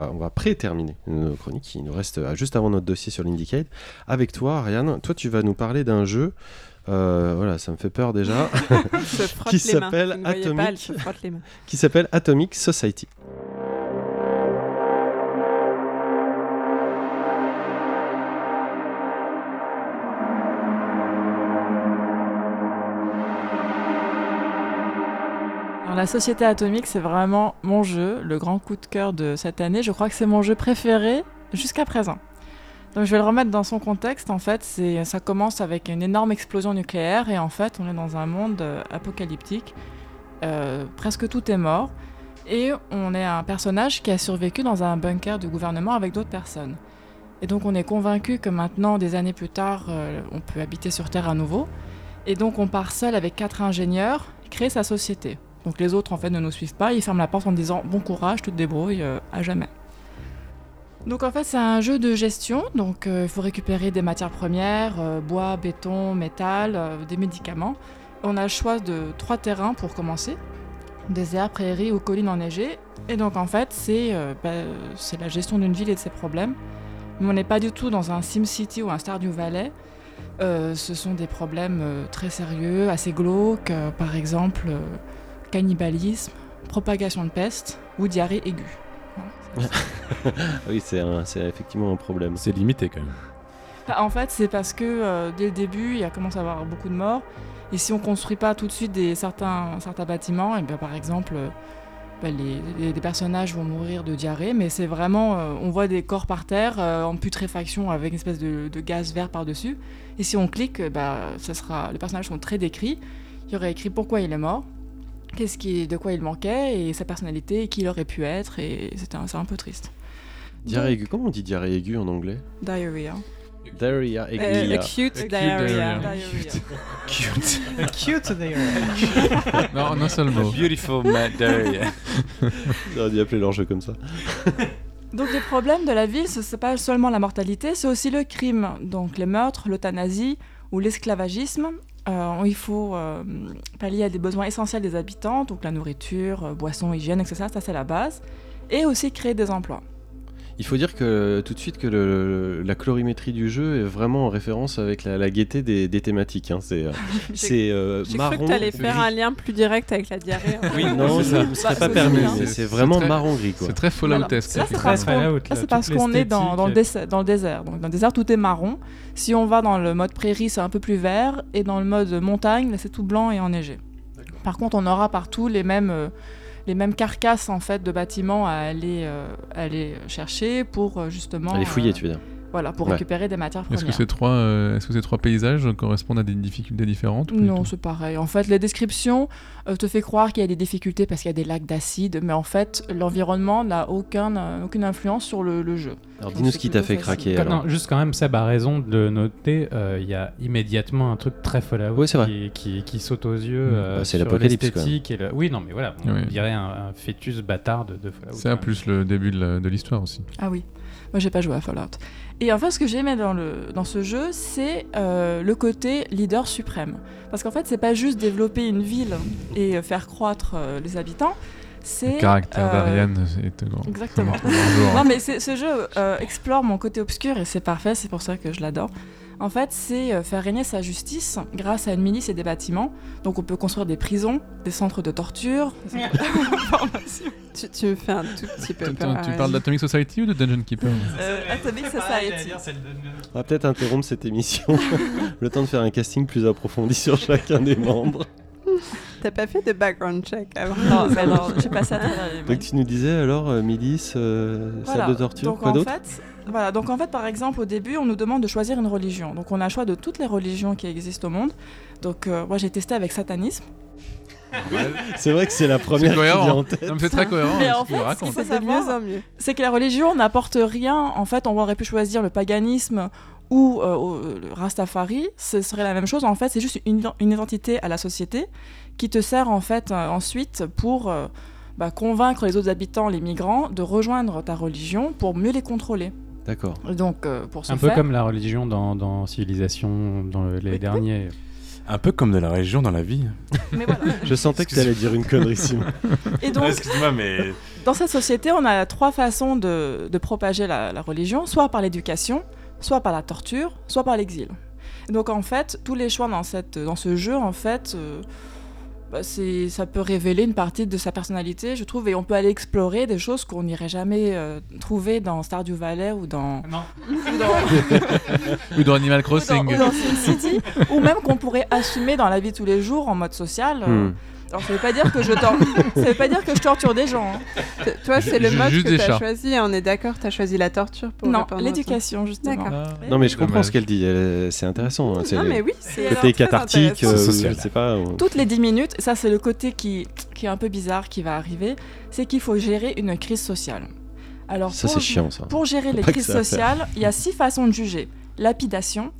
Euh, on va pré-terminer nos chroniques. Il nous reste juste avant notre dossier sur l'Indicate. Avec toi, Ariane, toi tu vas nous parler d'un jeu. euh, voilà, ça me fait peur déjà. Qui les mains. s'appelle Atomic. se frotte les mains. qui s'appelle Atomic Society. La Société Atomique, c'est vraiment mon jeu, le grand coup de cœur de cette année. Je crois que c'est mon jeu préféré jusqu'à présent. Donc je vais le remettre dans son contexte. En fait, ça commence avec une énorme explosion nucléaire et en fait, on est dans un monde euh, apocalyptique. Euh, presque tout est mort et on est un personnage qui a survécu dans un bunker du gouvernement avec d'autres personnes. Et donc on est convaincu que maintenant, des années plus tard, euh, on peut habiter sur Terre à nouveau. Et donc on part seul avec quatre ingénieurs créer sa société. Donc les autres en fait ne nous suivent pas, ils ferment la porte en disant bon courage, tu te débrouilles euh, à jamais. Donc en fait c'est un jeu de gestion, donc euh, il faut récupérer des matières premières, euh, bois, béton, métal, des médicaments. On a le choix de trois terrains pour commencer, désert, prairie ou collines enneigées. Et donc en fait c'est bah, c'est la gestion d'une ville et de ses problèmes. Mais on n'est pas du tout dans un SimCity ou un Stardew Valley. Ce sont des problèmes très sérieux, assez glauques, par exemple cannibalisme, propagation de peste ou diarrhée aiguë. Voilà. Oui, c'est effectivement un problème. C'est limité quand même. Bah, En fait, c'est parce que euh, dès le début, il y a commencé à avoir beaucoup de morts. Et si on construit pas tout de suite des, certains, certains bâtiments, et bien, par exemple, euh, bah, les, les- les personnages vont mourir de diarrhée, mais c'est vraiment, euh, on voit des corps par terre euh, en putréfaction avec une espèce de, de gaz vert par-dessus. Et si on clique, bah, ça sera, les personnages sont très décrits. Il y aurait écrit pourquoi il est mort, qu'est-ce qui, de quoi il manquait et sa personnalité et qui il aurait pu être et c'était un, c'est un peu triste. Diarrhée aiguë. Comment on dit diarrhée aiguë en anglais? Diarrhea. Diarrhea Euh, aiguë. acute Acute diarrhea. diarrhea. Cute. Cute d'ailleurs. Non, en un seul mot. Beautiful Diarrhea. J'aurais dû appeler leur jeu comme ça. Donc les problèmes de la ville, ce n'est pas seulement la mortalité, c'est aussi le crime. Donc les meurtres, l'euthanasie ou l'esclavagisme. Euh, il faut euh, pallier à des besoins essentiels des habitants, donc la nourriture, euh, boissons, hygiène, etc. Ça c'est la base. Et aussi créer des emplois. Il faut dire que tout de suite que le- la colorimétrie du jeu est vraiment en référence avec la, la gaieté des, des thématiques. hein. C'est euh, c'est euh, J'ai cru marron. que t'allais faire gris. un lien plus direct avec la diarrhée. fait. Oui, non, ça ça. ne serait pas c'est permis, C'est- vraiment très- marron gris. C'est très Falloutesque. Là, c'est effectivement. parce qu'on Fallout, là, là, c'est toute parce qu'on est dans, dans le, l'esthétique. dés- dans le désert. Donc dans le désert, tout est marron. Si on va dans le mode prairie, c'est un peu plus vert. Et dans le mode montagne, là, c'est tout blanc et enneigé. Par contre, on aura partout les mêmes, euh, les mêmes carcasses en fait, de bâtiments à aller, euh, aller chercher pour euh, justement... Fouiller, euh, tu veux dire. Voilà, pour Ouais. récupérer des matières Est-ce que, premières. ces trois, euh, est-ce que ces trois paysages correspondent à des difficultés différentes Non, c'est pareil. En fait, les descriptions euh, te fait croire qu'il y a des difficultés parce qu'il y a des lacs d'acide, mais en fait, l'environnement n'a aucun, euh, aucune influence sur le, le jeu. Alors dis-nous ce qui t'a fait craquer. Quand- alors. non, juste quand même, Seb a raison de le noter. euh, Il y a immédiatement un truc très Fallout Oui, qui, qui, qui saute aux yeux. Mm. euh, Bah, c'est sur l'apocalypse, le- Oui, non, mais voilà, on Oui. dirait un, un fœtus bâtard de, de Fallout. C'est un plus le début la- de l'histoire aussi. Ah oui, moi j'ai pas joué à Fallout. Et en fait, ce que j'aimais dans, le, dans ce jeu, c'est euh, le côté leader suprême. Parce qu'en fait, c'est pas juste développer une ville et euh, faire croître euh, les habitants, c'est. Le caractère d'Ariane est grand. Exactement. Bonjour. Non, mais ce jeu explore mon côté obscur et c'est parfait, c'est pour ça que je l'adore. En fait, c'est euh, faire régner sa justice grâce à une milice et des bâtiments. Donc, on peut construire des prisons, des centres de torture. Tu, tu me fais un tout petit peu tu- peur. tu parles d'Atomic Society ou de Dungeon Keeper Euh, Atomic Society. On va peut-être interrompre cette émission. le temps de faire un casting plus approfondi sur chacun des membres. T'as pas fait de background check avant Non, mais non, j'ai passé à travers les Donc tu nous disais alors euh, milice, euh, Voilà. salle de torture, donc quoi en d'autre? fait, voilà, donc en fait, par exemple, au début, on nous demande de choisir une religion. Donc on a le choix de toutes les religions qui existent au monde. Donc euh, moi, j'ai testé avec satanisme. C'est vrai que c'est la première qui vient en tête. C'est très cohérent. Mais hein, en fait, ce qu'il faut C'est de mieux savoir, en mieux. c'est que la religion n'apporte rien. En fait, on aurait pu choisir le paganisme ou euh, au- le Rastafari. Ce serait la même chose. En fait, c'est juste une, une identité à la société qui te sert en fait euh, ensuite pour euh, bah, convaincre les autres habitants, les migrants, de rejoindre ta religion pour mieux les contrôler. D'accord. Et Donc, euh, pour ce Un peu faire, comme la religion dans, dans Civilisation, dans le- les Oui. derniers. Un peu comme de la religion dans la vie. mais voilà. Je sentais que tu allais dire une connerie, Simon. Et donc, Excuse-moi, mais. Dans cette société, on a trois façons de, de propager la, la religion, soit par l'éducation, soit par la torture, soit par l'exil. Et Donc en fait, tous les choix dans, cette, dans ce jeu, en fait, euh, bah, ça peut révéler une partie de sa personnalité, je trouve, et on peut aller explorer des choses qu'on n'irait jamais euh, trouver dans Stardew Valley ou dans, Non. ou dans, Ou dans Animal ou dans, Crossing. ou dans SimCity, ou même qu'on pourrait assumer dans la vie de tous les jours en mode social. euh. Hmm. Alors ça veut pas dire que je tor- ça veut pas dire que je torture des gens. hein. T- Toi, c'est le Ju- mode juste que des t'as chats. choisi. On est d'accord, t'as choisi la torture pour Non, répondre à ton- l'éducation justement. D'accord. Non, mais je comprends Dommage. ce qu'elle dit. elle- C'est intéressant. hein, C'est Non, le mais oui, c'est côté très cathartique. intéressant. euh, Social. je sais pas. on- toutes les 10 minutes, ça c'est le côté qui, qui est un peu bizarre qui va arriver, c'est qu'il faut gérer une crise sociale. Alors Ça, pour, c'est chiant, ça. pour gérer les Pas que crises ça à faire. sociales, il y a six façons de juger. Lapidation,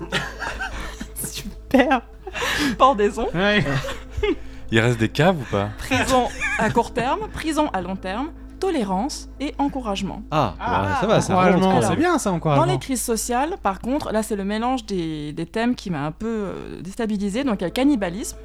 Super. pendaison, Il reste des caves ou pas prison à court terme, prison à long terme, tolérance et encouragement. Ah, bah, ça va, ça encouragement, c'est bien ça, Dans encouragement. les crises sociales, par contre, là c'est le mélange des, des thèmes qui m'a un peu euh, déstabilisé. Donc il y a le cannibalisme,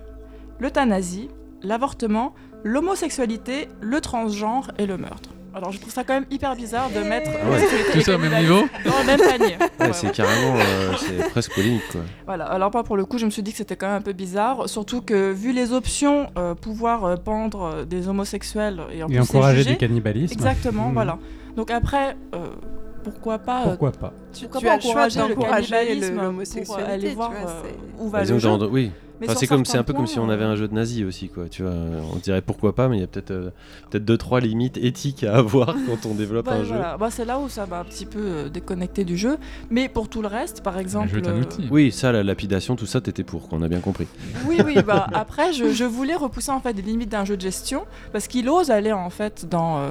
l'euthanasie, l'avortement, l'homosexualité, le transgenre et le meurtre. Alors je trouve ça quand même hyper bizarre de mettre ouais. Tout ça au même niveau dans le même panier. Ouais, Ouais, c'est ouais. carrément, euh, c'est presque polémique, quoi. Voilà, alors pas pour le coup, je me suis dit que c'était quand même un peu bizarre, surtout que vu les options, euh, pouvoir euh, pendre des homosexuels et en Et plus les encourager du cannibalisme. Exactement, Hmm. voilà. Donc après, euh, pourquoi pas Pourquoi pas Tu, tu pas as le choix encourager le d'encourager cannibalisme le- pour l'homosexualité. aller tu voir vois, euh, où va Disons le jeu. oui. Enfin, c'est comme c'est un peu comme si on avait un jeu de nazi aussi quoi tu vois on dirait pourquoi pas mais il y a peut-être euh, peut-être deux trois limites éthiques à avoir quand on développe un jeu. Bah, c'est là où ça m'a un petit peu euh, déconnecté du jeu. Mais pour tout le reste, par exemple. jeu est un euh, outil. oui ça la lapidation tout ça t'étais pour qu'on a bien compris Oui, oui, bah après, je, je voulais repousser en fait les limites d'un jeu de gestion parce qu'il ose aller en fait dans, euh,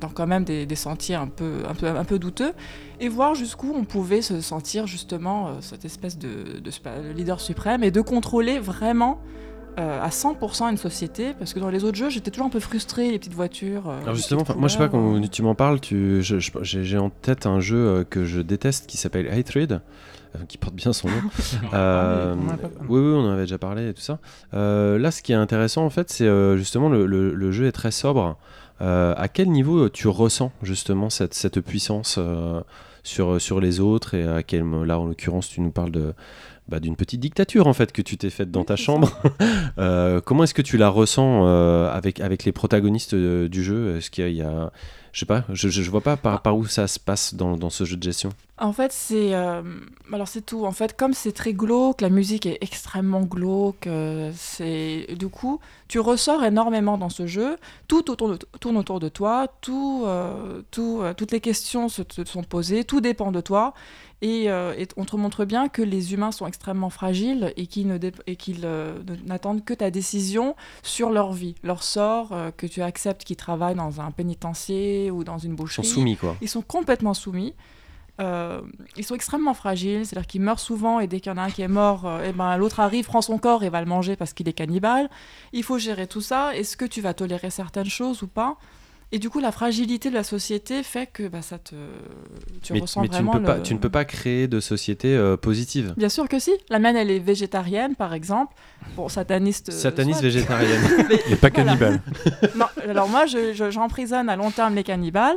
dans quand même des, des sentiers un peu, un, peu, un peu douteux et voir jusqu'où on pouvait se sentir justement euh, cette espèce de, de spa- de leader suprême et de contrôler vraiment. euh, à 100% une société parce que dans les autres jeux j'étais toujours un peu frustrée les petites voitures euh, alors justement moi je sais pas quand tu m'en parles tu j'ai en tête un jeu que je déteste qui s'appelle Hatred euh, qui porte bien son nom Euh, oui, oui, on en avait déjà parlé et tout ça. Euh, là, ce qui est intéressant, en fait, c'est euh, justement le, le- le jeu est très sobre. Euh, à quel niveau tu ressens justement cette, cette puissance euh, sur, sur les autres et à quel là, en l'occurrence, tu nous parles de bah, d'une petite dictature en fait que tu t'es faite dans ta chambre. Euh, comment est-ce que tu la ressens euh, avec, avec les protagonistes euh, du jeu? Est-ce qu'il y a- je sais pas, je, je, vois pas par, par où ça se passe dans, dans ce jeu de gestion. En fait, c'est euh, alors c'est tout. En fait, comme c'est très glauque, la musique est extrêmement glauque. euh, c'est du coup, tu ressors énormément dans ce jeu. Tout autour de, tourne autour de toi. Tout, euh, tout, toutes les questions se te sont posées. Tout dépend de toi. Et, euh, et on te montre bien que les humains sont extrêmement fragiles et qu'ils euh, n'attendent que ta décision sur leur vie, leur sort, euh, que tu acceptes qu'ils travaillent dans un pénitencier ou dans une Ils sont boucherie. soumis quoi. Ils sont complètement soumis. Euh, ils sont extrêmement fragiles, c'est-à-dire qu'ils meurent souvent et dès qu'il y en a un qui est mort, euh, eh ben, l'autre arrive, prend son corps et va le manger parce qu'il est cannibale. Il faut gérer tout ça. Est-ce que tu vas tolérer certaines choses ou pas? Et du coup, la fragilité de la société fait que bah, ça te, tu Mais, ressens mais tu, ne vraiment peux pas, le- tu ne peux pas créer de société euh, positive. Bien sûr que si. La mienne, elle est végétarienne, par exemple. Bon, sataniste. euh, Sataniste soit. végétarienne. Mais- Et pas voilà. cannibale. Non, alors moi, je- je- j'emprisonne à long terme les cannibales.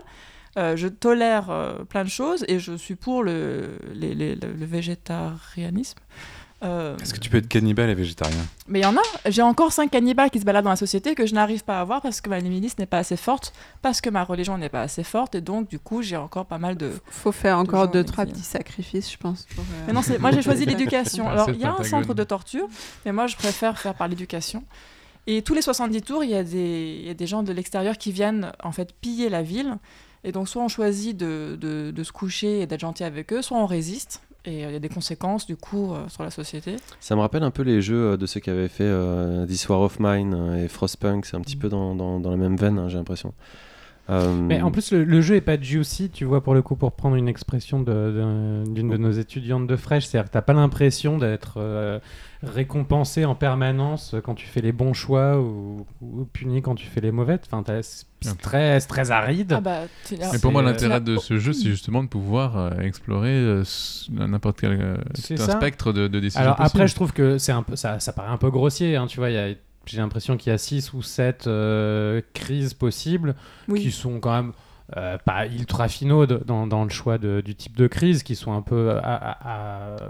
Euh, je tolère euh, plein de choses et je suis pour le, les- les- le, le végétarianisme. Euh, Est-ce que tu peux être cannibale et végétarien mais il y en a. J'ai encore cinq cannibales qui se baladent dans la société que je n'arrive pas à avoir parce que ma féministe n'est pas assez forte, parce que ma religion n'est pas assez forte et donc du coup j'ai encore pas mal de. Faut faire encore deux, trois petits sacrifices, je pense. pour, euh, Mais non, c'est- moi j'ai choisi l'éducation. Alors il y a un centre de torture, mais moi je préfère faire par l'éducation. Et tous les 70 tours, il y, a des- il y a des gens de l'extérieur qui viennent en fait piller la ville. Et donc soit on choisit de, de- de se coucher et d'être gentil avec eux, soit on résiste. Et euh, il y a des conséquences du coup euh, sur la société. Ça me rappelle un peu les jeux euh, de ceux qui avaient fait This War of Mine et Frostpunk, c'est un petit peu dans, dans, dans la même veine, hein, j'ai l'impression. Euh, Mais en plus, le, le jeu est pas juicy, tu vois, pour le coup, pour prendre une expression de- de- d'une de, nos étudiantes de fraîche. C'est-à-dire que t'as pas l'impression d'être euh, récompensé en permanence quand tu fais les bons choix ou, ou puni quand tu fais les mauvais. Enfin, t'as- c'est très, très aride. Ah bah, Mais pour moi, euh, l'intérêt de ce jeu, c'est justement de pouvoir explorer euh, n'importe quel euh, un spectre de, de décisions. Alors possibles. après, je trouve que c'est un peu, ça, ça paraît un peu grossier. hein, tu vois, il y a- j'ai l'impression qu'il y a 6 ou 7 crises possibles oui. qui sont quand même euh, pas ultra finaux de- dans, dans le choix de- du type de crise, qui sont un peu à- à- à- f-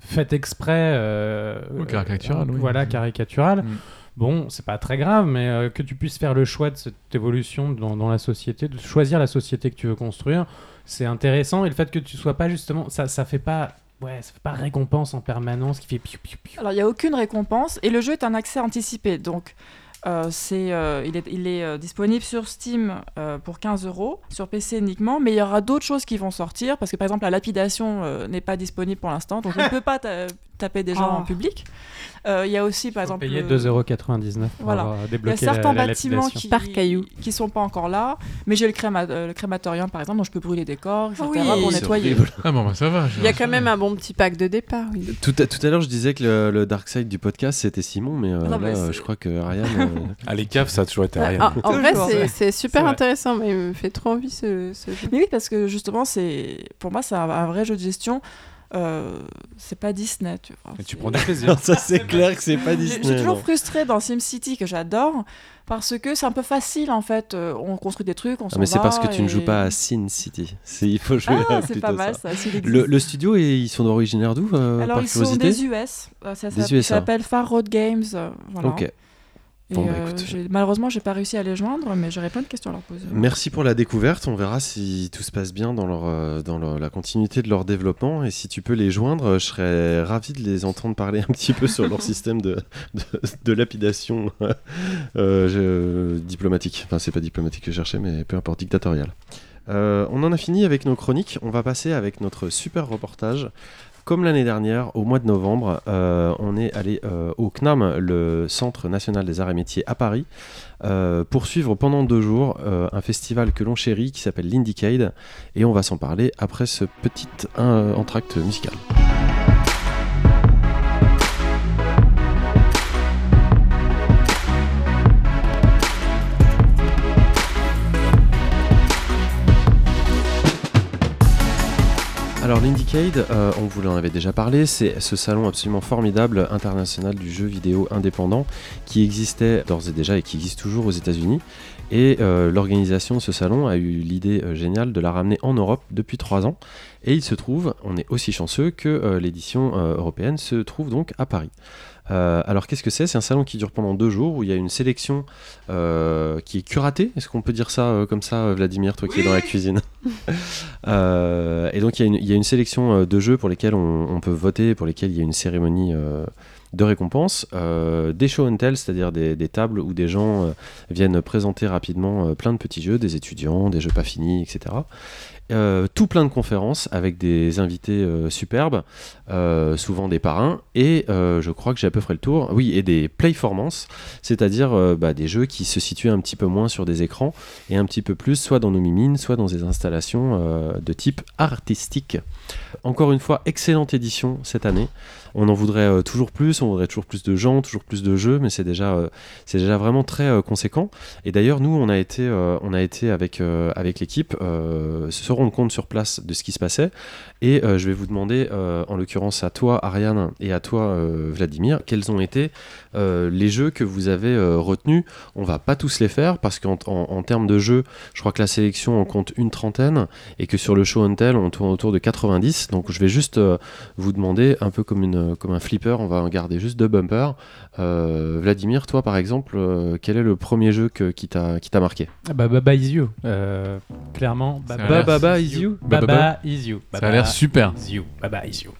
faites exprès. euh, Oui, caricaturales, euh, oui. Voilà, Mhm. caricaturales. Mm. Bon, c'est pas très grave, mais euh, que tu puisses faire le choix de cette évolution dans, dans la société, de choisir la société que tu veux construire, c'est intéressant. Et le fait que tu sois pas justement, ça, ça fait pas, ouais, ça fait pas récompense en permanence qui fait piou, piou, piou. Alors, il n'y a aucune récompense et le jeu est un accès anticipé. Donc, euh, c'est, euh, il est, il est euh, disponible sur Steam pour 15 euros, sur PC uniquement, mais il y aura d'autres choses qui vont sortir parce que par exemple, la lapidation n'est pas disponible pour l'instant, donc je ne peux pas taper des gens Oh. en public. Euh, Il y a aussi par Faut exemple. payer le- 2,99€ pour Voilà. avoir Il y a la, certains la bâtiments qui, Par caillou. qui sont pas encore là, mais j'ai le, créma- euh, le crématorium par exemple, donc je peux brûler des corps, etc. oui, pour nettoyer. Ah bon, bah, ça va. Il y a quand même un bon petit pack de départ, oui. Tout à, tout à l'heure, je disais que le, le dark side du podcast, c'était Simon, mais, euh, Non, là, euh, je crois que Ariane. euh, Ah, les caves, ça a toujours été rien. Ah, en vrai, c'est- super intéressant, mais il me fait trop envie ce, ce jeu. Mais oui, parce que justement, c'est pour moi, c'est un, un vrai jeu de gestion. Euh, c'est pas Disney, tu vois. Et tu C'est- prends du plaisir. Ça, c'est clair que c'est pas Je je suis Disney. toujours non. frustrée dans SimCity que j'adore parce que c'est un peu facile en fait. Euh, on construit des trucs, on Ah, s'en mais c'est parce que tu ne joues pas à Sin City. C'est- Il faut jouer Ah, à c'est pas mal ça. Le, le studio, et ils sont originaires d'où euh, Alors par ils sont des US. Ça, ça s'appelle Far Road Games. euh, voilà. Ok. Bon, bah, euh, écoute. malheureusement, j'ai pas réussi à les joindre, mais j'aurais plein de questions à leur poser. Merci pour la découverte. On verra si tout se passe bien dans, leur, euh, dans leur- la continuité de leur développement. Et si tu peux les joindre, je serais ravi de les entendre parler un petit peu sur leur système de, de, de lapidation euh, diplomatique. Enfin, c'est pas diplomatique que je cherchais, mais peu importe, dictatorial. Euh, on en a fini avec nos chroniques. On va passer avec notre super reportage. Comme l'année dernière, au mois de novembre, euh, on est allé euh, au CNAM, le Centre national des arts et métiers à Paris, euh, pour suivre pendant deux jours euh, un festival que l'on chérit qui s'appelle l'Indicade. Et on va s'en parler après ce petit entracte musical. Alors l'Indicade, euh, on vous en avait déjà parlé, c'est ce salon absolument formidable international du jeu vidéo indépendant qui existait d'ores et déjà et qui existe toujours aux États-Unis. Et euh, l'organisation de ce salon a eu l'idée euh, géniale de la ramener en Europe depuis trois ans. Et il se trouve, on est aussi chanceux que l'édition européenne se trouve donc à Paris. Euh, alors qu'est-ce que c'est? C'est un salon qui dure pendant deux jours où il y a une sélection euh, qui est curatée. Est-ce qu'on peut dire ça euh, comme ça, Vladimir, toi qui es dans la cuisine? Et donc il y, a une- il y a une sélection de jeux pour lesquels on, on peut voter, pour lesquels il y a une cérémonie de récompense, euh, des show and tell, c'est-à-dire des, des tables où des gens euh, viennent présenter rapidement euh, plein de petits jeux, des étudiants, des jeux pas finis, etc. Euh, tout plein de conférences avec des invités euh, superbes, euh, souvent des parrains, et je crois que j'ai à peu près le tour. Oui, et des playformances, c'est-à-dire bah, des jeux qui se situent un petit peu moins sur des écrans et un petit peu plus soit dans nos mimines, soit dans des installations de type artistique. Encore une fois, excellente édition cette année. On en voudrait toujours plus, on voudrait toujours plus de gens, toujours plus de jeux, mais c'est déjà, c'est déjà vraiment très conséquent. Et d'ailleurs, nous, on a été, on a été avec, avec l'équipe se rendre compte sur place de ce qui se passait. Et euh, je vais vous demander, euh, en l'occurrence à toi, Ariane, et à toi, euh, Vladimir, quels ont été euh, les jeux que vous avez euh, retenus. On va pas tous les faire parce qu'en en, en termes de jeux, je crois que la sélection en compte une trentaine et que sur le show and tell, on tourne autour de 90. Donc je vais juste euh, vous demander, un peu comme, une, comme un flipper, on va en garder juste deux bumpers. Euh, Vladimir, toi par exemple, euh, quel est le premier jeu que- qui t'a qui t'a marqué? Ah Bah, Baba is you. Euh, clairement, Baba, is you Baba, Baba is you. Ça a l'air super. is you. Baba is you.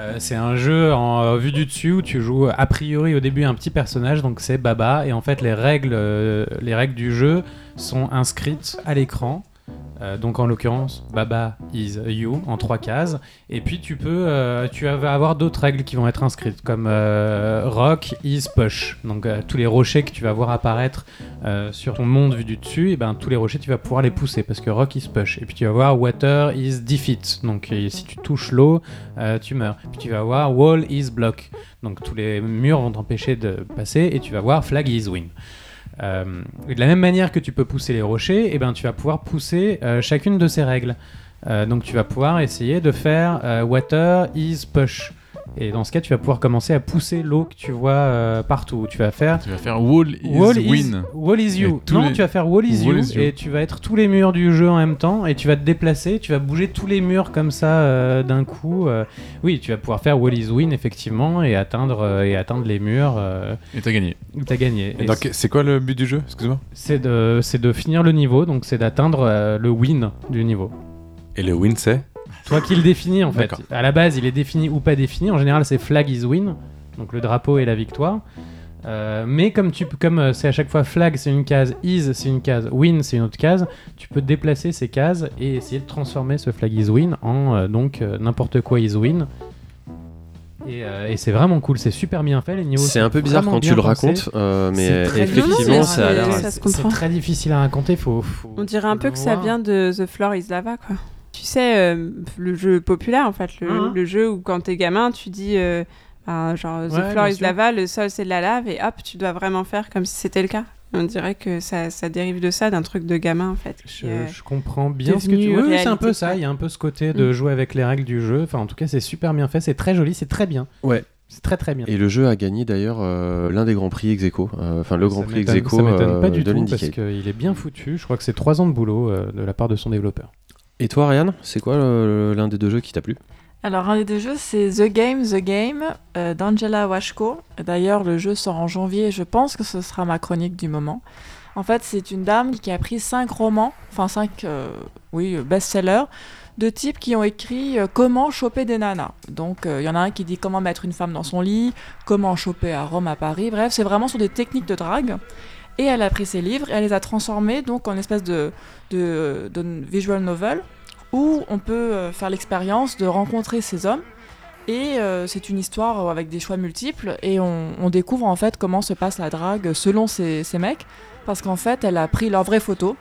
Euh, c'est un jeu en euh, vue du dessus où tu joues a priori au début un petit personnage, donc c'est Baba, et en fait les règles, euh, les règles du jeu sont inscrites à l'écran. Euh, donc en l'occurrence, Baba is you en trois cases. Et puis tu peux, euh, tu vas avoir d'autres règles qui vont être inscrites, comme euh, Rock is push. Donc tous les rochers que tu vas voir apparaître sur ton monde vu du dessus, et ben tous les rochers tu vas pouvoir les pousser parce que Rock is push. Et puis tu vas voir Water is defeat. Donc si tu touches l'eau, tu meurs. Puis tu vas voir Wall is block. Donc tous les murs vont t'empêcher de passer. Et tu vas voir Flag is win. Euh, de la même manière que tu peux pousser les rochers, et ben tu vas pouvoir pousser euh, chacune de ces règles. Euh, donc tu vas pouvoir essayer de faire water is push. Et dans ce cas, tu vas pouvoir commencer à pousser l'eau que tu vois euh, partout. Tu vas faire Tu vas faire Wall is wall is, win. wall is you. Non, les- tu vas faire wall is, Wall you, is you. et tu vas être tous les murs du jeu en même temps et tu vas te déplacer. Tu vas bouger tous les murs comme ça euh, d'un coup. euh. oui, tu vas pouvoir faire wall is win effectivement et atteindre euh, et atteindre les murs. Euh, Et t'as gagné. t'as gagné. Et Et donc, c'est- quoi le but du jeu? Excuse-moi. c'est de, c'est de finir le niveau, donc c'est d'atteindre euh, le win du niveau. Et le win, c'est? Toi qui le définis en fait. À la base, il est défini ou pas défini. En général, c'est flag is win, donc le drapeau et la victoire. Euh, mais comme tu comme euh, c'est à chaque fois flag c'est une case, is c'est une case, win c'est une autre case, tu peux déplacer ces cases et essayer de transformer ce flag is win en euh, donc euh, n'importe quoi is win. Et, euh, et c'est vraiment cool, c'est super bien fait les niveaux. C'est un peu bizarre quand tu le racontes, euh, mais C'est très effectivement, difficile. ça a l'air. c'est- très difficile à raconter, faut. faut- On dirait un peu que ça vient de The Floor is Lava, quoi. Tu sais, euh, le jeu populaire, en fait, le, Mhm. le jeu où quand t'es gamin, tu dis, euh, bah, genre, The Ouais, Floor is sûr. Lava, le sol c'est de la lave, et hop, tu dois vraiment faire comme si c'était le cas. On dirait que ça, ça dérive de ça, d'un truc de gamin, en fait. Je, euh, je comprends bien ce que tu veux. Oui, c'est un peu ça. Il y a un peu ce côté de Mm. jouer avec les règles du jeu. Enfin, en tout cas, c'est super bien fait. C'est très joli. C'est très bien. Ouais. C'est très très bien. Et le jeu a gagné d'ailleurs euh, l'un des grands prix ex euh, enfin le grand prix ex Ça m'étonne euh, pas du tout parce qu'il est bien foutu. Je crois que c'est trois ans de boulot euh, de la part de son développeur. Et toi, Ariane, c'est quoi euh, l'un des deux jeux qui t'a plu? Alors, un des jeux, c'est The Game, The Game d'Angela Washko. D'ailleurs, le jeu sort en janvier et je pense que ce sera ma chronique du moment. En fait, c'est une dame qui a pris cinq romans, enfin cinq, oui, best-sellers, de types qui ont écrit euh, comment choper des nanas. Donc euh, il y en a un qui dit comment mettre une femme dans son lit, comment choper à Rome, à Paris. Bref, c'est vraiment sur des techniques de drague. Et elle a pris ces livres et elle les a transformés donc en espèce de, de, visual novel où on peut euh, faire l'expérience de rencontrer ces hommes. Et c'est une histoire avec des choix multiples et on, découvre en fait comment se passe la drague selon ces, ces mecs parce qu'en fait elle a pris leurs vraies photos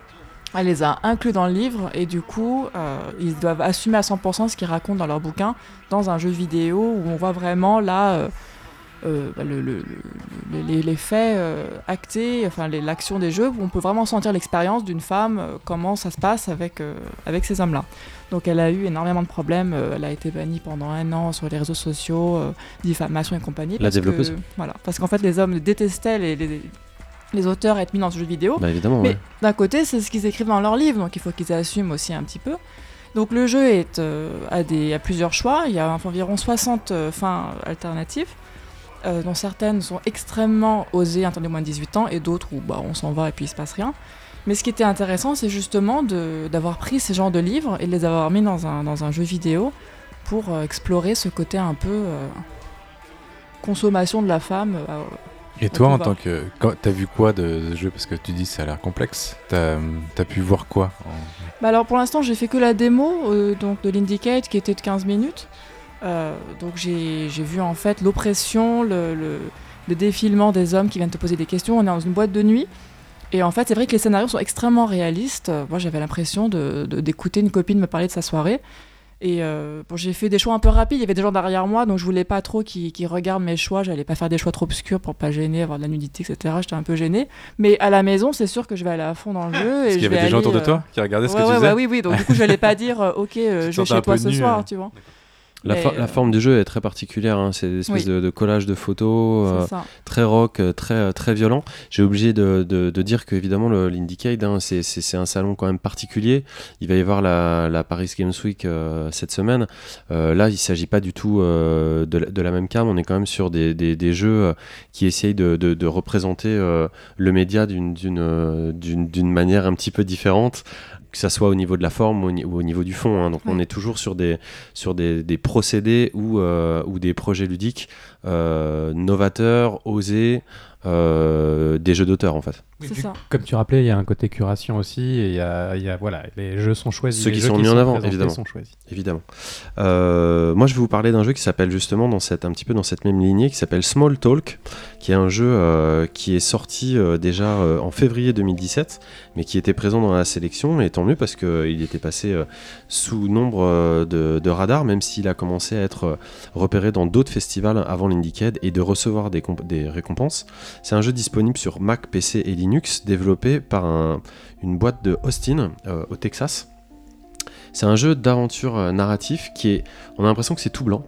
elle les a inclus dans le livre et du coup, euh, ils doivent assumer à 100% ce qu'ils racontent dans leur bouquin dans un jeu vidéo où on voit vraiment là euh, euh, bah, les, faits actés, enfin l'action des jeux, où on peut vraiment sentir l'expérience d'une femme, comment ça se passe avec, avec ces hommes-là. Donc elle a eu énormément de problèmes, elle a été bannie pendant un an sur les réseaux sociaux, diffamation et compagnie. La développeuse Voilà, parce qu'en fait les hommes détestaient les les auteurs être mis dans ce jeu vidéo. Bah, évidemment, mais d'un côté, c'est ce qu'ils écrivent dans leurs livres, donc il faut qu'ils assument aussi un petit peu. Donc le jeu est, euh, a, des, plusieurs choix, il y a environ 60 euh, fins alternatives, euh, dont certaines sont extrêmement osées, interdites moins de 18 ans, et d'autres où bah, on s'en va et puis il se passe rien. Mais ce qui était intéressant, c'est justement d'avoir pris ces genres de livres et de les avoir mis dans un, dans un jeu vidéo pour explorer ce côté un peu consommation de la femme et toi, en tant que. T'as vu quoi de ce jeu? Parce que tu dis ça a l'air complexe. T'as as pu voir quoi bah Alors pour l'instant, j'ai fait que la démo euh, donc de l'Indicate qui était de 15 minutes. Euh, donc j'ai vu en fait l'oppression, le, le, défilement des hommes qui viennent te poser des questions. On est dans une boîte de nuit. Et en fait, c'est vrai que les scénarios sont extrêmement réalistes. Moi, j'avais l'impression d'écouter de, une copine me parler de sa soirée. Et euh, bon, j'ai fait des choix un peu rapides. Il y avait des gens derrière moi, donc je voulais pas trop qu'ils regardent mes choix. J'allais pas faire des choix trop obscurs pour pas gêner, avoir de la nudité, etc. J'étais un peu gênée. Mais à la maison, c'est sûr que je vais aller à fond dans le jeu. Parce qu'il y avait des gens autour de toi euh, qui regardaient ce que tu faisais. oui, oui. Donc du coup, je n'allais pas dire, euh, ok, je vais chez toi ce soir, tu vois. La, la, forme du jeu est très particulière, hein. c'est une espèce de, collage de photos euh, très rock, euh, très, euh, très violent. J'ai obligé de, de, de, dire qu'évidemment l'Indiecade, hein, c'est un salon quand même particulier. Il va y avoir la, la Paris Games Week cette semaine. là, il ne s'agit pas du tout de, de, la même cam, on est quand même sur des, des, des jeux qui essayent de, représenter le média d'une manière un petit peu différente que ça soit au niveau de la forme ou au, niveau du fond. Hein. Donc on est toujours sur des, sur des, des procédés ou, euh, ou des projets ludiques euh, novateurs, osés, euh, des jeux d'auteur en fait. Comme tu rappelais, il y a un côté curation aussi, et il y a, y a, voilà, les jeux sont choisis. Ceux qui sont mis en avant, évidemment. évidemment. Euh, moi, je vais vous parler d'un jeu qui s'appelle justement dans cette, un petit peu dans cette même lignée, qui s'appelle Small Talk, qui est un jeu euh, qui est sorti euh, déjà en février 2017, mais qui était présent dans la sélection, et tant mieux parce qu'il était passé sous nombre de, de radars, même s'il a commencé à être repéré dans d'autres festivals avant l'Indiecade et de recevoir des, des récompenses. C'est un jeu disponible sur Mac, PC et Linux développé par une boîte de Austin euh, au Texas. C'est un jeu d'aventure euh, narratif qui est. On a l'impression que c'est tout blanc.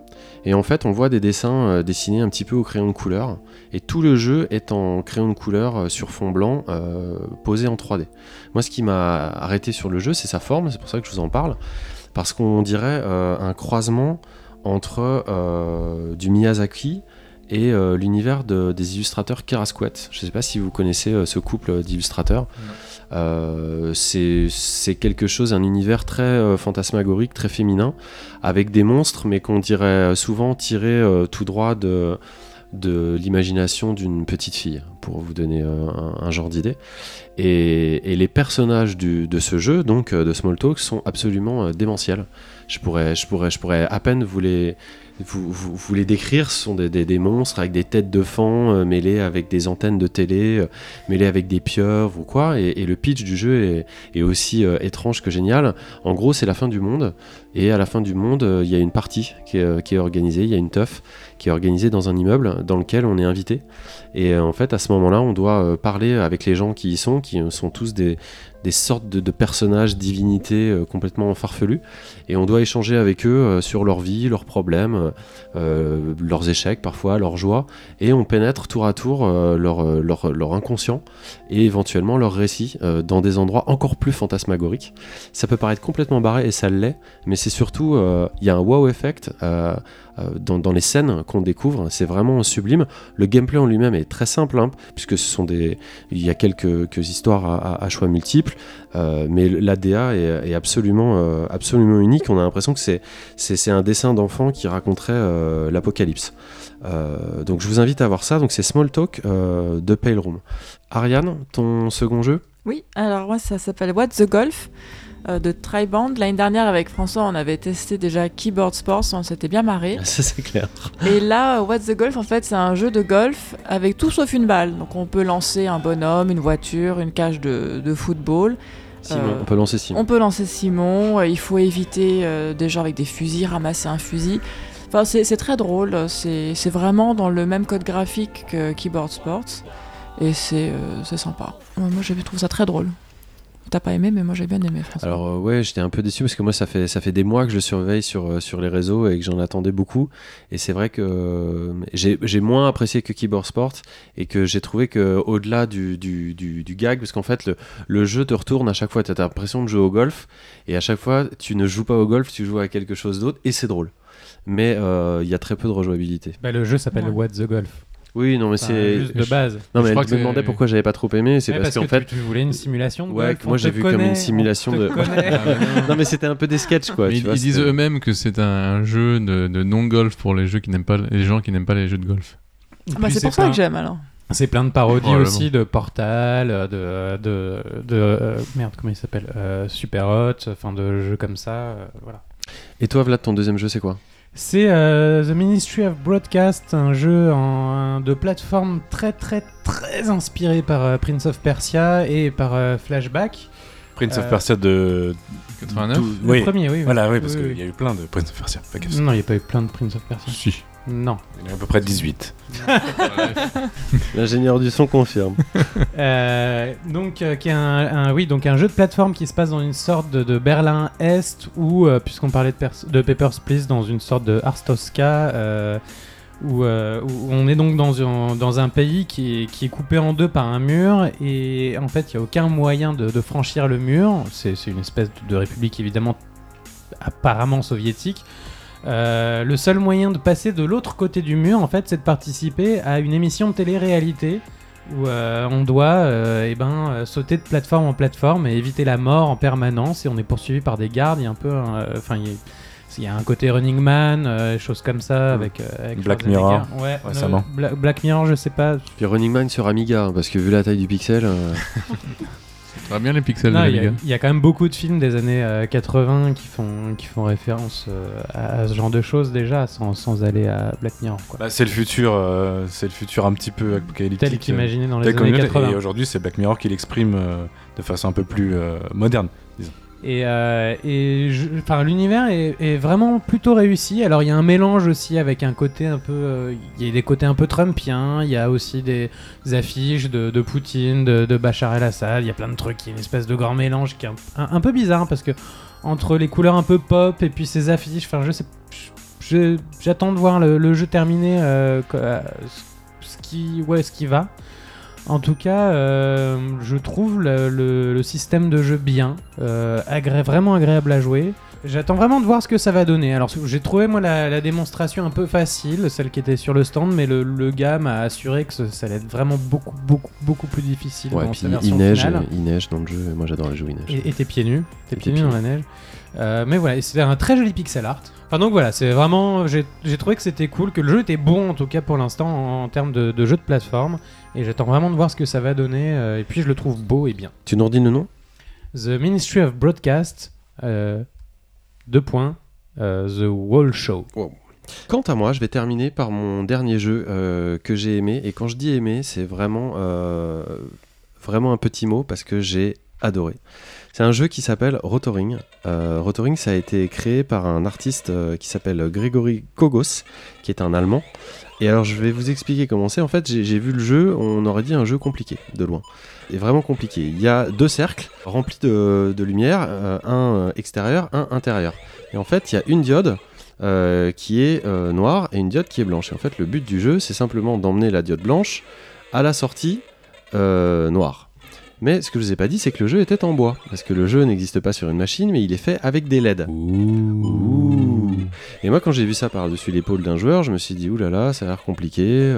Et en fait, on voit des dessins euh, dessinés un petit peu au crayon de couleur. Et tout le jeu est en crayon de couleur sur fond blanc, posé en 3D. Moi, ce qui m'a arrêté sur le jeu, c'est sa forme. C'est pour ça que je vous en parle. Parce qu'on dirait un croisement entre du Miyazaki et euh, l'univers des illustrateurs Kerasquet. Je ne sais pas si vous connaissez euh, ce couple d'illustrateurs. Euh, c'est quelque chose, un univers très fantasmagorique, très féminin, avec des monstres, mais qu'on dirait souvent tirés tout droit de, de l'imagination d'une petite fille, pour vous donner un, genre d'idée. Et, les personnages de ce jeu, donc de Smalltalk, sont absolument démentiels. Je pourrais, je, pourrais, je pourrais à peine vous les, vous, vous, les décrire, ce sont des, monstres avec des têtes de fan euh, mêlées avec des antennes de télé, euh, mêlées avec des pieuvres ou quoi. Et, le pitch du jeu est, aussi euh, étrange que génial. En gros, c'est la fin du monde. Et à la fin du monde, il y a une partie qui est, qui est organisée, il y a une teuf qui est organisée dans un immeuble dans lequel on est invité. Et en fait, à ce moment-là, on doit parler avec les gens qui y sont, qui sont tous des, des sortes de, personnages, divinités euh, complètement farfelus, et on doit échanger avec eux euh, sur leur vie, leurs problèmes, euh, leurs échecs parfois, leurs joies, et on pénètre tour à tour leur, inconscient et éventuellement leur récit dans des endroits encore plus fantasmagoriques. Ça peut paraître complètement barré, et ça l'est, mais c'est surtout, il y a un wow effect dans, dans les scènes qu'on découvre, c'est vraiment sublime. Le gameplay en lui-même est très simple, hein, puisque ce sont des, il y a quelques, histoires à, choix multiples, euh, mais l'ADA est, est absolument, euh, absolument unique. On a l'impression que c'est, un dessin d'enfant qui raconterait euh, l'apocalypse. Euh, donc je vous invite à voir ça. Donc c'est Small Talk euh, de Pale Room. Ariane, ton second jeu? Oui, alors moi ça s'appelle What the Golf euh, de Triband. L'année dernière avec François on avait testé déjà Keyboard Sports, on s'était bien marré. Ça c'est clair. Et là, What the Golf, en fait, c'est un jeu de golf avec tout sauf une balle. Donc on peut lancer un bonhomme, une voiture, une cage de, de football. Simon, Euh, on peut lancer Simon. On peut lancer Simon, euh, il faut éviter euh, des gens avec des fusils, ramasser un fusil. Enfin, c'est très drôle, c'est vraiment dans le même code graphique que Keyboard Sports. Et c'est euh, c'est sympa. Moi, j'ai trouvé ça très drôle. T'as pas aimé, mais moi, j'ai bien aimé, François. Alors euh, ouais, j'étais un peu déçu parce que moi ça fait ça fait des mois que je le surveille sur euh, sur les réseaux et que j'en attendais beaucoup et c'est vrai que euh, j'ai j'ai moins apprécié que Keyboard Sport et que j'ai trouvé que au-delà du, du, du, du gag parce qu'en fait le, le jeu te retourne à chaque fois, tu as l'impression de jouer au golf et à chaque fois tu ne joues pas au golf, tu joues à quelque chose d'autre et c'est drôle. Mais euh, il y a très peu de rejouabilité. Bah, le jeu s'appelle Ouais. What the Golf. Oui, non mais Enfin, c'est juste de base. non Je mais crois elle que me demandait pourquoi j'avais pas trop aimé, c'est Ouais, parce, qu'en que fait tu, tu voulais une simulation de Ouais, golf. que moi, j'ai vu comme une simulation de- connaît. non mais c'était un peu des sketchs quoi, tu ils, vois, ils disent eux-mêmes que c'est un jeu de, de non-golf pour les, jeux qui n'aiment pas, les gens qui n'aiment pas les jeux de golf. Ah bah, c'est pour plein- ça que j'aime alors. C'est plein de parodies Oh aussi de Portal, de de de euh, merde comment il s'appelle euh, Super Hot, enfin de jeux comme ça, euh, voilà. Et toi Vlad, ton deuxième jeu c'est quoi? C'est euh, The Ministry of Broadcast, un jeu en, de plateforme très très très inspiré par euh, Prince of Persia et par euh, Flashback. Prince Euh, of Persia de. 89 Dou- Le Oui, premier, oui. oui. voilà, oui, parce Oui, qu'il oui. y a eu plein de Prince of Persia. Gaffe. Non, il n'y a pas eu plein de Prince of Persia. Si. Non. Il y en a à peu près 18. L'ingénieur du son confirme. Euh, donc, euh, qui est un, un- oui, donc un jeu de plateforme qui se passe dans une sorte de, de Berlin Est, ou euh, puisqu'on parlait de, Pers- de Papers, Please, dans une sorte de Ars Tosca, euh, où, euh, où on est donc dans un, dans un pays qui est, qui est coupé en deux par un mur, et en fait, il n'y a aucun moyen de, de franchir le mur. C'est c'est une espèce de république, évidemment, apparemment soviétique. Euh, le seul moyen de passer de l'autre côté du mur, en fait, c'est de participer à une émission de télé-réalité où euh, on doit euh, eh ben, euh, sauter de plateforme en plateforme et éviter la mort en permanence. Et on est poursuivi par des gardes. Il y a un peu, euh, enfin, il y a- il y a un côté Running Man, euh, choses comme ça avec, euh, avec Black. Mirror, Ouais, récemment. Bla- Black Mirror, je sais pas. Puis Running Man sur Amiga, hein, parce que vu la taille du pixel, euh, Ça va bien les pixels Non, de il y, a- y quand même beaucoup de films des années euh, 80 qui font, qui font référence euh, à, ce genre de choses déjà, sans, sans aller à Black Mirror. Quoi. Bah, c'est le futur, euh, c'est le futur un petit peu apocalyptique. Tel qu'imaginé dans les années est, 80. Et aujourd'hui, c'est Black Mirror qui l'exprime euh, de façon un peu plus euh, moderne. Et, euh, l'univers est, vraiment plutôt réussi. Alors il y a un mélange aussi avec un côté un peu, euh, il y a des côtés un peu Trumpiens. Il y a aussi des, affiches de, Poutine, de, Bachar el-Assad. Il y a plein de trucs. Il y a une espèce de grand mélange qui est un, un- peu bizarre parce que entre les couleurs un peu pop et puis ces affiches, enfin je sais, j'attends de voir le, jeu terminé, euh, euh, ce qui, ouais, ce qui va. En tout cas, euh, je trouve le, le- le système de jeu bien, euh, agré- vraiment agréable à jouer. J'attends vraiment de voir ce que ça va donner. Alors, j'ai trouvé moi la, la démonstration un peu facile, celle qui était sur le stand, mais le, le gars m'a assuré que ce- ça allait être vraiment beaucoup, beaucoup, beaucoup plus difficile ouais, dans puis sa il neige, finale. il neige dans le jeu, moi j'adore les jeux où il neige. Et, t'es pieds nus, t'es pieds nus dans la neige. Euh, mais voilà, c'était un très joli pixel art. Enfin donc voilà, c'est vraiment, j'ai trouvé que c'était cool, que le jeu était bon en tout cas pour l'instant en, en termes de, de jeu de plateforme, et j'attends vraiment de voir ce que ça va donner. euh, et puis je le trouve beau et bien. Tu nous redis le nom? The Ministry of Broadcast, euh, deux points, euh, The Wall Show. Quant à moi, je vais terminer par mon dernier jeu que j'ai aimé. Et quand je dis aimé, c'est vraiment, vraiment un petit mot parce que j'ai adoré. C'est un jeu qui s'appelle Rotoring. Euh, Rotoring, ça a été créé par un artiste euh, qui s'appelle Grégory Kogos, qui est un Allemand. Et alors, je vais vous expliquer comment c'est. En fait, j'ai vu le jeu, on aurait dit un jeu compliqué, de loin. Et vraiment compliqué. Il y a deux cercles remplis de, lumière, euh, un extérieur, un intérieur. Et en fait, il y a une diode qui est noire et une diode qui est blanche. Et en fait, le but du jeu, c'est simplement d'emmener la diode blanche à la sortie noire. Mais ce que je vous ai pas dit, c'est que le jeu était en bois. Parce que le jeu n'existe pas sur une machine, mais il est fait avec des LED. Et moi, quand j'ai vu ça par-dessus l'épaule d'un joueur, je me suis dit, oulala, ça a l'air compliqué.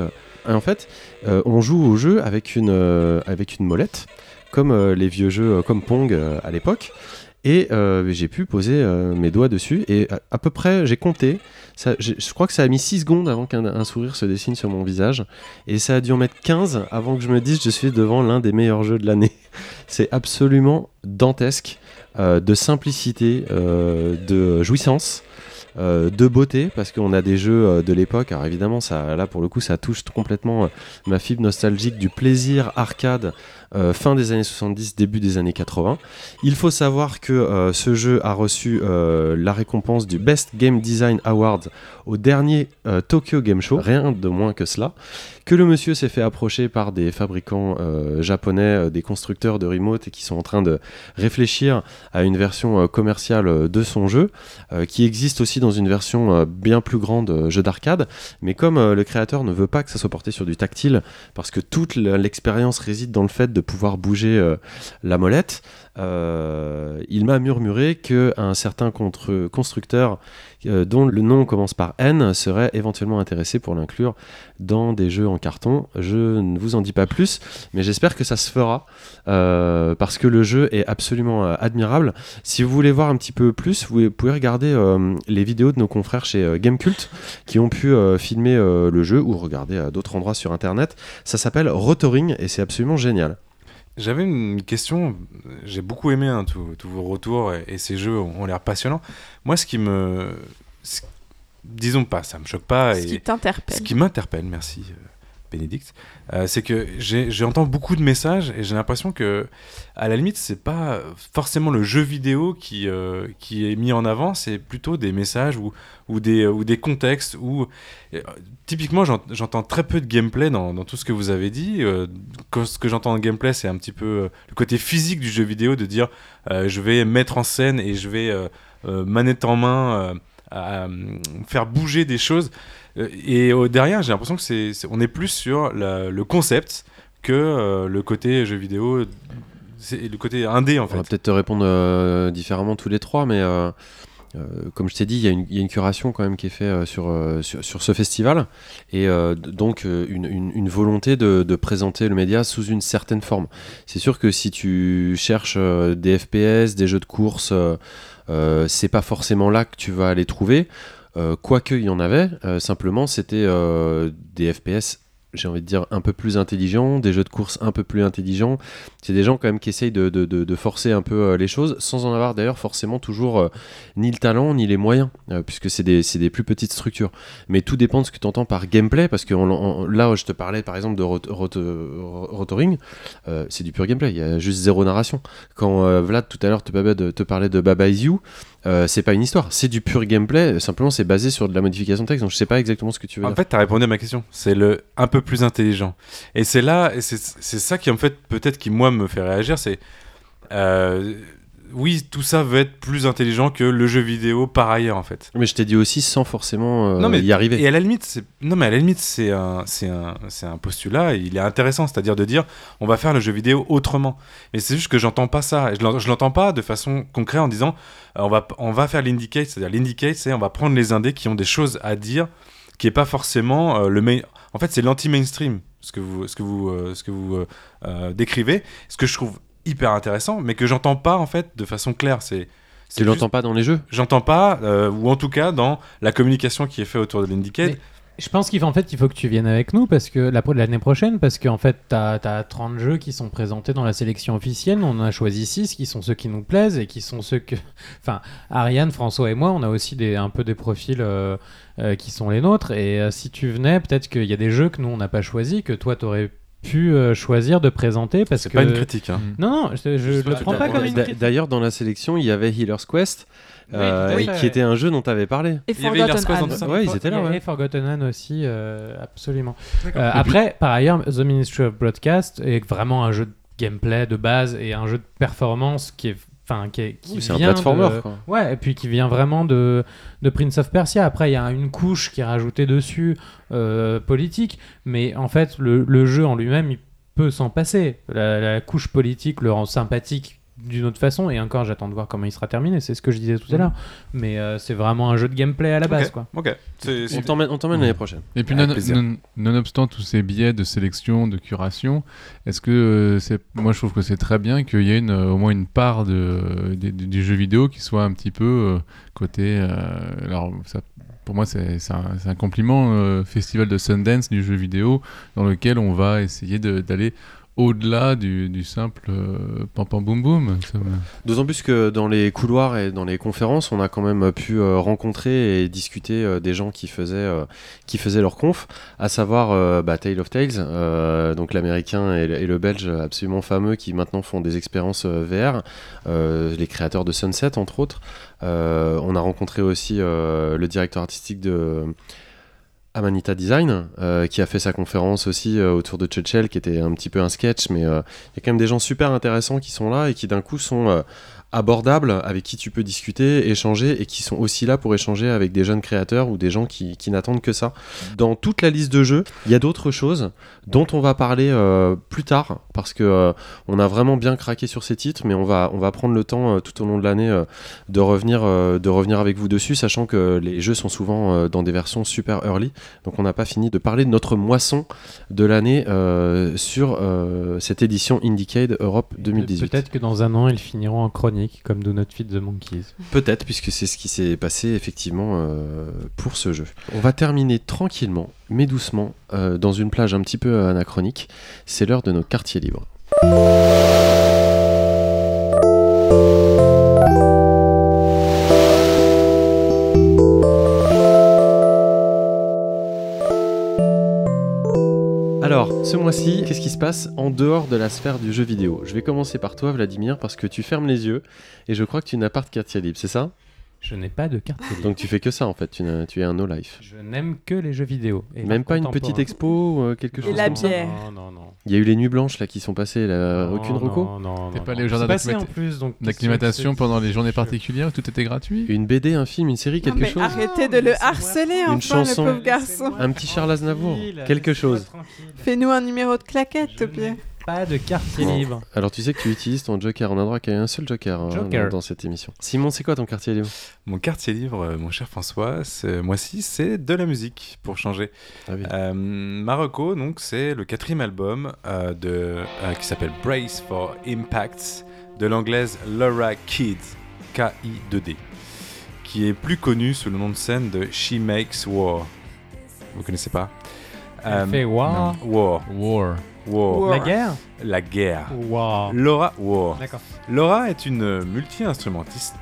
Et en fait, euh, on joue au jeu avec une, euh, avec une molette, comme euh, les vieux jeux comme Pong à l'époque. Et j'ai pu poser mes doigts dessus. Et à peu près, j'ai compté je, crois que ça a mis 6 secondes avant qu'un sourire se dessine sur mon visage. Et ça a dû en mettre 15 avant que je me dise je suis devant l'un des meilleurs jeux de l'année. C'est absolument dantesque, euh, de simplicité, euh, de jouissance. Euh, de beauté parce qu'on a des jeux de l'époque alors évidemment ça là pour le coup ça touche complètement ma fibre nostalgique du plaisir arcade euh, fin des années 70, début des années 80. Il faut savoir que euh, ce jeu a reçu euh, la récompense du Best Game Design Award au dernier Tokyo Game Show, rien de moins que cela. Que le monsieur s'est fait approcher par des fabricants japonais, des constructeurs de remote et qui sont en train de réfléchir à une version commerciale de son jeu, qui existe aussi dans une version bien plus grande jeu d'arcade. Mais comme le créateur ne veut pas que ça soit porté sur du tactile, parce que toute l'expérience réside dans le fait de pouvoir bouger euh, la molette, euh, il m'a murmuré qu'un certain constructeur euh, dont le nom commence par N serait éventuellement intéressé pour l'inclure dans des jeux en carton. Je ne vous en dis pas plus, mais j'espère que ça se fera parce que le jeu est absolument admirable. Si vous voulez voir un petit peu plus, vous pouvez regarder les vidéos de nos confrères chez Gamecult qui ont pu filmer le jeu ou regarder d'autres endroits sur internet. Ça s'appelle Rotoring et c'est absolument génial. J'avais une question. J'ai beaucoup aimé hein, tous vos retours et, ces jeux ont, l'air passionnants. Moi, ce qui me. disons pas, ça me choque pas. Ce qui t'interpelle. Ce qui m'interpelle, merci. Euh, euh, c'est que j'entends beaucoup de messages et j'ai l'impression que, à la limite, c'est pas forcément le jeu vidéo qui, euh, est mis en avant, c'est plutôt des messages ou, ou, des, ou contextes. Euh, typiquement, j'entends très peu de gameplay dans, tout ce que vous avez dit. ce que j'entends en gameplay, c'est un petit peu le côté physique du jeu vidéo, de dire je vais mettre en scène et je vais manette en main faire bouger des choses. Euh, et derrière, j'ai l'impression que c'est, on est plus sur le concept que euh, le côté jeu vidéo, c'est le côté indé en fait. On va peut-être te répondre euh, différemment tous les trois, mais comme je t'ai dit, il y, a une curation quand même qui est faite sur, sur, ce festival, et donc une, volonté de, de, présenter le média sous une certaine forme. C'est sûr que si tu cherches des FPS, des jeux de course, c'est pas forcément là que tu vas les trouver. Euh, quoique il y en avait, euh, simplement c'était euh, des FPS j'ai envie de dire, un peu plus intelligents, des jeux de course un peu plus intelligents. C'est des gens quand même qui essayent de, de, de, forcer un peu les choses, sans en avoir d'ailleurs forcément toujours ni le talent ni les moyens, puisque c'est des, des, plus petites structures. Mais tout dépend de ce que tu entends par gameplay, parce que là, je te parlais par exemple de rotoring, c'est du pur gameplay, il y a juste zéro narration. Quand Vlad tout à l'heure te, te parlait de Baba Is You, euh, c'est pas une histoire, c'est du pur gameplay, simplement c'est basé sur de la modification de texte, donc je sais pas exactement ce que tu veux en dire. En fait, tu as répondu à ma question, c'est le un peu plus intelligent. Et c'est là, c'est ça qui en fait peut-être qui moi me fait réagir, c'est euh, oui, tout ça veut être plus intelligent que le jeu vidéo par ailleurs en fait. Mais je t'ai dit aussi sans forcément euh, y arriver. Et à la limite, c'est non mais à la limite c'est un c'est un c'est un postulat, il est intéressant, c'est-à-dire de dire on va faire le jeu vidéo autrement. Mais c'est juste que j'entends pas ça, je l'entends pas de façon concrète en disant euh, on va on va faire l'indicate, c'est-à-dire l'indicate c'est on va prendre les indés qui ont des choses à dire qui est pas forcément euh, le main... en fait c'est l'anti-mainstream ce que vous ce que vous ce que vous décrivez, ce que je trouve hyper intéressant, mais que j'entends pas en fait de façan claire. C'est tu l'entends pas dans les jeux J'entends pas, euh, ou en tout cas dans la communication qui est faite autour de l'Indicate. Je pense qu'il en fait, il faut que tu viennes avec nous parce que l'année prochaine, parce qu'en fait, tu as, 30 jeux qui sont présentés dans la sélection officielle. On en a choisi 6 qui sont ceux qui nous plaisent et qui sont ceux que. Enfin, Ariane, François et moi, on a aussi des, un peu des profils euh, euh, qui sont les nôtres. Et si tu venais, peut-être qu'il y a des jeux que nous, on n'a pas choisi, que toi, tu aurais pu euh, choisir de présenter parce C'est que pas une critique. Hein. non non je, je, le prends pas comme une critique D'ailleurs, dans la sélection, il y avait Healer's Quest, euh, qui était un jeu dont tu avais parlé. Et Il y avait Forgotten Quest dans Hand. tout ça. Ouais, ils étaient là, ouais. Et Forgotten aussi, euh, absolument. Euh, après, par ailleurs, The Ministry of Broadcast est vraiment un jeu de gameplay de base et un jeu de performance qui est, enfin, qui, qui Oui, c'est un vient platformer, de- quoi. Ouais, et puis qui vient vraiment de, de Prince of Persia. Après, il y a une couche qui est rajoutée dessus, euh, politique, mais en fait, le, le jeu en lui-même, il peut s'en passer. La, la couche politique le rend sympathique d'une autre façon, et encore, j'attends de voir comment il sera terminé, c'est ce que je disais tout à l'heure. Mais euh, c'est vraiment un jeu de gameplay à la base, Ok, quoi. Ok. C'est- On c'est- t'emmène on t'emmène l'année prochaine. Et puis, Avec non, plaisir. non- nonobstant tous ces biais de sélection, de curation, est-ce que euh, c'est, moi je trouve que c'est très bien qu'il y ait une, euh, au moins une part de, des- du du jeu vidéo qui soit un petit peu euh, côté. euh, alors, ça, pour moi, c'est, c'est un, c'est un compliment, euh, festival de Sundance du jeu vidéo, dans lequel on va essayer de- d'aller au-delà du, simple euh, pam pam boum boum. D'autant plus que dans les couloirs et dans les conférences, on a quand même pu euh, rencontrer et discuter euh, des gens qui faisaient, euh, qui faisaient leur conf, à savoir bah, Tale of Tales, donc l'américain et, le- belge absolument fameux qui maintenant font des expériences VR, les créateurs de Sunset entre autres. On a rencontré aussi le directeur artistique de Amanita Design, euh, qui a fait sa conférence aussi euh, autour de Churchill, qui était un petit peu un sketch, mais euh, il y a quand même des gens super intéressants qui sont là et qui d'un coup sont abordables, avec qui tu peux discuter, échanger, et qui sont aussi là pour échanger avec des jeunes créateurs ou des gens qui, qui n'attendent que ça. Dans toute la liste de jeux, il y a d'autres choses dont on va parler euh, plus tard, parce que euh, on a vraiment bien craqué sur ces titres, mais on va, on va prendre le temps euh, tout au long de l'année de, revenir, de revenir avec vous dessus, sachant que les jeux sont souvent dans des versions super early, donc on n'a pas fini de parler de notre moisson de l'année sur cette édition Indiecade Europe 2018. Peut-être que dans un an, ils finiront en chronique, comme Do Not Feed the Monkeys. Peut-être, puisque c'est ce qui s'est passé effectivement euh, pour ce jeu. On va terminer tranquillement, mais doucement, euh, dans une plage un petit peu anachronique. C'est l'heure de nos quartiers libres. Alors, ce mois-ci, qu'est-ce qui se passe en dehors de la sphère du jeu vidéo? Je vais commencer par toi, Vladimir, parce que tu fermes les yeux et je crois que tu n'as pas de quartier libre, c'est ça? Je n'ai pas de carte télé. Donc tu fais que ça en fait, tu, n'as- tu es un no-life. Je n'aime que les jeux vidéo. et Même pas une petite expo, euh, quelque Et chose la comme ça bière. Non, non, non. Il y a eu les nuits blanches là qui sont passées, là, Non, aucune non, reco non, T'es non, pas allé non. au jardin C'est passé d'acclimat- en plus, donc D'acclimatation pendant les journées particulières où tout était gratuit Une BD, un film, une série, Non, quelque mais chose arrêtez de le harceler, Une enfin, chanson. le pauvre garçon. Un petit Charles Aznavour, quelque chose. Fais-nous un numéro de claquette, au pire. Pas de quartier Bon. libre. Alors tu sais que tu utilises ton joker, on a droit qu'à un seul joker, hein, Joker. Dans, dans cette émission. Simon, c'est quoi ton quartier libre? Mon quartier libre, euh, mon cher François, ce mois-ci, c'est de la musique, pour changer. ah oui. Euh, Marocco, donc, c'est le quatrième album euh, de, euh, qui s'appelle Brace for Impacts de l'anglaise Laura Kidd, K-I-2-D, qui est plus connue sous le nom de scène de She Makes War. Vous connaissez pas? Euh, Elle fait war? War. War. War. War. La guerre La guerre. Wow. Laura. Laura est une multi-instrumentiste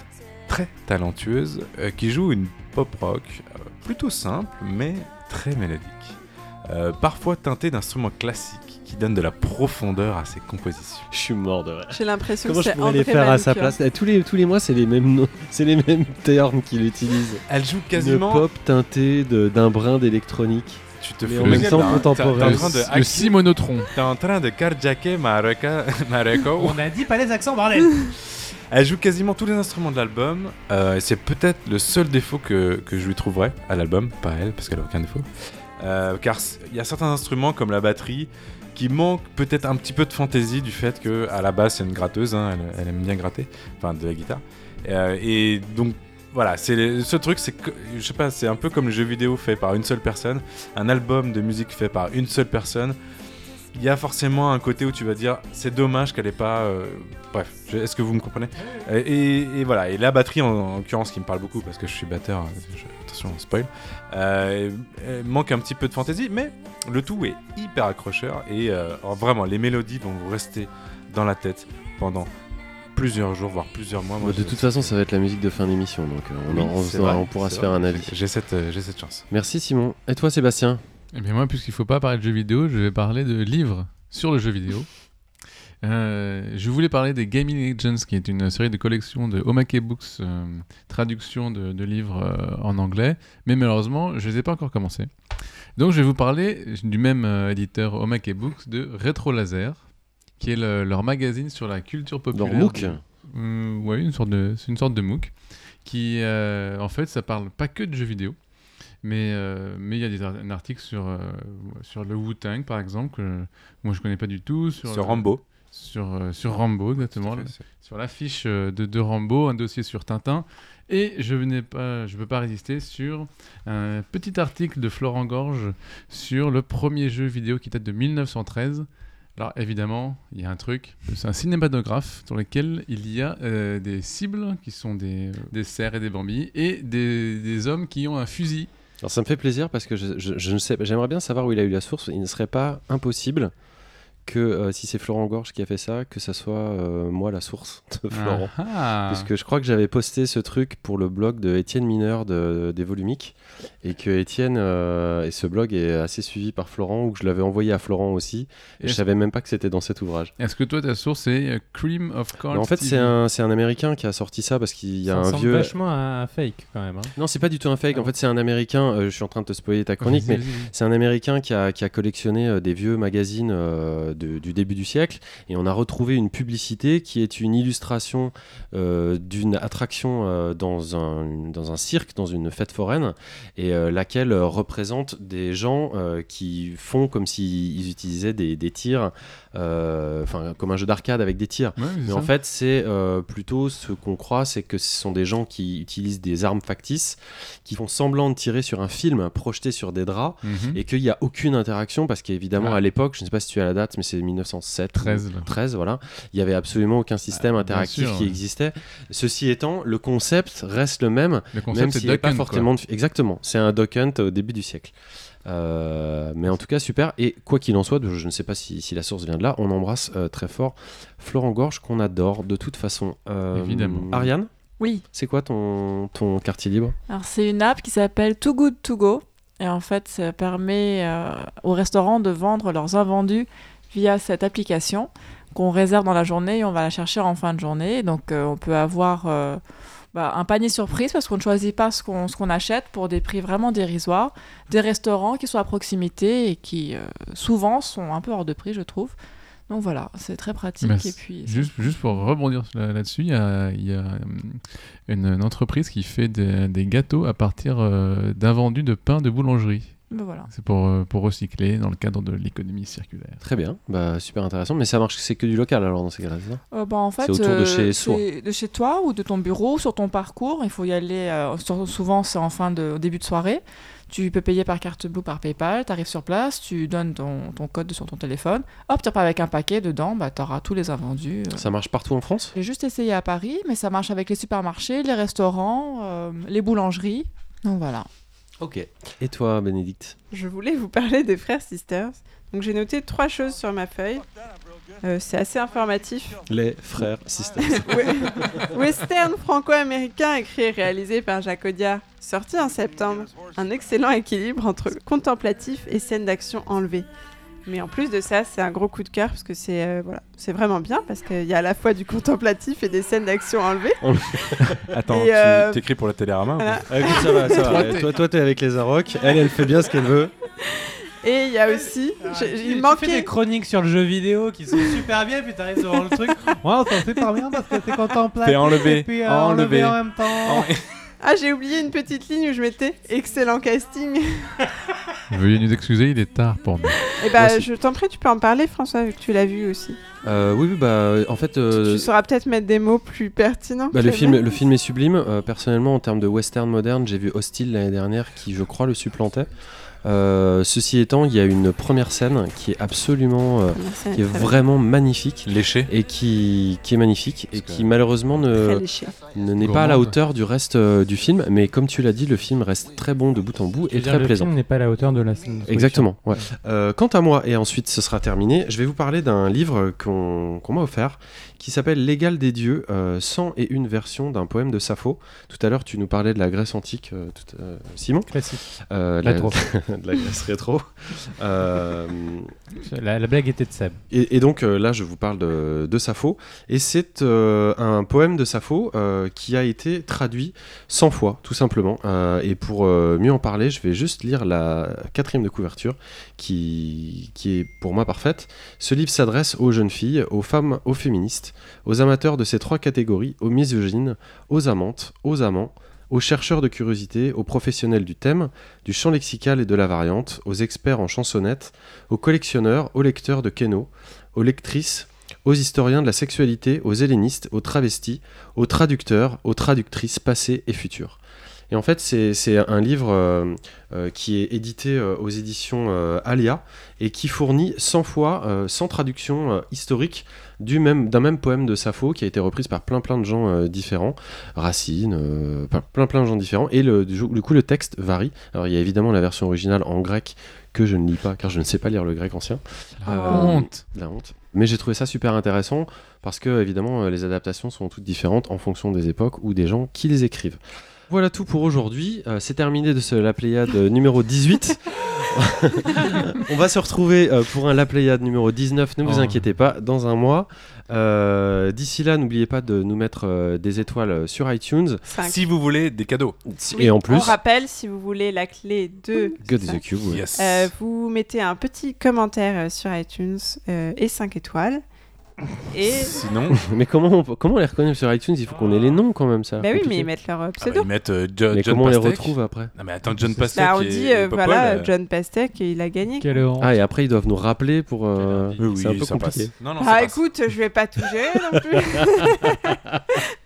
très talentueuse euh, qui joue une pop rock euh, plutôt simple mais très mélodique. Euh, parfois teintée d'instruments classiques qui donnent de la profondeur à ses compositions. Je suis mort de. J'ai l'impression Comment que je c'est pourrais André les faire à sa place Eh, tous les, tous les mois, c'est les mêmes noms, c'est les mêmes termes qu'il utilise. Elle joue Une quasiment. pop teintée d'un brin d'électronique. Tu te fous en de même temps hein. contemporain. Le, simonotron. t'es en train de carjacker. Marocco. On a dit pas les accents, bordel Elle joue quasiment tous les instruments de l'album. euh, c'est peut-être le seul défaut que, que je lui trouverais à l'album, pas elle, parce qu'elle a aucun défaut. Euh, car il y a certains instruments comme la batterie qui manquent peut-être un petit peu de fantaisie du fait que à la base c'est une gratteuse, hein, elle, elle aime bien gratter, enfin de la guitare. Euh, et donc voilà, c'est seul truc, c'est je sais pas, c'est un peu comme le jeu vidéo fait par une seule personne, un album de musique fait par une seule personne. Il y a forcément un côté où tu vas dire c'est dommage qu'elle ait pas. euh, Bref, est-ce que vous me comprenez? Et, voilà, et la batterie en, en l'occurrence qui me parle beaucoup parce que je suis batteur, euh, je- attention spoil, euh, manque un petit peu de fantaisie, mais le tout est hyper accrocheur et euh, vraiment les mélodies vont vous rester dans la tête pendant plusieurs jours, voire plusieurs mois. Moi, de toute façon, ça va être la musique de fin d'émission, donc euh, on, Oui, en- on c'est se- vrai, on pourra se faire un avis. J'ai cette, euh, j'ai cette chance. Merci Simon. Et toi Sébastien Et bien moi, puisqu'il faut pas parler de jeux vidéo, je vais parler de livres. sur le jeu vidéo. Euh, je voulais parler des Gaming Legends, qui est une série de collections de Omake Books, euh, traduction de, de livres euh, en anglais, mais malheureusement, je ne les ai pas encore commencés. Donc, je vais vous parler du même euh, éditeur Omake Books de Retro Laser, qui est le- leur magazine sur la culture populaire. Leur MOOC ouais, une sorte de, c'est une sorte de MOOC qui, euh, en fait, ça parle pas que de jeux vidéo, mais euh, mais il y a des ar- un article sur euh, sur le Wu-Tang par exemple que moi je connais pas du tout sur, Sur le- Rambo. sur euh, sur Rambo exactement fait, sur l'affiche de, de Rambo, un dossier sur Tintin. Et je ne pas, je peux pas résister sur un petit article de Florent Gorge sur le premier jeu vidéo qui date de 1913. Alors évidemment, il y a un truc, c'est un cinématographe dans lequel il y a euh, des cibles qui sont des, cerfs et des bambis et des, hommes qui ont un fusil. Alors ça me fait plaisir parce que je ne sais, j'aimerais bien savoir où il a eu la source. Il ne serait pas impossible que euh, si c'est Florent Gorge qui a fait ça, que ça soit euh, moi la source de Florent. Ah, ah. Parce que je crois que j'avais posté ce truc pour le blog de Étienne Mineur de, des Volumiques et que Étienne euh, et ce blog est assez suivi par Florent ou que je l'avais envoyé à Florent aussi et je savais même pas que c'était dans cet ouvrage. Est-ce que toi ta source c'est Cream of Mais en fait, c'est un, c'est un américain qui a sorti ça parce qu'il y a Ça un vieux. vachement un fake quand même. hein. Non, c'est pas du tout un fake. En fait, c'est un américain. euh, je suis en train de te spoiler ta chronique, mais. C'est un Américain qui a, qui a collectionné euh, des vieux magazines euh, de- du début du siècle et on a retrouvé une publicité qui est une illustration euh, d'une attraction euh, dans, un, dans un cirque, dans une fête foraine et euh, laquelle représente des gens qui font comme s'ils utilisaient des, des tirs, euh, enfin comme un jeu d'arcade avec des tirs. Ouais, Mais ça. en fait, c'est euh, plutôt ce qu'on croit, c'est que ce sont des gens qui utilisent des armes factices, qui font semblant de tirer sur un film projeté sur des draps, Mhm. et qu'il n'y a aucune interaction, parce qu'évidemment, Ah. à l'époque, je ne sais pas si tu as la date, mais c'est 1907. 13, là. 13, voilà. Il n'y avait absolument aucun système Ah, bien interactif sûr, qui ouais. existait. Ceci étant, le concept reste le même, Le concept même s'il Duck pas quoi. Exactement, c'est un Duck Hunt au début du siècle. Euh, mais en tout cas, super. Et quoi qu'il en soit, je ne sais pas si, si la source vient de là, on embrasse euh, très fort Florent Gorge, qu'on adore de toute façon. Euh, Évidemment. Ariane, Oui. c'est quoi ton, ton quartier libre? Alors, c'est une app qui s'appelle Too Good To Go. Et en fait, ça permet euh, aux restaurants de vendre leurs invendus via cette application qu'on réserve dans la journée et on va la chercher en fin de journée. Donc, euh, on peut avoir euh, bah, un panier surprise parce qu'on ne choisit pas ce qu'on ce qu'on achète pour des prix vraiment dérisoires. Des restaurants qui sont à proximité et qui, euh, souvent, sont un peu hors de prix, je trouve. Donc voilà, c'est très pratique. Bah, et puis, Juste, juste pour rebondir là- là-dessus, il y a, y a, une, une entreprise qui fait des, des gâteaux à partir euh, d'invendus de pain de boulangerie. Ben voilà. C'est pour, euh, pour recycler dans le cadre de l'économie circulaire. Très bien, bah, super intéressant. Mais ça marche, c'est que du local alors dans ces cas-là, c'est ça? Euh, bah, en fait, C'est autour de euh, chez soi. de chez toi ou de ton bureau, sur ton parcours. Il faut y aller. euh, sur- souvent, c'est en fin de au début de soirée. Tu peux payer par carte bleue, par PayPal. Tu arrives sur place, tu donnes ton, ton code sur ton téléphone. Hop, tu repars avec un paquet dedans. Bah, tu auras tous les invendus. euh. Ça marche partout en France? J'ai juste essayé à Paris, mais ça marche avec les supermarchés, les restaurants, euh, les boulangeries. Donc voilà. Ok. Et toi, Bénédicte Je voulais vous parler des frères Sisters. Donc j'ai noté trois choses sur ma feuille. Euh, c'est assez informatif. Les frères sisters. We- Western franco-américain écrit et réalisé par Jacques Audiard, sorti en septembre. Un excellent équilibre entre contemplatif et scènes d'action enlevées. Mais en plus de ça, c'est un gros coup de cœur parce que c'est euh, voilà, c'est vraiment bien parce qu'il y a à la fois du contemplatif et des scènes d'action enlevées. Attends, Et, tu euh, t'écris pour la Télérama ou voilà. Ah, écoute, ça va, ça va. Toi, t'es- toi, t'es avec les Arocs. Elle, elle fait bien ce qu'elle veut. Et il y a aussi, Tu- il tu fais manquait, des chroniques sur le jeu vidéo qui sont super bien, puis t'arrives devant le truc. Ouais, c'est super bien parce que c'est contemplatif. Fais enlever, et puis, euh, enlever. enlever en même temps. Ah j'ai oublié une petite ligne où je mettais excellent casting. Veuillez nous excuser, il est tard pour nous. Et bah Moi aussi. je t'en prie, tu peux en parler François vu que tu l'as vu aussi. Euh, oui, oui, bah, en fait, euh, Tu sauras peut-être mettre des mots plus pertinents. bah, le, film, le film est sublime. Euh, personnellement, en termes de western moderne, j'ai vu Hostile l'année dernière, qui, je crois, le supplantait. Euh, ceci étant, il y a une première scène qui est absolument, euh, qui est vraiment magnifique Léché. et qui, qui est magnifique et Parce qui malheureusement ne, n'est pas à la hauteur du reste euh, du film. Mais comme tu l'as dit, le film reste très bon de bout en bout et dire, très le plaisant. film n'est pas à la hauteur de la scène. de Exactement. Ouais. Euh, quant à moi, et ensuite ce sera terminé, je vais vous parler d'un livre qu'on qu'on m'a offert qui s'appelle L'égal des dieux, euh, 101 versions d'un poème de Sappho. Tout à l'heure, tu nous parlais de la Grèce antique, euh, tout- euh, Simon. Classique. La la- de la Grèce rétro. La, la blague était de Seb. et, et donc là, je vous parle de, de Sappho. Et c'est un poème de Sappho qui a été traduit 100 fois, tout simplement. Et pour mieux en parler, je vais juste lire la quatrième de couverture, qui, qui est pour moi parfaite. Ce livre s'adresse aux jeunes filles, aux femmes, aux féministes, aux amateurs de ces trois catégories, aux misogynes, aux amantes, aux amants, aux chercheurs de curiosité, aux professionnels du thème, du champ lexical et de la variante, aux experts en chansonnettes, aux collectionneurs, aux lecteurs de Keno, aux lectrices, aux historiens de la sexualité, aux hellénistes, aux travestis, aux traducteurs, aux traductrices passées et futures. Et en fait, c'est un livre euh, euh, qui est édité euh, aux éditions Alia et qui fournit 100 fois, euh, 100 traductions historiques du même d'un même poème de Sappho qui a été reprise par plein plein de gens euh, différents, Racine, euh, plein plein de gens différents. Et le, du coup, le texte varie. Alors, il y a évidemment la version originale en grec que je ne lis pas car je ne sais pas lire le grec ancien. La Euh, honte. La honte. Mais j'ai trouvé ça super intéressant parce que évidemment les adaptations sont toutes différentes en fonction des époques ou des gens qui les écrivent. Voilà tout pour aujourd'hui. Euh, c'est terminé de ce La Pléiade euh, numéro 18. On va se retrouver euh, pour un La Pléiade numéro 19, ne vous Oh. inquiétez pas, dans un mois. Euh, D'ici là, n'oubliez pas de nous mettre euh, des étoiles sur iTunes. Cinq. Si vous voulez des cadeaux. Oui, Et en On plus, rappelle, si vous voulez la clé de. God is a Cube. ouais. Yes. Euh, vous mettez un petit commentaire euh, sur iTunes euh, et 5 étoiles. Et. Sinon, Mais comment on, comment on les reconnaît sur iTunes? Il faut qu'on ait les noms quand même, ça. Bah oui, mais ils mettent leur euh, ah bah, pseudo. ils mettent euh, Jo- Mais John comment on les retrouve après? Non mais attends, John Pastek Bah, on et- dit, et euh, Popol, voilà, euh, John Pastek, il a gagné. Quelle honte. Ah, et après, ils doivent nous rappeler pour. euh, Oui, oui, c'est un peu ça compliqué. passe. Non, non, Ah, ça passe. écoute, je vais pas tout gérer non plus.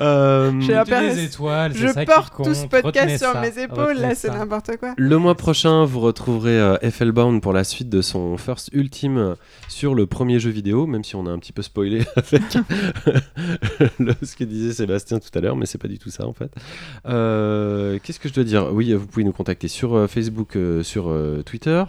Euh, des étoiles, je ça qui porte tout ce podcast sur ça, mes épaules, retenez là, c'est n'importe quoi. Le mois prochain, vous retrouverez euh, FL-Bound pour la suite de son First Ultime euh, sur le premier jeu vidéo, même si on a un petit peu spoilé avec le- ce que disait Sébastien tout à l'heure, mais c'est pas du tout ça en fait. Euh, Qu'est-ce que je dois dire? Oui, vous pouvez nous contacter sur euh, Facebook, euh, sur euh, Twitter.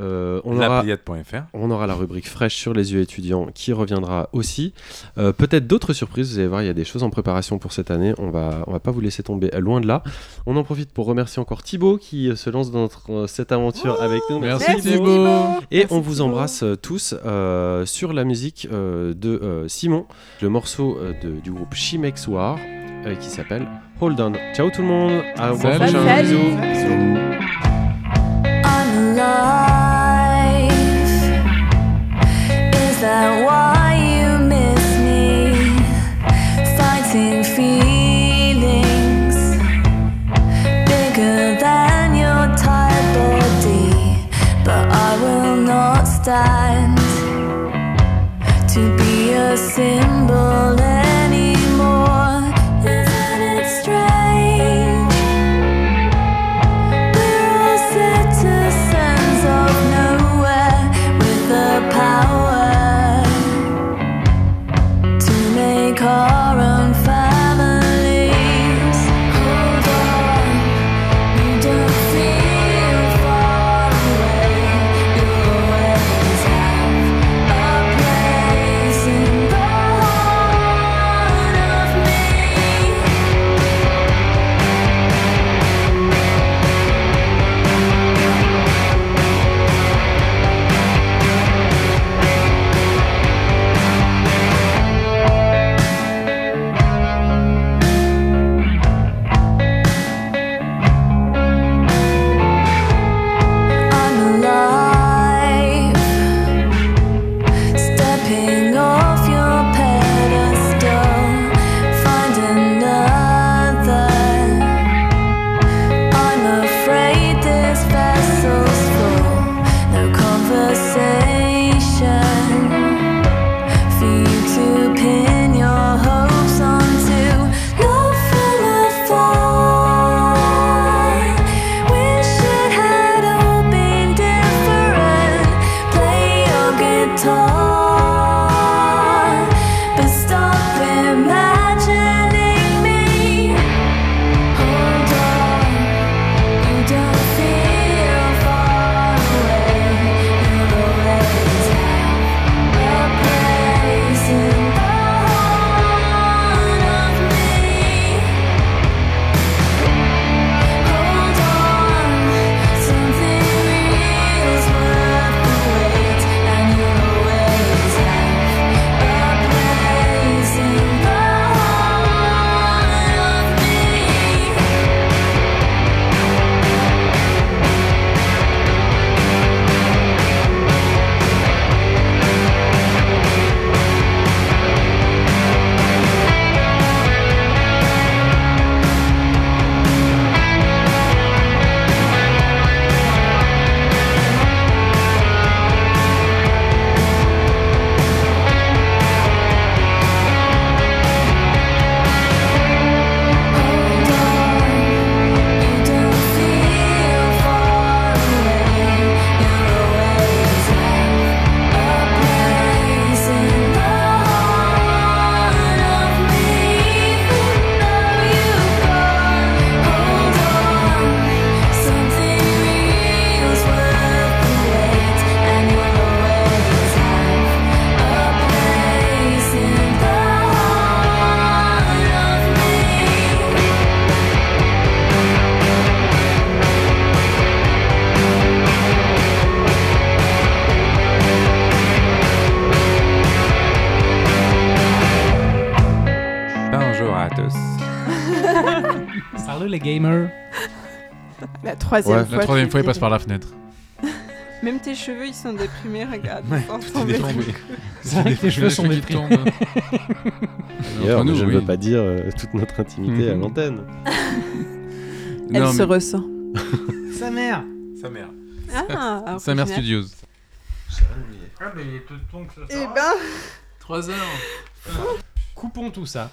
Euh, on aura Lapléiade.fr. on aura la rubrique fraîche sur les yeux étudiants qui reviendra aussi. Euh, Peut-être d'autres surprises, vous allez voir, il y a des choses en préparation pour cette année. On va, on va pas vous laisser tomber loin de là. On en profite pour remercier encore Thibaut qui euh, se lance dans notre, cette aventure avec nous. Merci, Merci, Thibaut. Thibaut. Et Merci, on vous Thibaut. embrasse tous euh, sur la musique euh, de euh, Simon, le morceau euh, de- du groupe Chimex War euh, qui s'appelle Hold On. Ciao tout le monde, à Salut. prochain. Salut. Bisous. Not stand to be a symbol troisième Ouais, fois. La troisième fois, il passe par la fenêtre. Même tes cheveux, ils sont déprimés, regarde. Ouais, ils sont t'es tombés. déformé. C'est vrai que tes cheveux sont déprimés. D'ailleurs, je ne oui. veux pas dire euh, toute notre intimité à Mhm. l'antenne. Elle Non, se mais- ressent. Sa mère Sa mère. Ah, Summer original. Studios. Ah, mais il te tombe Eh ben, 3 heures. Coupons tout ça.